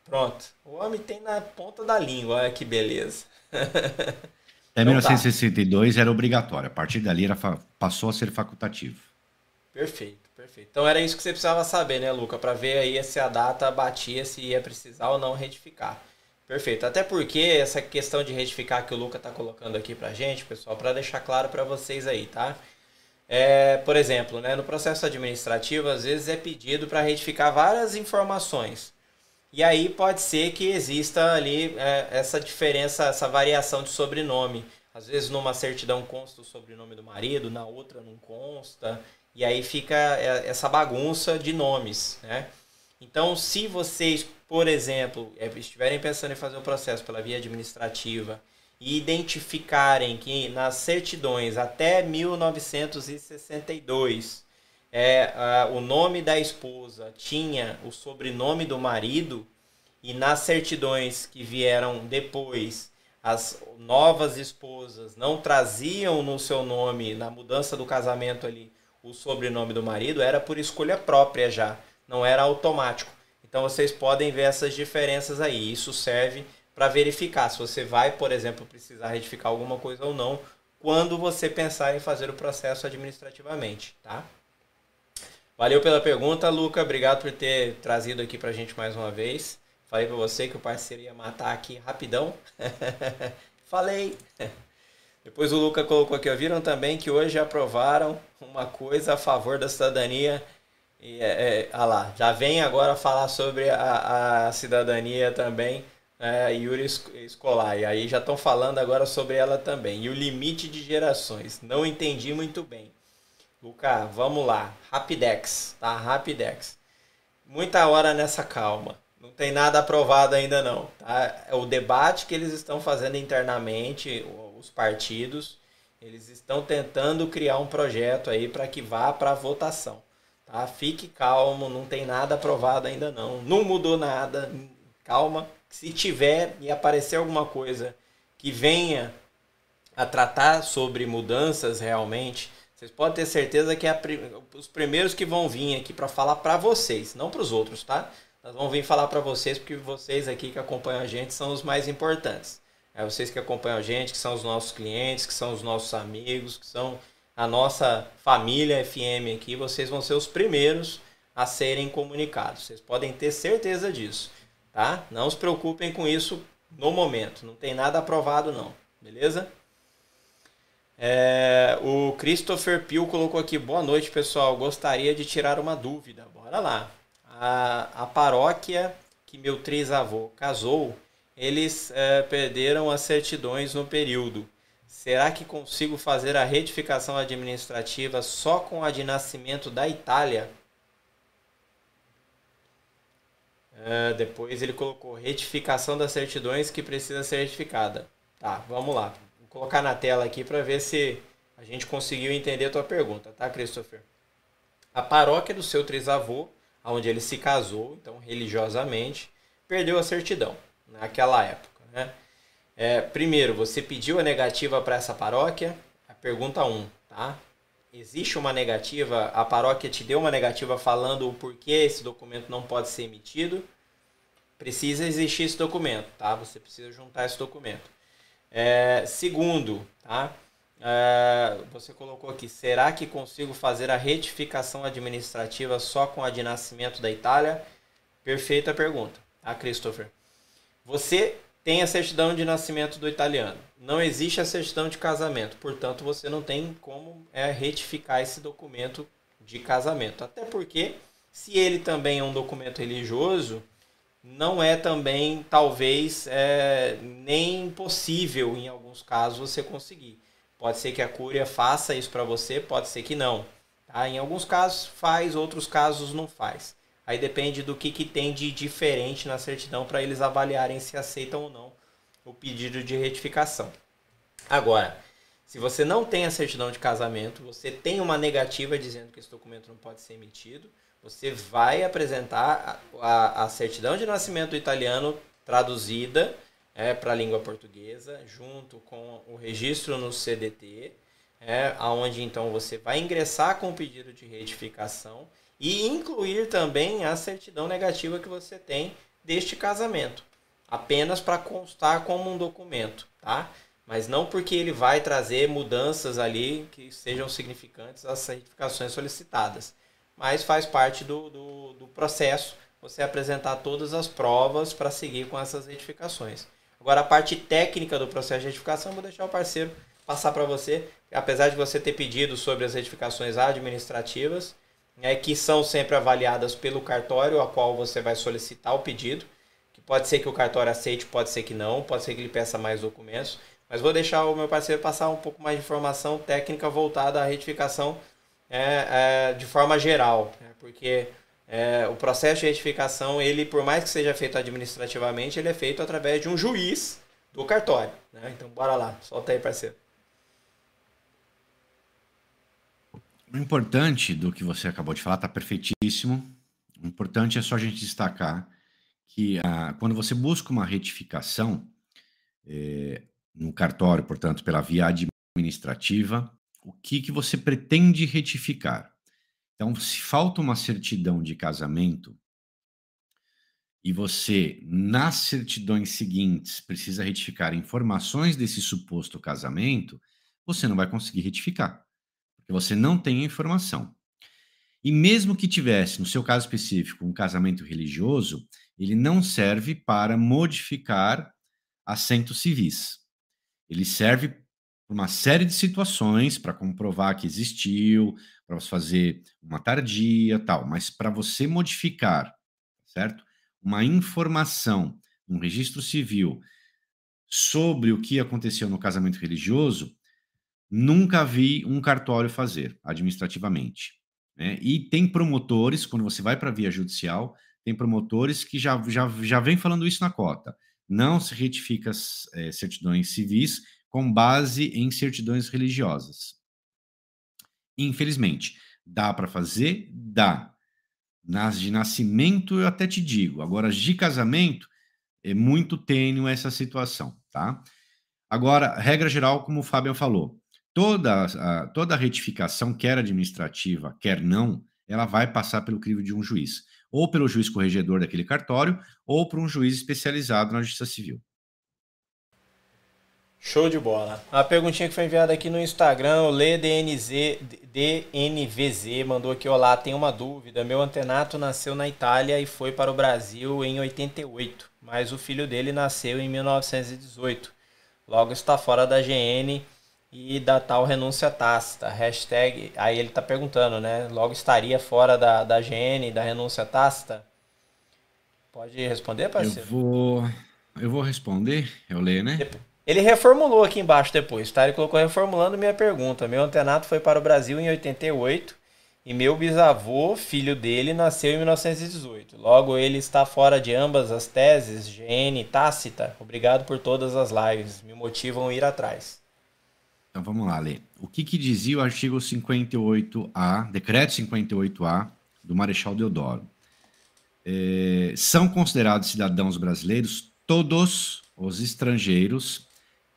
Pronto. O homem tem na ponta da língua. Olha que beleza. (laughs) Até então, 1962 tá. era obrigatório. A partir dali era passou a ser facultativo. Perfeito, perfeito. Então era isso que você precisava saber, né, Luca? Para ver aí se a data batia, se ia precisar ou não retificar. Perfeito. Até porque essa questão de retificar que o Luca está colocando aqui para gente, pessoal, para deixar claro para vocês aí, tá? É, por exemplo, né, no processo administrativo, às vezes é pedido para retificar várias informações. E aí pode ser que exista ali é, essa diferença, essa variação de sobrenome. Às vezes numa certidão consta o sobrenome do marido, na outra não consta. E aí fica é, essa bagunça de nomes, né? Então, se vocês, por exemplo, é, estiverem pensando em fazer o processo pela via administrativa e identificarem que nas certidões até 1962 é, a, o nome da esposa tinha o sobrenome do marido e nas certidões que vieram depois as novas esposas não traziam no seu nome na mudança do casamento ali o sobrenome do marido era por escolha própria já não era automático então vocês podem ver essas diferenças aí isso serve para verificar se você vai, por exemplo, precisar retificar alguma coisa ou não quando você pensar em fazer o processo administrativamente, tá? Valeu pela pergunta, Luca. Obrigado por ter trazido aqui para a gente mais uma vez. Falei para você que o parceiro ia matar aqui rapidão. (laughs) Falei. Depois o Luca colocou aqui, viram também que hoje aprovaram uma coisa a favor da cidadania. E, é, é, ah lá, já vem agora falar sobre a, a cidadania também, é, Yuri Escolar. E aí já estão falando agora sobre ela também. E o limite de gerações. Não entendi muito bem. Luca, vamos lá. Rapidex, tá? Rapidex. Muita hora nessa calma. Não tem nada aprovado ainda não. Tá? É o debate que eles estão fazendo internamente, os partidos, eles estão tentando criar um projeto aí para que vá para votação. Tá? Fique calmo, não tem nada aprovado ainda não. Não mudou nada. Calma. Se tiver e aparecer alguma coisa que venha a tratar sobre mudanças realmente, vocês podem ter certeza que é os primeiros que vão vir aqui para falar para vocês, não para os outros, tá? Nós vamos vir falar para vocês porque vocês aqui que acompanham a gente são os mais importantes. É vocês que acompanham a gente, que são os nossos clientes, que são os nossos amigos, que são a nossa família FM aqui, vocês vão ser os primeiros a serem comunicados. Vocês podem ter certeza disso, tá? Não se preocupem com isso no momento. Não tem nada aprovado não, beleza? É, o Christopher Pio colocou aqui, boa noite pessoal, gostaria de tirar uma dúvida. Bora lá a, a paróquia que meu trisavô casou, eles é, perderam as certidões no período. Será que consigo fazer a retificação administrativa só com a de nascimento da Itália? É, depois ele colocou retificação das certidões que precisa ser retificada. Tá, vamos lá. Colocar na tela aqui para ver se a gente conseguiu entender a tua pergunta, tá, Christopher? A paróquia do seu trisavô onde ele se casou, então religiosamente, perdeu a certidão naquela época. Né? É, primeiro, você pediu a negativa para essa paróquia? A pergunta 1, um, tá? Existe uma negativa, a paróquia te deu uma negativa falando o porquê esse documento não pode ser emitido? Precisa existir esse documento, tá? Você precisa juntar esse documento. É, segundo, tá? Uh, você colocou aqui, será que consigo fazer a retificação administrativa só com a de nascimento da Itália? Perfeita pergunta, tá, Christopher? Você tem a certidão de nascimento do italiano. Não existe a certidão de casamento, portanto, você não tem como é, retificar esse documento de casamento. Até porque, se ele também é um documento religioso, não é também, talvez, é, nem possível, em alguns casos, você conseguir. Pode ser que a Cúria faça isso para você, pode ser que não. Tá? Em alguns casos faz, outros casos não faz. Aí depende do que, que tem de diferente na certidão para eles avaliarem se aceitam ou não o pedido de retificação. Agora, se você não tem a certidão de casamento, você tem uma negativa dizendo que esse documento não pode ser emitido, você vai apresentar a, a, certidão de nascimento italiano traduzida é, para a língua portuguesa, junto com o registro no CDT, é, aonde então você vai ingressar com o pedido de retificação e incluir também a certidão negativa que você tem deste casamento, apenas para constar como um documento, tá? Mas não porque ele vai trazer mudanças ali que sejam significantes às certificações solicitadas, mas faz parte do, do, do processo você apresentar todas as provas para seguir com essas retificações. Agora, a parte técnica do processo de retificação, vou deixar o parceiro passar para você. Apesar de você ter pedido sobre as retificações administrativas, né, que são sempre avaliadas pelo cartório a qual você vai solicitar o pedido, que pode ser que o cartório aceite, pode ser que não, pode ser que ele peça mais documentos, mas vou deixar o meu parceiro passar um pouco mais de informação técnica voltada à retificação é, é, de forma geral, né, porque é, o processo de retificação, ele, por mais que seja feito administrativamente, ele é feito através de um juiz do cartório. Né? Então, bora lá, solta aí, parceiro. O importante do que você acabou de falar está perfeitíssimo. O importante é só a gente destacar que ah, quando você busca uma retificação é, no cartório, portanto, pela via administrativa, o que, que você pretende retificar? Então, se falta uma certidão de casamento e você, nas certidões seguintes, precisa retificar informações desse suposto casamento, você não vai conseguir retificar, porque você não tem a informação. E mesmo que tivesse, no seu caso específico, um casamento religioso, ele não serve para modificar assentos civis. Ele serve uma série de situações para comprovar que existiu, para você fazer uma tardia, tal, mas para você modificar, certo? Uma informação, um registro civil sobre o que aconteceu no casamento religioso, nunca vi um cartório fazer administrativamente. Né? E tem promotores, quando você vai para a via judicial, tem promotores que já, já, já vem falando isso na cota. Não se retifica é, certidões civis com base em certidões religiosas. Infelizmente, dá para fazer? Dá. Nas de nascimento eu até te digo. Agora, de casamento, é muito tênue essa situação, tá? Agora, regra geral, como o Fábio falou, toda a, toda a retificação, quer administrativa, quer não, ela vai passar pelo crivo de um juiz, ou pelo juiz corregedor daquele cartório, ou por um juiz especializado na justiça civil. Show de bola. A perguntinha que foi enviada aqui no Instagram, o LeDNZ, DNVZ mandou aqui, olá, tem uma dúvida. Meu antenato nasceu na Itália e foi para o Brasil em 88, mas o filho dele nasceu em 1918. Logo está fora da GN e da tal renúncia tácita. Hashtag, aí ele está perguntando, né? Logo estaria fora da, da GN, da renúncia tácita? Pode responder, parceiro? Eu vou, eu vou responder, eu leio, né? Ele reformulou aqui embaixo depois, tá? Ele colocou reformulando minha pergunta. Meu antenato foi para o Brasil em 88 e meu bisavô, filho dele, nasceu em 1918. Logo, ele está fora de ambas as teses, GN tácita. Obrigado por todas as lives, me motivam a ir atrás. Então vamos lá, Lê. O que, que dizia o artigo 58A, decreto 58A do Marechal Deodoro? É, são considerados cidadãos brasileiros todos os estrangeiros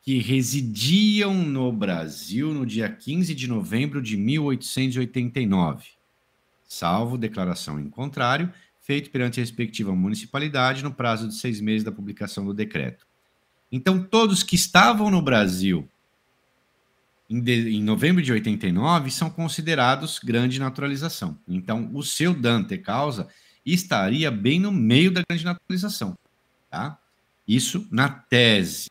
que residiam no Brasil no dia 15 de novembro de 1889, salvo declaração em contrário, feito perante a respectiva municipalidade no prazo de seis meses da publicação do decreto. Então, todos que estavam no Brasil em, de, em novembro de 89 são considerados grande naturalização. Então, o seu Dante causa estaria bem no meio da grande naturalização. Tá? Isso na tese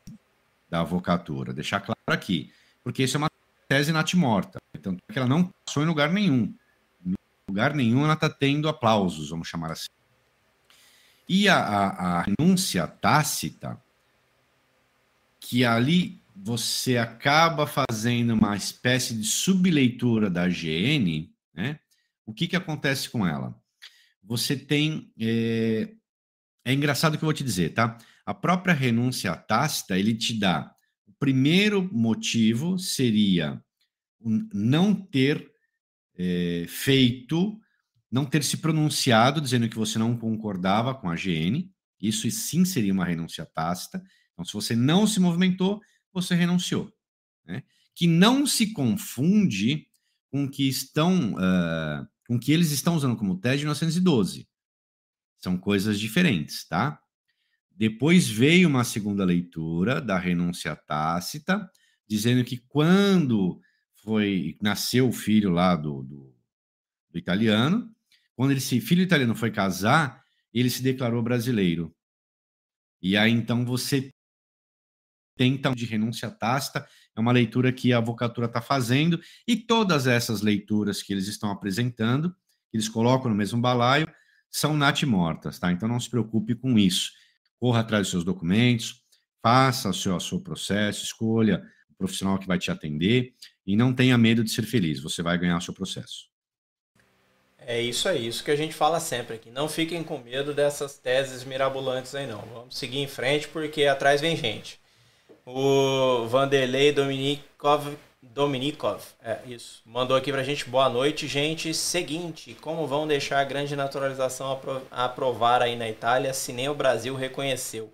da avocatura, deixar claro aqui, porque isso é uma tese natimorta, então ela não passou em lugar nenhum. Em lugar nenhum ela está tendo aplausos, vamos chamar assim. E a, a, a renúncia tácita, que ali você acaba fazendo uma espécie de subleitura da GN, né? O que, que acontece com ela? Você tem. É, é engraçado o que eu vou te dizer, tá? A própria renúncia tácita, ele te dá. O primeiro motivo seria não ter é, feito, não ter se pronunciado dizendo que você não concordava com a GN. Isso sim seria uma renúncia tácita. Então, se você não se movimentou, você renunciou. Né? Que não se confunde com que estão, uh, com que eles estão usando como tese de 1912. São coisas diferentes, tá? Depois veio uma segunda leitura da renúncia tácita, dizendo que quando foi nasceu o filho lá do, do, do italiano, quando esse filho italiano foi casar, ele se declarou brasileiro. E aí então você tenta de renúncia tácita, é uma leitura que a avocatura está fazendo, e todas essas leituras que eles estão apresentando, que eles colocam no mesmo balaio, são natimortas, tá? Então não se preocupe com isso. Corra atrás dos seus documentos, faça o seu, o seu processo, escolha o profissional que vai te atender e não tenha medo de ser feliz, você vai ganhar o seu processo. É isso aí, isso que a gente fala sempre aqui. Não fiquem com medo dessas teses mirabolantes aí não. Vamos seguir em frente porque atrás vem gente. O Vanderlei Dominikov, Dominikov, é isso, mandou aqui pra gente, boa noite, gente. Seguinte, como vão deixar a grande naturalização apro aprovar aí na Itália se nem o Brasil reconheceu?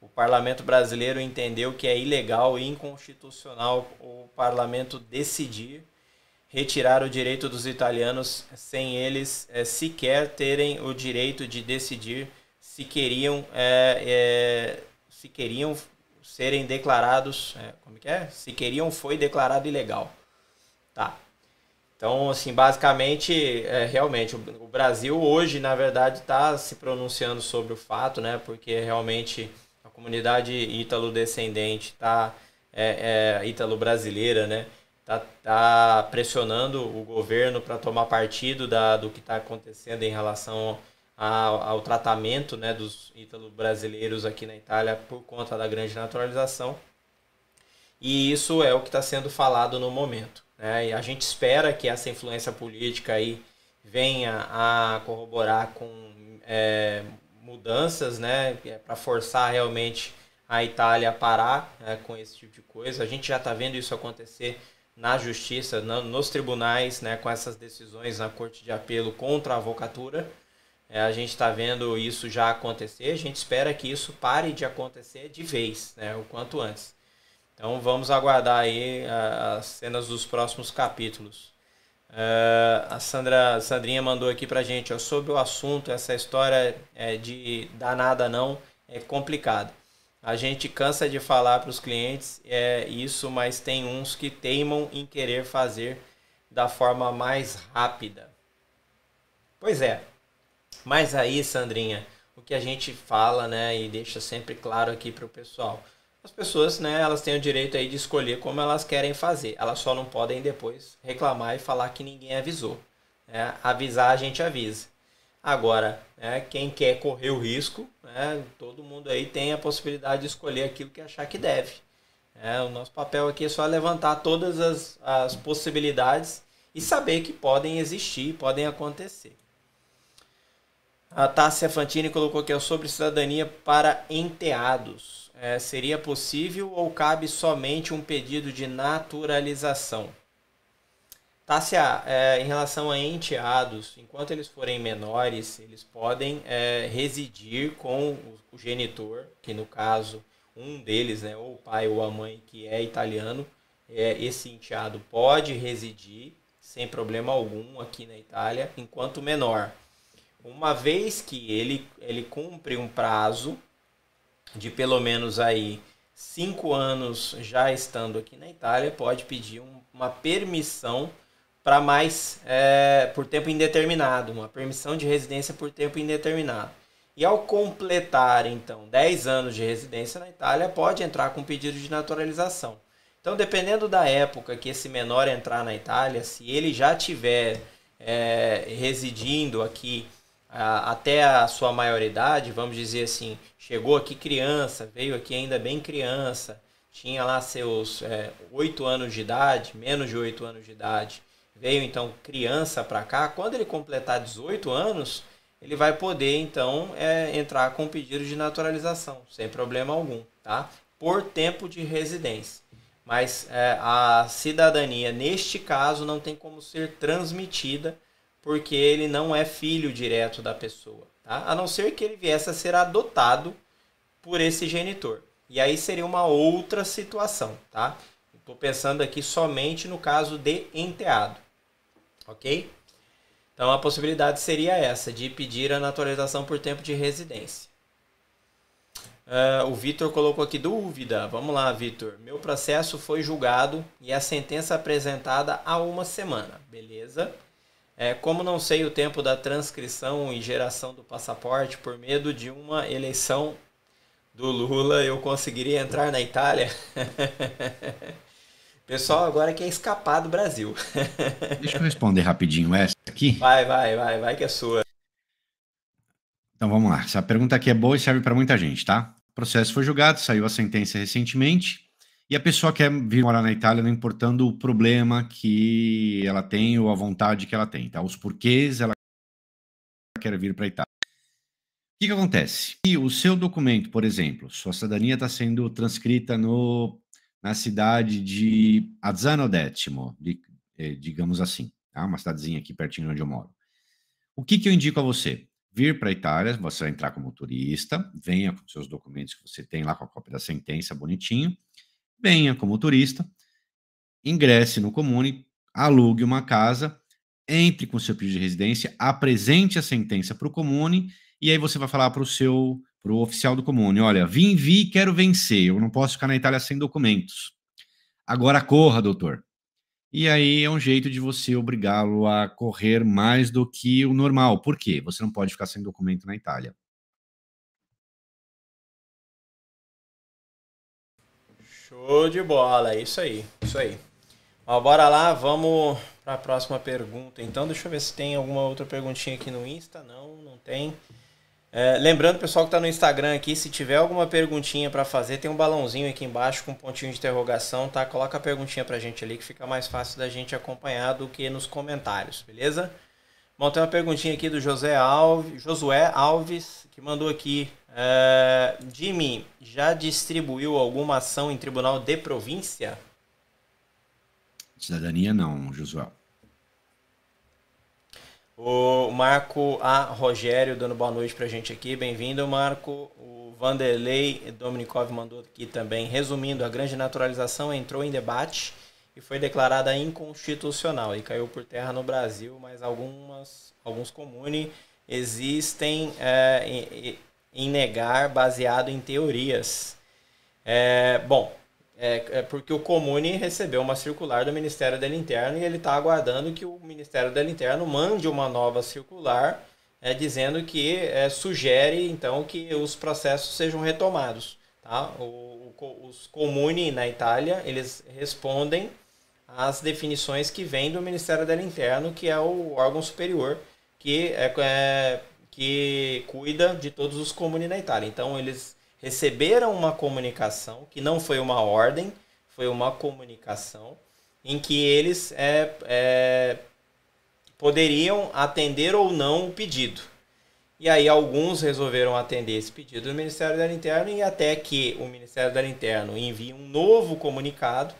O parlamento brasileiro entendeu que é ilegal e inconstitucional o parlamento decidir retirar o direito dos italianos sem eles é, sequer terem o direito de decidir se queriam é, é, se queriam serem declarados é, como que é? Se queriam foi declarado ilegal. Tá. Então assim basicamente é, realmente o, o Brasil hoje na verdade está se pronunciando sobre o fato né porque realmente a comunidade ítalo-descendente está é, é, ítalo-brasileira né tá, tá pressionando o governo para tomar partido da, do que está acontecendo em relação ao, tratamento né, dos ítalo-brasileiros aqui na Itália por conta da grande naturalização. E isso é o que está sendo falado no momento. Né? E a gente espera que essa influência política aí venha a corroborar com é, mudanças né, é para forçar realmente a Itália a parar né, com esse tipo de coisa. A gente já está vendo isso acontecer na justiça, nos tribunais, né, com essas decisões na corte de apelo contra a avocatura. É, a gente está vendo isso já acontecer, a gente espera que isso pare de acontecer de vez, né, o quanto antes. Então vamos aguardar aí as cenas dos próximos capítulos. Uh, a Sandra, Sandrinha mandou aqui pra gente ó, sobre o assunto, essa história é, de danada não é complicado. A gente cansa de falar para os clientes é isso, mas tem uns que teimam em querer fazer da forma mais rápida. Pois é. Mas aí, Sandrinha, o que a gente fala, né, e deixa sempre claro aqui para o pessoal, as pessoas, né, elas têm o direito aí de escolher como elas querem fazer. Elas só não podem depois reclamar e falar que ninguém avisou. Né? Avisar a gente avisa. Agora, né, quem quer correr o risco, né, todo mundo aí tem a possibilidade de escolher aquilo que achar que deve. O nosso papel aqui é só levantar todas as, as possibilidades e saber que podem existir, podem acontecer. A Tássia Fantini colocou aqui sobre cidadania para enteados. É, seria possível ou cabe somente um pedido de naturalização? Tássia, é, em relação a enteados, enquanto eles forem menores, eles podem é, residir com o, genitor, que no caso, um deles, né, ou o pai ou a mãe que é italiano, é, esse enteado pode residir sem problema algum aqui na Itália, enquanto menor. Uma vez que ele, ele cumpre um prazo de pelo menos aí cinco anos já estando aqui na Itália, pode pedir um, uma permissão para mais é, por tempo indeterminado, uma permissão de residência por tempo indeterminado. E ao completar, então, 10 anos de residência na Itália, pode entrar com pedido de naturalização. Então, dependendo da época que esse menor entrar na Itália, se ele já tiver é, residindo aqui até a sua maioridade, vamos dizer assim, chegou aqui criança, veio aqui ainda bem criança, tinha lá seus é, 8 anos de idade, menos de 8 anos de idade, veio então criança para cá, quando ele completar 18 anos, ele vai poder então é, entrar com pedido de naturalização, sem problema algum, tá? Por tempo de residência. Mas é, a cidadania, neste caso, não tem como ser transmitida, porque ele não é filho direto da pessoa, tá? A não ser que ele viesse a ser adotado por esse genitor. E aí seria uma outra situação, tá? Estou pensando aqui somente no caso de enteado ok? Então a possibilidade seria essa, de pedir a naturalização por tempo de residência. Uh, o Vitor colocou aqui dúvida. Vamos lá, Vitor. Meu processo foi julgado e a sentença apresentada há uma semana. Beleza. É, como não sei o tempo da transcrição e geração do passaporte, por medo de uma eleição do Lula, eu conseguiria entrar na Itália? (laughs) pessoal agora quer escapar do Brasil. (laughs) Deixa eu responder rapidinho essa aqui. Vai, vai, vai, vai que é sua. Então vamos lá. Essa pergunta aqui é boa e serve para muita gente, tá? O processo foi julgado, saiu a sentença recentemente e a pessoa quer vir morar na Itália, não importando o problema que ela tem ou a vontade que ela tem, tá? Os porquês ela quer vir para a Itália. O que, que acontece? E o seu documento, por exemplo, sua cidadania está sendo transcrita no na cidade de Azzano Décimo, eh, digamos assim, tá? uma cidadezinha aqui pertinho de onde eu moro. O que, que eu indico a você? Vir para a Itália, você vai entrar como turista, venha com seus documentos que você tem lá com a cópia da sentença, bonitinho, venha como turista, ingresse no comune, alugue uma casa, entre com seu pedido de residência, apresente a sentença para o comune E aí você vai falar para o seu, para o oficial do comune, olha, vim, vi, quero vencer, eu não posso ficar na Itália sem documentos. Agora corra, doutor. E aí é um jeito de você obrigá-lo a correr mais do que o normal. Por quê? Você não pode ficar sem documento na Itália. Show de bola, é isso aí, isso aí. Ó, bora lá, vamos para a próxima pergunta. Então, deixa eu ver se tem alguma outra perguntinha aqui no Insta. Não, não tem. É, lembrando, pessoal que está no Instagram aqui, se tiver alguma perguntinha para fazer, tem um balãozinho aqui embaixo com um pontinho de interrogação, tá? Coloca a perguntinha para gente ali que fica mais fácil da gente acompanhar do que nos comentários, beleza? Bom, tem uma perguntinha aqui do José Alves, Josué Alves, que mandou aqui. É, Jimmy, já distribuiu alguma ação em tribunal de província? Cidadania não, Josué. O Marco A. Rogério dando boa noite pra gente aqui. Bem-vindo, Marco. O Vanderlei Dominikov mandou aqui também. Resumindo, a grande naturalização entrou em debate e foi declarada inconstitucional e caiu por terra no Brasil, mas algumas, alguns comunes existem é, em, em, negar baseado em teorias. É, bom, é, é, porque o Comune recebeu uma circular do Ministério da Interno e ele está aguardando que o Ministério da Interno mande uma nova circular é, dizendo que é, sugere então que os processos sejam retomados. Tá? O, o, os Comuni na Itália eles respondem às definições que vêm do Ministério da Interno, que é o órgão superior que, é, é que cuida de todos os Comuni na Itália. Então eles receberam uma comunicação, que não foi uma ordem, foi uma comunicação, em que eles é, é, poderiam atender ou não o pedido. E aí alguns resolveram atender esse pedido do Ministério da Interno e até que o Ministério da Interno envie um novo comunicado,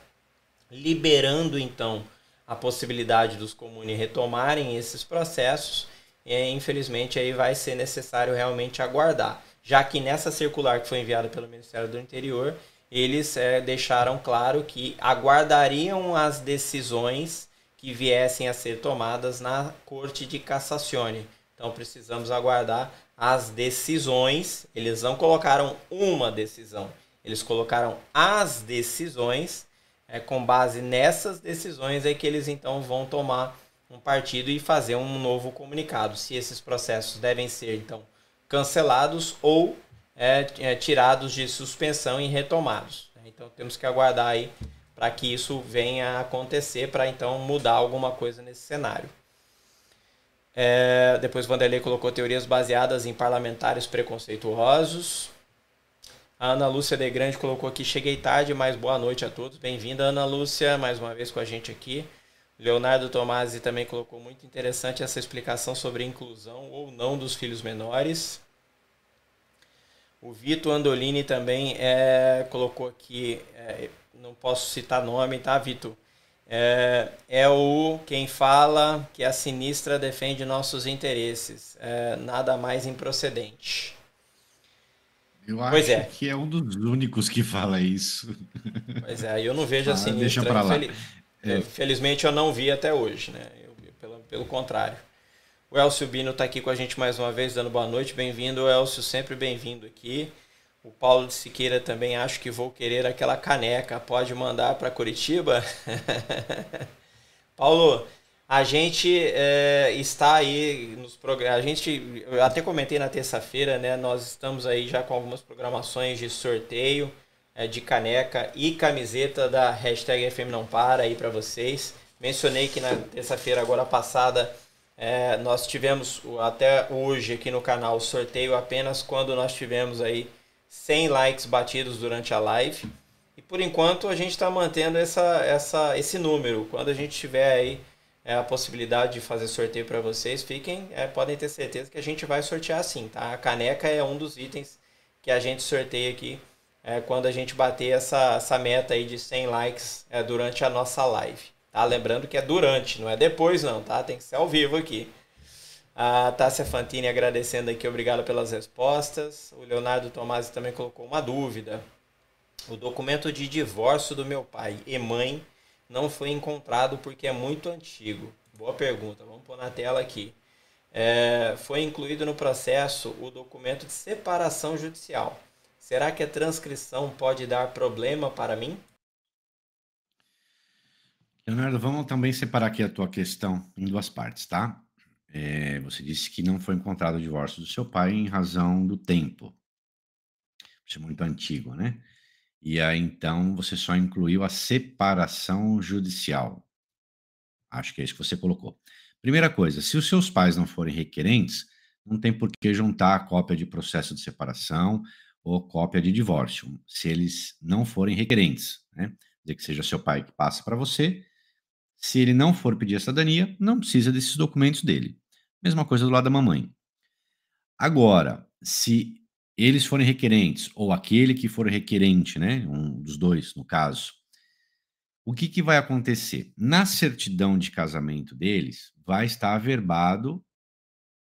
liberando então a possibilidade dos comunes retomarem esses processos, e, infelizmente aí vai ser necessário realmente aguardar já que nessa circular que foi enviada pelo Ministério do Interior, eles é, deixaram claro que aguardariam as decisões que viessem a ser tomadas na Corte de Cassazione. Então precisamos aguardar as decisões. Eles não colocaram uma decisão, eles colocaram as decisões. É, com base nessas decisões é que eles então vão tomar um partido e fazer um novo comunicado. Se esses processos devem ser então cancelados ou é, é, tirados de suspensão e retomados. Então temos que aguardar aí para que isso venha a acontecer, para então mudar alguma coisa nesse cenário. É, depois Vanderlei colocou teorias baseadas em parlamentares preconceituosos. A Ana Lúcia de Grande colocou aqui, cheguei tarde, mas boa noite a todos. Bem-vinda, Ana Lúcia, mais uma vez com a gente aqui. Leonardo Tomasi também colocou muito interessante essa explicação sobre a inclusão ou não dos filhos menores. O Vitor Andolini também é, colocou aqui, é, não posso citar nome, tá, Vitor? É, é, o quem fala que a sinistra defende nossos interesses. É, nada mais improcedente. Eu acho é. que é um dos únicos que fala isso. Pois é, eu não vejo a sinistra. Deixa pra lá. É. Felizmente eu não vi até hoje, né? Eu, pelo, pelo contrário. O Elcio Bino está aqui com a gente mais uma vez, dando boa noite. Bem-vindo, Elcio, sempre bem-vindo aqui. O Paulo de Siqueira também acho que vou querer aquela caneca. Pode mandar para Curitiba? (laughs) Paulo, a gente é, está aí nos programas. A gente, eu até comentei na terça-feira, né? Nós estamos aí já com algumas programações de sorteio é, de caneca e camiseta da hashtag FM Não Para aí para vocês. Mencionei que na terça-feira agora passada é, nós tivemos até hoje aqui no canal sorteio apenas quando nós tivemos aí 100 likes batidos durante a live. E por enquanto a gente está mantendo essa, essa, esse número. Quando a gente tiver aí é, a possibilidade de fazer sorteio para vocês, fiquem, é, podem ter certeza que a gente vai sortear sim, tá? A caneca é um dos itens que a gente sorteia aqui é, quando a gente bater essa, essa meta aí de 100 likes é, durante a nossa live. Tá? Lembrando que é durante, não é depois não, tá? Tem que ser ao vivo aqui. A Tássia Fantini agradecendo aqui, obrigado pelas respostas. O Leonardo Tomasi também colocou uma dúvida. O documento de divórcio do meu pai e mãe não foi encontrado porque é muito antigo. Boa pergunta, vamos pôr na tela aqui. é, foi incluído no processo o documento de separação judicial. Será que a transcrição pode dar problema para mim? Leonardo, vamos também separar aqui a tua questão em duas partes, tá? É, você disse que não foi encontrado o divórcio do seu pai em razão do tempo. Isso é muito antigo, né? E aí, então, você só incluiu a separação judicial. Acho que é isso que você colocou. Primeira coisa, se os seus pais não forem requerentes, não tem por que juntar a cópia de processo de separação ou cópia de divórcio, se eles não forem requerentes, né? Dizer que seja seu pai que passa para você. Se ele não for pedir a cidadania, não precisa desses documentos dele. Mesma coisa do lado da mamãe. Agora, se eles forem requerentes, ou aquele que for requerente, né, um dos dois, no caso, o que, que vai acontecer? Na certidão de casamento deles, vai estar averbado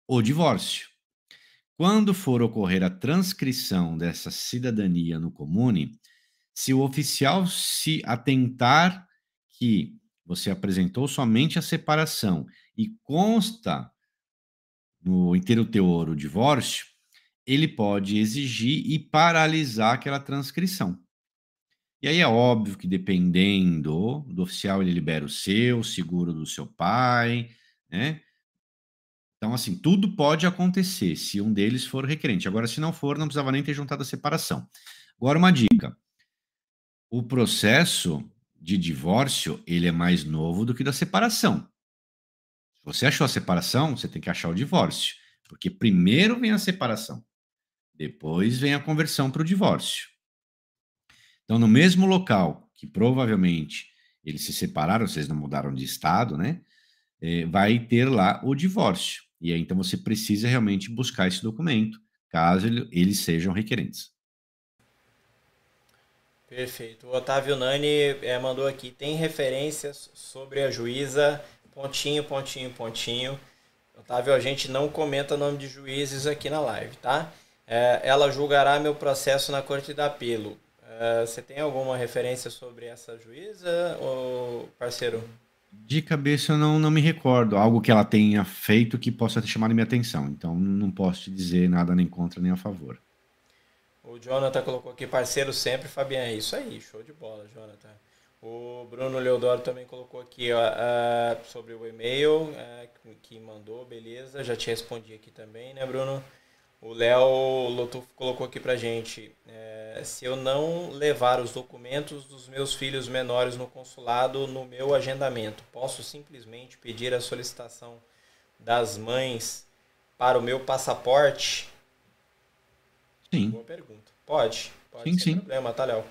o divórcio. Quando for ocorrer a transcrição dessa cidadania no comune, se o oficial se atentar que você apresentou somente a separação e consta no inteiro teor o divórcio, ele pode exigir e paralisar aquela transcrição. E aí é óbvio que dependendo do oficial, ele libera o seu, seguro do seu pai, né? Então, assim, tudo pode acontecer se um deles for requerente. Agora, se não for, não precisava nem ter juntado a separação. Agora, uma dica. O processo de divórcio, ele é mais novo do que da separação. Se você achou a separação, você tem que achar o divórcio. Porque primeiro vem a separação. Depois vem a conversão para o divórcio. Então, no mesmo local que provavelmente eles se separaram, vocês não mudaram de estado, né? É, vai ter lá o divórcio. E aí, então, você precisa realmente buscar esse documento, caso ele, eles sejam requerentes. Perfeito. O Otávio Nani é, mandou aqui, tem referências sobre a juíza, pontinho, pontinho, pontinho. Otávio, a gente não comenta nome de juízes aqui na live, tá? É, ela julgará meu processo na Corte de Apelo. É, você tem alguma referência sobre essa juíza, ou parceiro? De cabeça eu não, não me recordo. Algo que ela tenha feito que possa ter chamado minha atenção. Então não posso te dizer nada nem contra nem a favor. O Jonathan colocou aqui, parceiro sempre, Fabiano. É isso aí, show de bola, Jonathan. O Bruno Leodoro também colocou aqui ó, uh, sobre o e-mail uh, que mandou, beleza. Já te respondi aqui também, né, Bruno? O Léo Lotufo colocou aqui pra gente: é, se eu não levar os documentos dos meus filhos menores no consulado no meu agendamento, posso simplesmente pedir a solicitação das mães para o meu passaporte? Sim. Boa pergunta. Pode. Pode sim, sim. problema, tá, Léo?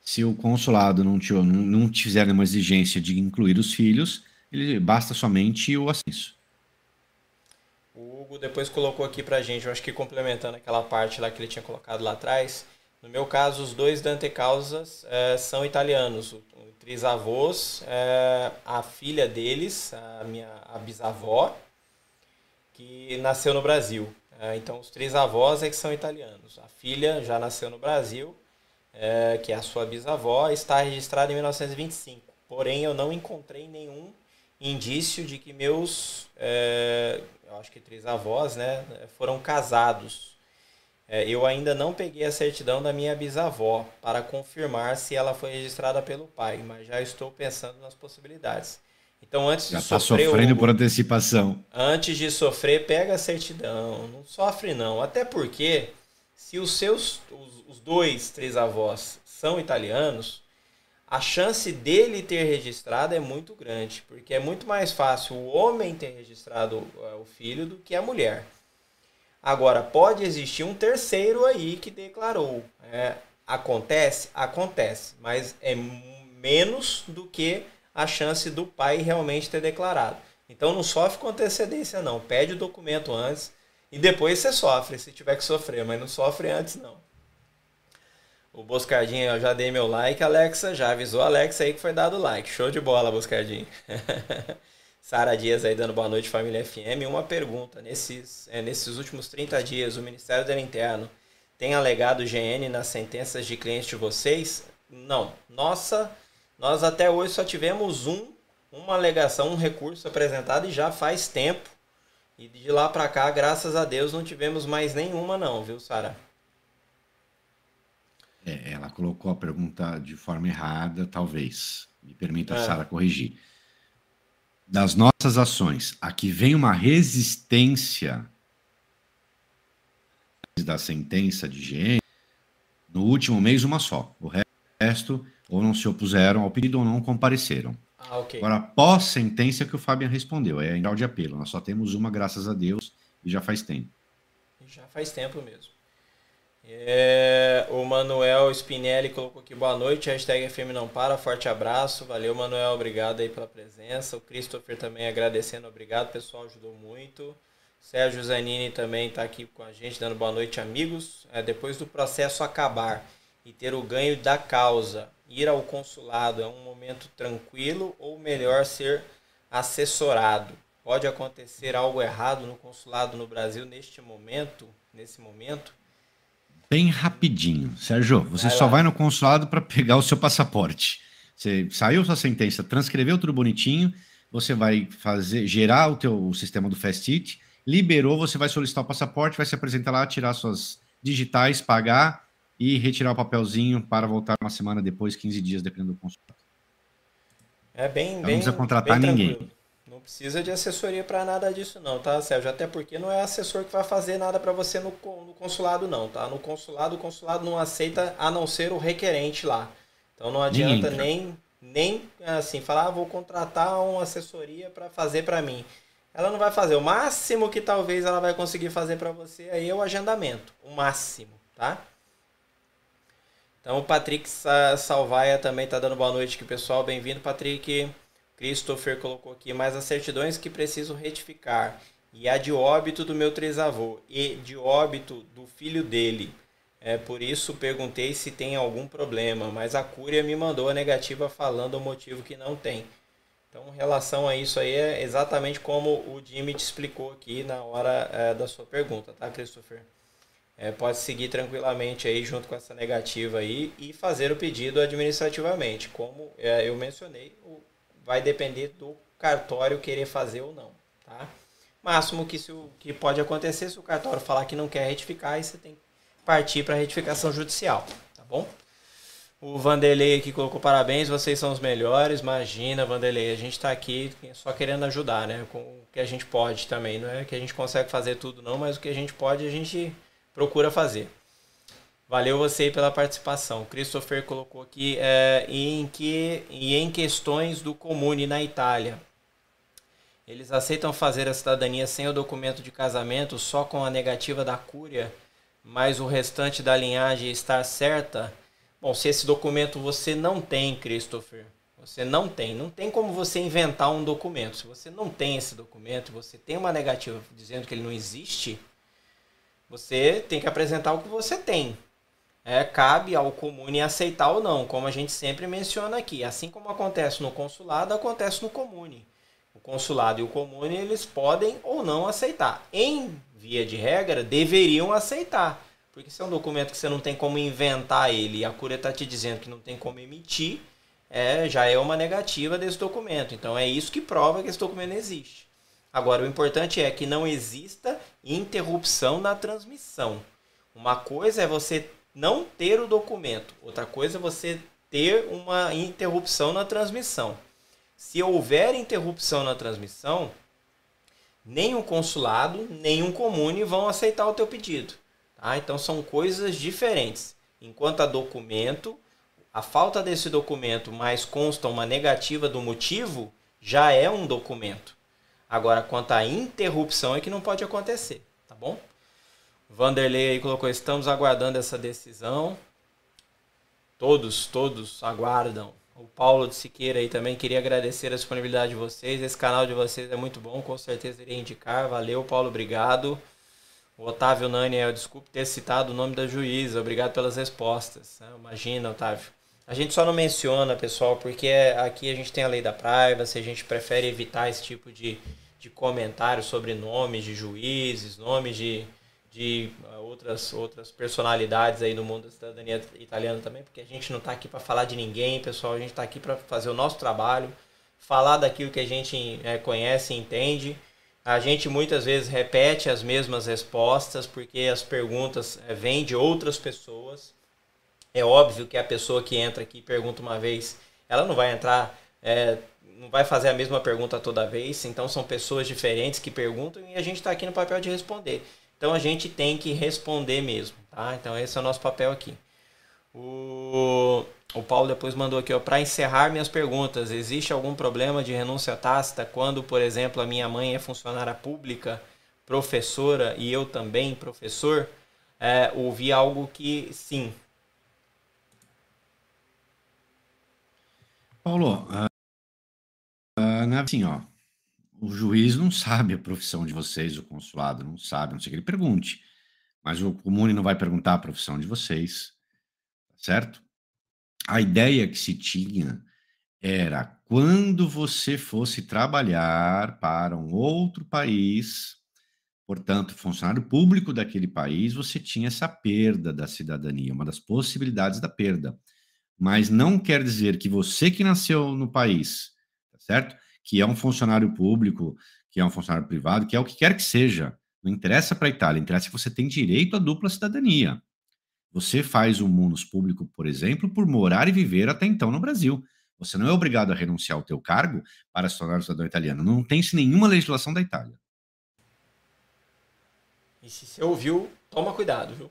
Se o consulado não te, não, não te fizer nenhuma exigência de incluir os filhos, ele basta somente o acesso. Depois colocou aqui pra gente, eu acho que complementando aquela parte lá que ele tinha colocado lá atrás. No meu caso, os dois Dante Causas é, são italianos. O trisavôs, é, a filha deles, a minha a bisavó, que nasceu no Brasil. É, então, os três avós é que são italianos. A filha já nasceu no Brasil, é, que é a sua bisavó, está registrada em 1925. Porém, eu não encontrei nenhum indício de que meus, eu acho que três avós, né, foram casados. É, eu ainda não peguei a certidão da minha bisavó para confirmar se ela foi registrada pelo pai, mas já estou pensando nas possibilidades. Então, antes Já de está sofrer. sofrendo o- por antecipação. Antes de sofrer, pega a certidão. Não sofre, não. Até porque, se os seus os, os dois, três avós são italianos, a chance dele ter registrado é muito grande. Porque é muito mais fácil o homem ter registrado eh, o filho do que a mulher. Agora, pode existir um terceiro aí que declarou. É, acontece? Acontece. Mas é menos do que a chance do pai realmente ter declarado. Então não sofre com antecedência, não. Pede o documento antes e depois você sofre, se tiver que sofrer, mas não sofre antes, não. O Boscardinho, eu já dei meu like, Alexa. Já avisou a Alexa aí que foi dado like. Show de bola, Boscardinho. (laughs) Sara Dias aí dando boa noite, família FM. Uma pergunta: nesses, é, nesses últimos 30 dias, o Ministério do Interno tem alegado GN nas sentenças de clientes de vocês? Não. Nossa, nós até hoje só tivemos um, uma alegação, um recurso apresentado e já faz tempo. E de lá pra cá, graças a Deus, não tivemos mais nenhuma não, viu, Sara? É, ela colocou a pergunta de forma errada, talvez. Me permita, É. Sara, corrigir. Das nossas ações, aqui vem uma resistência da sentença de GM, no último mês, uma só. O resto, ou não se opuseram ao pedido ou não compareceram. Ah, ok. Agora, após sentença que o Fabian respondeu, é em grau de apelo. Nós só temos uma, graças a Deus, e já faz tempo. Já faz tempo mesmo. É, o Manuel Spinelli colocou aqui boa noite, hashtag FM não para, forte abraço, valeu Manuel, obrigado aí pela presença. O Christopher também agradecendo, obrigado, pessoal, ajudou muito. Sérgio Zanini também está aqui com a gente, dando boa noite, amigos. É, depois do processo acabar e ter o ganho da causa, ir ao consulado é um momento tranquilo ou melhor ser assessorado? Pode acontecer algo errado no consulado no Brasil neste momento, nesse momento? Bem rapidinho. Sérgio, você Vai só lá. vai no consulado para pegar o seu passaporte. Você saiu sua sentença, transcreveu tudo bonitinho, você vai fazer gerar o teu o sistema do Fastit, liberou, você vai solicitar o passaporte, vai se apresentar lá, tirar suas digitais, pagar e retirar o papelzinho para voltar uma semana depois, 15 dias, dependendo do consulado. É bem, não bem. precisa contratar ninguém. tranquilo. Não precisa de assessoria para nada disso não, tá, Sérgio? Até porque não é assessor que vai fazer nada para você no, no consulado não, tá? No consulado, o consulado não aceita a não ser o requerente lá. Então não adianta nem nem assim falar, ah, vou contratar uma assessoria para fazer para mim. Ela não vai fazer. O máximo que talvez ela vai conseguir fazer para você aí é o agendamento, o máximo, tá? Então o Patrick Sa- Salvaia também está dando boa noite aqui, pessoal. Bem-vindo, Patrick. Christopher colocou aqui mais as certidões que preciso retificar. E a de óbito do meu trisavô e de óbito do filho dele. É por isso perguntei se tem algum problema, mas a Cúria me mandou a negativa falando o motivo que não tem. Então, em relação a isso aí, é exatamente como o Jimmy te explicou aqui na hora é, da sua pergunta, tá, Christopher? É, pode seguir tranquilamente aí junto com essa negativa aí e fazer o pedido administrativamente. Como é, eu mencionei, o- vai depender do cartório querer fazer ou não, tá? Máximo que, se o, que pode acontecer se o cartório falar que não quer retificar, aí você tem que partir para retificação judicial, tá bom? O Vanderlei aqui colocou parabéns, vocês são os melhores. Imagina, Vanderlei, a gente está aqui só querendo ajudar, né? Com o que a gente pode também. Não é que a gente consegue fazer tudo, não, mas o que a gente pode, a gente procura fazer. Valeu você pela participação. Christopher colocou aqui é, em que e em questões do comune na Itália. Eles aceitam fazer a cidadania sem o documento de casamento, só com a negativa da cúria, mas o restante da linhagem estar certa. Bom, se esse documento você não tem, Christopher, você não tem, não tem como você inventar um documento. Se você não tem esse documento, você tem uma negativa dizendo que ele não existe, você tem que apresentar o que você tem. É, cabe ao comune aceitar ou não, como a gente sempre menciona aqui. Assim como acontece no consulado, acontece no comune. O consulado e o comune eles podem ou não aceitar. Em via de regra, deveriam aceitar. Porque se é um documento que você não tem como inventar ele e a Cúria está te dizendo que não tem como emitir, é, já é uma negativa desse documento. Então é isso que prova que esse documento existe. Agora, o importante é que não exista interrupção na transmissão. Uma coisa é você não ter o documento, outra coisa é você ter uma interrupção na transmissão. Se houver interrupção na transmissão, nem o consulado, nem um comune vão aceitar o teu pedido. Tá? Então são coisas diferentes. Enquanto a documento, a falta desse documento mais consta uma negativa do motivo, já é um documento. Agora, quanto à interrupção é que não pode acontecer, tá bom? Vanderlei aí colocou, estamos aguardando essa decisão. Todos, todos aguardam. O Paulo de Siqueira aí também queria agradecer a disponibilidade de vocês. Esse canal de vocês é muito bom, com certeza iria indicar. Valeu, Paulo, obrigado. O Otávio Nani, eu desculpe ter citado o nome da juíza, obrigado pelas respostas. né? Imagina, Otávio. A gente só não menciona, pessoal, porque aqui a gente tem a lei da privacy, a gente prefere evitar esse tipo de, de comentário sobre nomes de juízes, nomes de, de uh, outras, outras personalidades aí do mundo da cidadania italiana também, porque a gente não está aqui para falar de ninguém, pessoal, a gente está aqui para fazer o nosso trabalho, falar daquilo que a gente é, conhece e entende, A gente muitas vezes repete as mesmas respostas porque as perguntas eh, vêm de outras pessoas. É óbvio que a pessoa que entra aqui e pergunta uma vez, ela não vai entrar, é, não vai fazer a mesma pergunta toda vez. Então são pessoas diferentes que perguntam e a gente está aqui no papel de responder. Então a gente tem que responder mesmo, tá? Então esse é o nosso papel aqui. O, o Paulo depois mandou aqui, ó, para encerrar minhas perguntas, existe algum problema de renúncia tácita quando, por exemplo, a minha mãe é funcionária pública, professora e eu também professor? É, ouvi algo que sim. Paulo, uh, uh, assim, ó, o juiz não sabe a profissão de vocês, o consulado não sabe, não sei que ele pergunte. Mas o comune não vai perguntar a profissão de vocês, certo? A ideia que se tinha era quando você fosse trabalhar para um outro país, portanto, funcionário público daquele país, você tinha essa perda da cidadania, uma das possibilidades da perda. Mas não quer dizer que você que nasceu no país, tá certo? Que é um funcionário público, que é um funcionário privado, que é o que quer que seja, não interessa para a Itália, interessa que você tem direito à dupla cidadania. Você faz o munus público, por exemplo, por morar e viver até então no Brasil. Você não é obrigado a renunciar ao teu cargo para se tornar cidadão italiano. Não tem-se nenhuma legislação da Itália. E se você ouviu, toma cuidado, viu?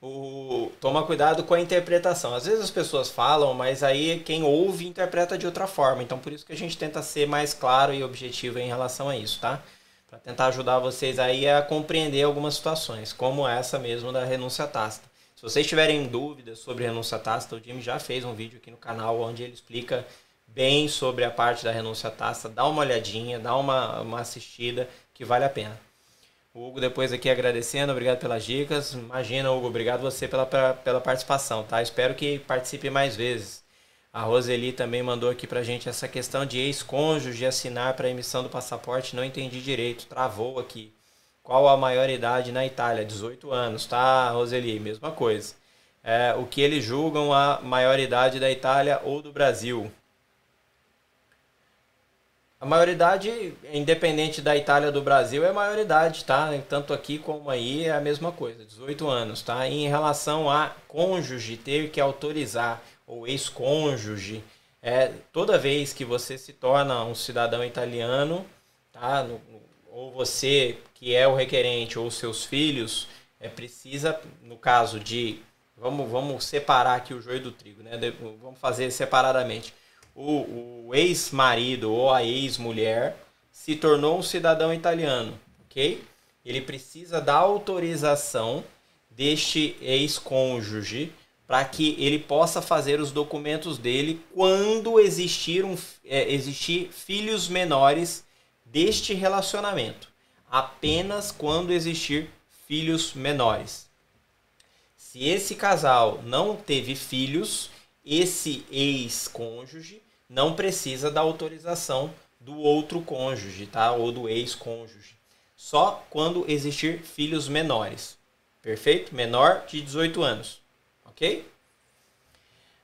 O, toma cuidado com a interpretação. Às vezes as pessoas falam, mas aí quem ouve interpreta de outra forma. Então por isso que a gente tenta ser mais claro e objetivo em relação a isso, tá? para tentar ajudar vocês aí a compreender algumas situações, como essa mesmo da renúncia tácita. Se vocês tiverem dúvidas sobre renúncia tácita, o Jimmy já fez um vídeo aqui no canal onde ele explica bem sobre a parte da renúncia tácita. Dá uma olhadinha, dá uma, uma assistida que vale a pena. Hugo depois aqui agradecendo, obrigado pelas dicas. Imagina, Hugo, obrigado você pela, pela participação, tá? Espero que participe mais vezes. A Roseli também mandou aqui pra gente essa questão de ex-cônjuge assinar para emissão do passaporte. Não entendi direito, travou aqui. Qual a maioridade na Itália? 18 anos, tá, Roseli? Mesma coisa. É, o que eles julgam a maioridade da Itália ou do Brasil? A maioridade, independente da Itália do Brasil, é a maioridade, tá? Tanto aqui como aí é a mesma coisa, 18 anos, tá? E em relação a cônjuge ter que autorizar ou ex-cônjuge, é, toda vez que você se torna um cidadão italiano, tá? No, ou você que é o requerente ou seus filhos, é precisa, no caso de, vamos, vamos separar aqui o joio do trigo, né? Vamos fazer separadamente. O, o ex-marido ou a ex-mulher se tornou um cidadão italiano, ok? Ele precisa da autorização deste ex-cônjuge para que ele possa fazer os documentos dele quando existir, um, é, existir filhos menores deste relacionamento. Apenas quando existir filhos menores. Se esse casal não teve filhos, esse ex-cônjuge não precisa da autorização do outro cônjuge, tá? Ou do ex-cônjuge. Só quando existir filhos menores. Perfeito? Menor de 18 anos ok?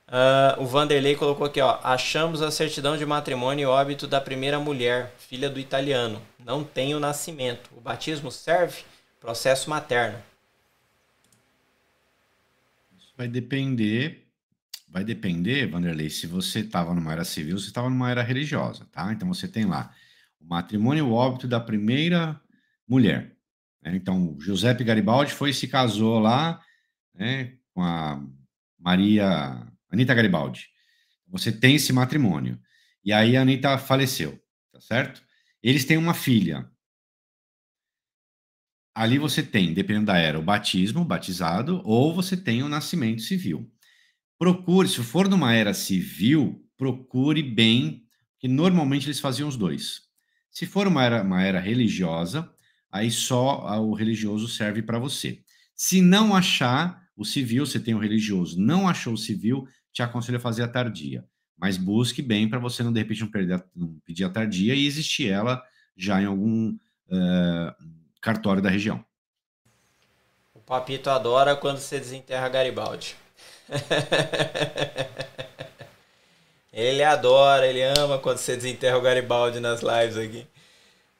Uh, o Vanderlei colocou aqui, ó. Achamos a certidão de matrimônio e óbito da primeira mulher, filha do italiano. Não tem o nascimento. O batismo serve? Processo materno. Vai depender. Vai depender, Vanderlei, se você estava numa era civil, se estava numa era religiosa, tá? Então você tem lá o matrimônio e o óbito da primeira mulher. Né? Então, Giuseppe Garibaldi foi e se casou lá, né? com a Maria Anitta Garibaldi. Você tem esse matrimônio. E aí a Anitta faleceu, tá certo? Eles têm uma filha. Ali você tem, dependendo da era, o batismo, batizado, ou você tem o nascimento civil. Procure, se for numa era civil, procure bem, que normalmente eles faziam os dois. Se for uma era, uma era religiosa, aí só o religioso serve para você. Se não achar, o civil, você tem o religioso, não achou o civil, te aconselho a fazer a tardia. Mas busque bem para você não, de repente, não, perder, não pedir a tardia e existir ela já em algum uh, cartório da região. O Papito adora quando você desenterra Garibaldi. (laughs) ele adora, ele ama quando você desenterra o Garibaldi nas lives aqui.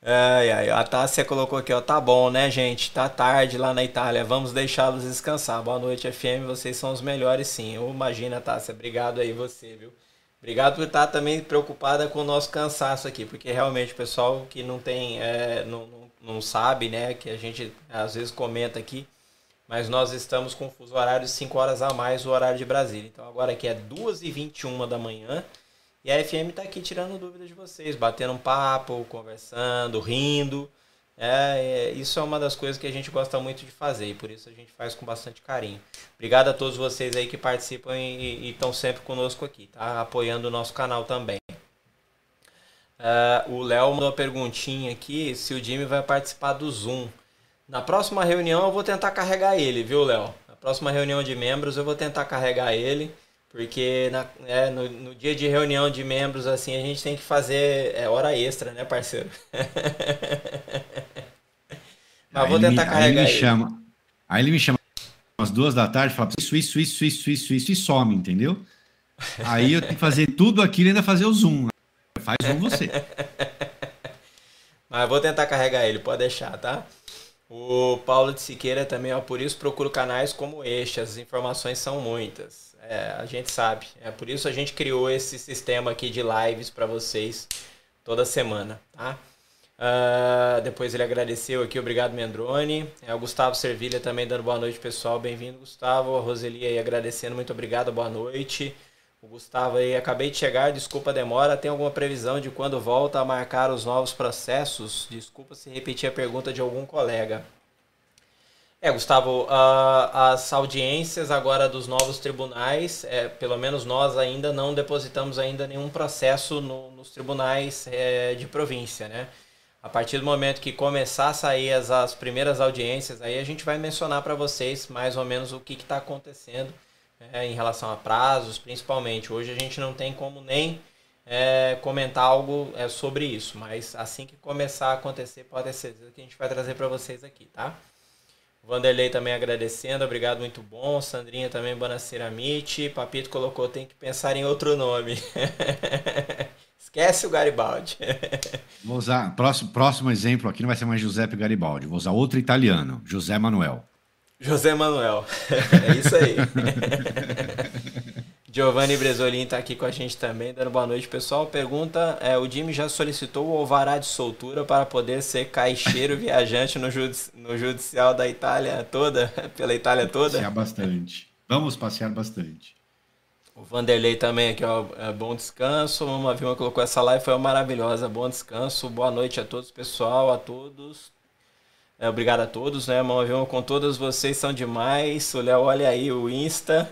Ai, ai, a Tássia colocou aqui, ó. Tá bom, né, gente? Tá tarde lá na Itália. Vamos deixá-los descansar. Boa noite, FM. Vocês são os melhores, sim. Eu imagino, Tássia. Obrigado aí, você, viu? Obrigado por estar também preocupada com o nosso cansaço aqui, porque realmente o pessoal que não tem, é, não, não, não sabe, né, que a gente às vezes comenta aqui, mas nós estamos com o fuso horário 5 horas a mais o horário de Brasília. Então agora aqui é 2h21 da manhã e a FM está aqui tirando dúvidas de vocês, batendo um papo, conversando, rindo. É, é, isso é uma das coisas que a gente gosta muito de fazer e por isso a gente faz com bastante carinho. Obrigado a todos vocês aí que participam e estão sempre conosco aqui, tá? Apoiando o nosso canal também. Uh, o Léo mandou uma perguntinha aqui se o Jimmy vai participar do Zoom. Na próxima reunião eu vou tentar carregar ele, viu, Léo? Na próxima reunião de membros eu vou tentar carregar ele, porque na, é, no, no, dia de reunião de membros, assim, a gente tem que fazer é, hora extra, né, parceiro? (laughs) Mas aí vou tentar me, carregar aí ele. Me ele. Chama, aí ele me chama às duas da tarde e fala isso, isso, isso, isso, isso, isso e some, entendeu? Aí eu tenho que fazer (laughs) tudo aquilo e ainda fazer o zoom. Faz um você. (laughs) Mas vou tentar carregar ele, pode deixar, tá? O Paulo de Siqueira também, ó, por isso procuro canais como este, as informações são muitas. É, a gente sabe. É por isso a gente criou esse sistema aqui de lives para vocês toda semana, tá? Uh, depois ele agradeceu aqui, obrigado Mendrone. É, o Gustavo Servilha também dando boa noite, pessoal. Bem-vindo, Gustavo. A Roseli aí agradecendo, muito obrigado, boa noite. O Gustavo aí, acabei de chegar, desculpa a demora. Tem alguma previsão de quando volta a marcar os novos processos? Desculpa se repetir a pergunta de algum colega. É, Gustavo, uh, as audiências agora dos novos tribunais, é, pelo menos nós ainda não depositamos ainda nenhum processo no, nos tribunais é, de província, né? A partir do momento que começar a sair as, as primeiras audiências, aí a gente vai mencionar para vocês mais ou menos o que está acontecendo é, em relação a prazos, principalmente. Hoje a gente não tem como nem é, comentar algo é, sobre isso, mas assim que começar a acontecer, pode certeza que a gente vai trazer para vocês aqui, tá? Vanderlei também agradecendo, obrigado, muito bom. Sandrinha também, Bonacera Amit. Papito colocou, tem que pensar em outro nome. (laughs) Esquece o Garibaldi. Vou usar, próximo, próximo exemplo aqui não vai ser mais Giuseppe Garibaldi, vou usar outro italiano, José Manuel. José Manuel, é isso aí. (laughs) Giovanni Bresolin está aqui com a gente também, dando boa noite, pessoal. Pergunta: é, o Jimmy já solicitou o alvará de soltura para poder ser caixeiro viajante no, judici no judicial da Itália toda, (laughs) pela Itália toda? Passear bastante. Vamos passear bastante. O Vanderlei também aqui, ó, é, bom descanso. Uma Vilma colocou essa live, foi maravilhosa. Bom descanso, boa noite a todos, pessoal, a todos. É, obrigado a todos, né? Mama Vilma, com todas vocês são demais. O Léo, olha aí o Insta.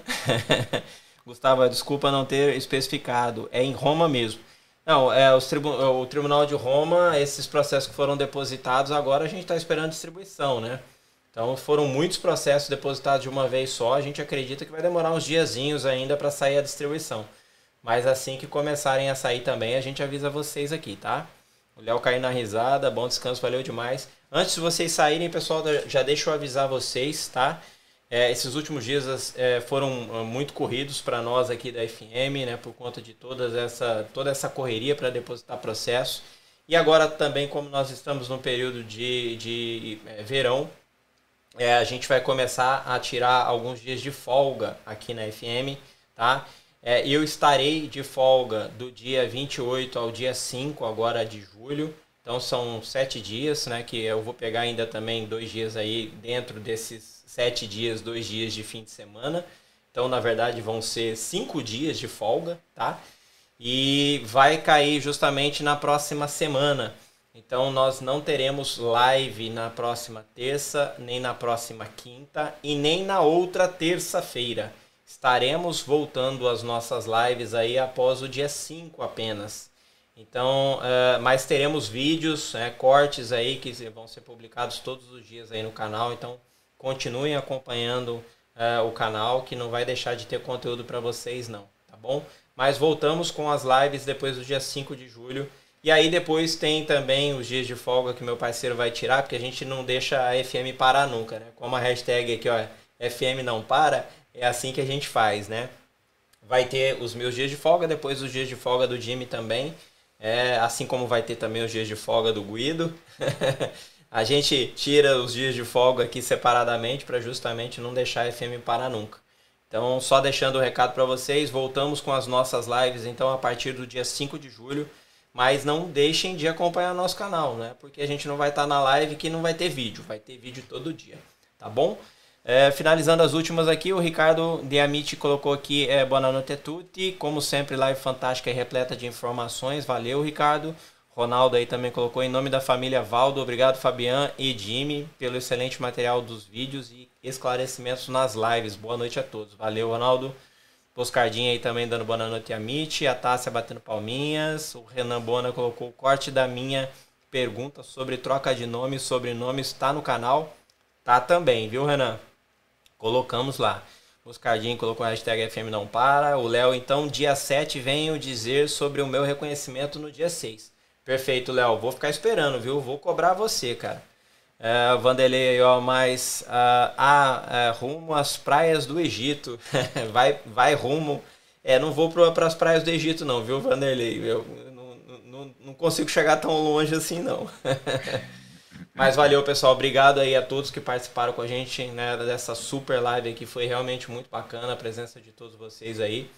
(laughs) Gustavo, desculpa não ter especificado. É em Roma mesmo. Não, é tribu o Tribunal de Roma, esses processos que foram depositados, agora a gente está esperando distribuição, né? Então foram muitos processos depositados de uma vez só. A gente acredita que vai demorar uns diazinhos ainda para sair a distribuição. Mas assim que começarem a sair também, a gente avisa vocês aqui, tá? O Léo caiu na risada, bom descanso, valeu demais. Antes de vocês saírem, pessoal, já deixa eu avisar vocês, tá? É, esses últimos dias é, foram ah, muito corridos para nós aqui da FM, né, por conta de todas essa, toda essa correria para depositar processo. E agora também, como nós estamos no período de, de é, verão, é, a gente vai começar a tirar alguns dias de folga aqui na FM, tá? É, eu estarei de folga do dia 28 ao dia 5 agora de julho. Então são sete dias, né? Que eu vou pegar ainda também dois dias aí dentro desses sete dias, dois dias de fim de semana. Então, na verdade, vão ser cinco dias de folga, tá? E vai cair justamente na próxima semana. Então, nós não teremos live na próxima terça, nem na próxima quinta e nem na outra terça-feira. Estaremos voltando às nossas lives aí após o dia 5 apenas. Então, uh, mas teremos vídeos, né, cortes aí que vão ser publicados todos os dias aí no canal. Então, continuem acompanhando uh, o canal, que não vai deixar de ter conteúdo para vocês, não, tá bom? Mas voltamos com as lives depois do dia 5 de julho. E aí depois tem também os dias de folga que meu parceiro vai tirar, porque a gente não deixa a FM parar nunca, né? Como a hashtag aqui, ó, FM não para, é assim que a gente faz, né? Vai ter os meus dias de folga, depois os dias de folga do Jimmy também. É, assim como vai ter também os dias de folga do Guido. (laughs) a gente tira os dias de folga aqui separadamente para justamente não deixar a FM parar nunca. Então, só deixando o recado para vocês, voltamos com as nossas lives então a partir do dia 5 de julho, mas não deixem de acompanhar nosso canal, né? Porque a gente não vai estar tá na live que não vai ter vídeo, vai ter vídeo todo dia, tá bom? É, finalizando as últimas aqui, o Ricardo Diamite colocou aqui é, Boa noite a tutti. Como sempre, live fantástica e repleta de informações. Valeu, Ricardo. Ronaldo aí também colocou em nome da família Valdo. Obrigado, Fabian e Jimmy, pelo excelente material dos vídeos e esclarecimentos nas lives. Boa noite a todos. Valeu, Ronaldo. Oscardinho aí também dando boa noite a Mitch. A Tássia batendo palminhas. O Renan Bona colocou o corte da minha pergunta sobre troca de nome e sobrenome. Está no canal? Tá também, viu, Renan? Colocamos lá. O Oscardinho colocou a hashtag FM não para. O Léo, então, dia 7, venho dizer sobre o meu reconhecimento no dia 6. Perfeito, Léo. Vou ficar esperando, viu? Vou cobrar você, cara. É, Vanderlei, ó, mas uh, uh, rumo às praias do Egito. (laughs) vai, vai rumo. É, não vou para as praias do Egito, não, viu, Vanderlei? Eu não, não, não consigo chegar tão longe assim, não. (laughs) Mas valeu, pessoal. Obrigado aí a todos que participaram com a gente né, dessa super live aqui. Foi realmente muito bacana a presença de todos vocês aí.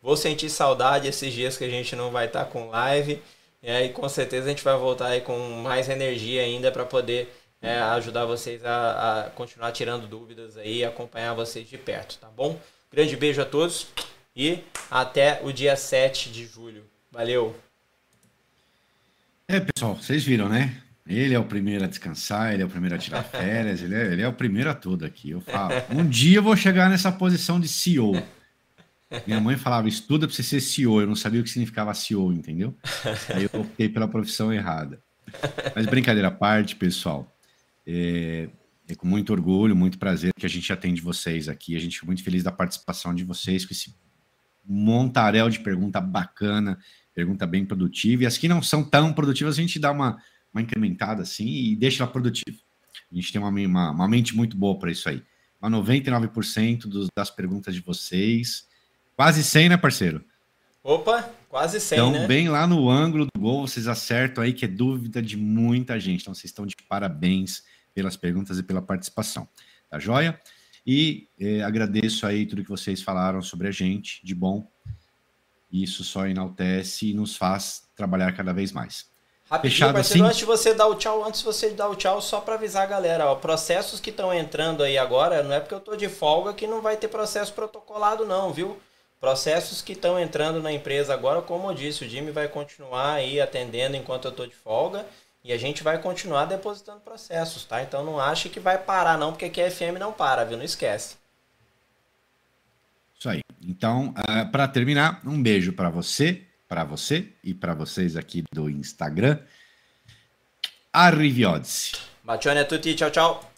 Vou sentir saudade esses dias que a gente não vai estar tá com live. É, e com certeza a gente vai voltar aí com mais energia ainda para poder é, ajudar vocês a, a, continuar tirando dúvidas aí, acompanhar vocês de perto, tá bom? Grande beijo a todos e até o dia 7 de julho. Valeu! É, pessoal, vocês viram, né? Ele é o primeiro a descansar, ele é o primeiro a tirar férias, ele é, ele é o primeiro a tudo aqui. Eu falo, um dia eu vou chegar nessa posição de CEO. Minha mãe falava, estuda para você ser CEO. Eu não sabia o que significava CEO, entendeu? Aí eu optei pela profissão errada. Mas brincadeira à parte, pessoal. É, é, com muito orgulho, muito prazer que a gente atende vocês aqui. A gente fica muito feliz da participação de vocês com esse montaréu de pergunta bacana, pergunta bem produtiva. E as que não são tão produtivas, a gente dá uma uma incrementada assim e deixa ela produtiva. A gente tem uma, uma, uma mente muito boa para isso aí. Mas 99% dos, das perguntas de vocês, quase 100, né, parceiro? Opa, quase 100, então, né? bem lá no ângulo do gol, vocês acertam aí, que é dúvida de muita gente. Então, vocês estão de parabéns pelas perguntas e pela participação. Tá joia? E eh, agradeço aí tudo que vocês falaram sobre a gente, de bom. Isso só enaltece e nos faz trabalhar cada vez mais. Rapidinho, Fechado parceiro, assim? antes de você dar o tchau, antes de você dar o tchau, só para avisar a galera, ó, processos que estão entrando aí agora, não é porque eu tô de folga que não vai ter processo protocolado não, viu? Processos que estão entrando na empresa agora, como eu disse, o Jimmy vai continuar aí atendendo enquanto eu tô de folga e a gente vai continuar depositando processos, tá? Então não ache que vai parar não, porque aqui a FM não para, viu? Não esquece. Isso aí. Então, uh, ah, para terminar, um beijo para você, para você e para vocês aqui do Instagram. Arrivederci. Bacione a tutti, ciao ciao.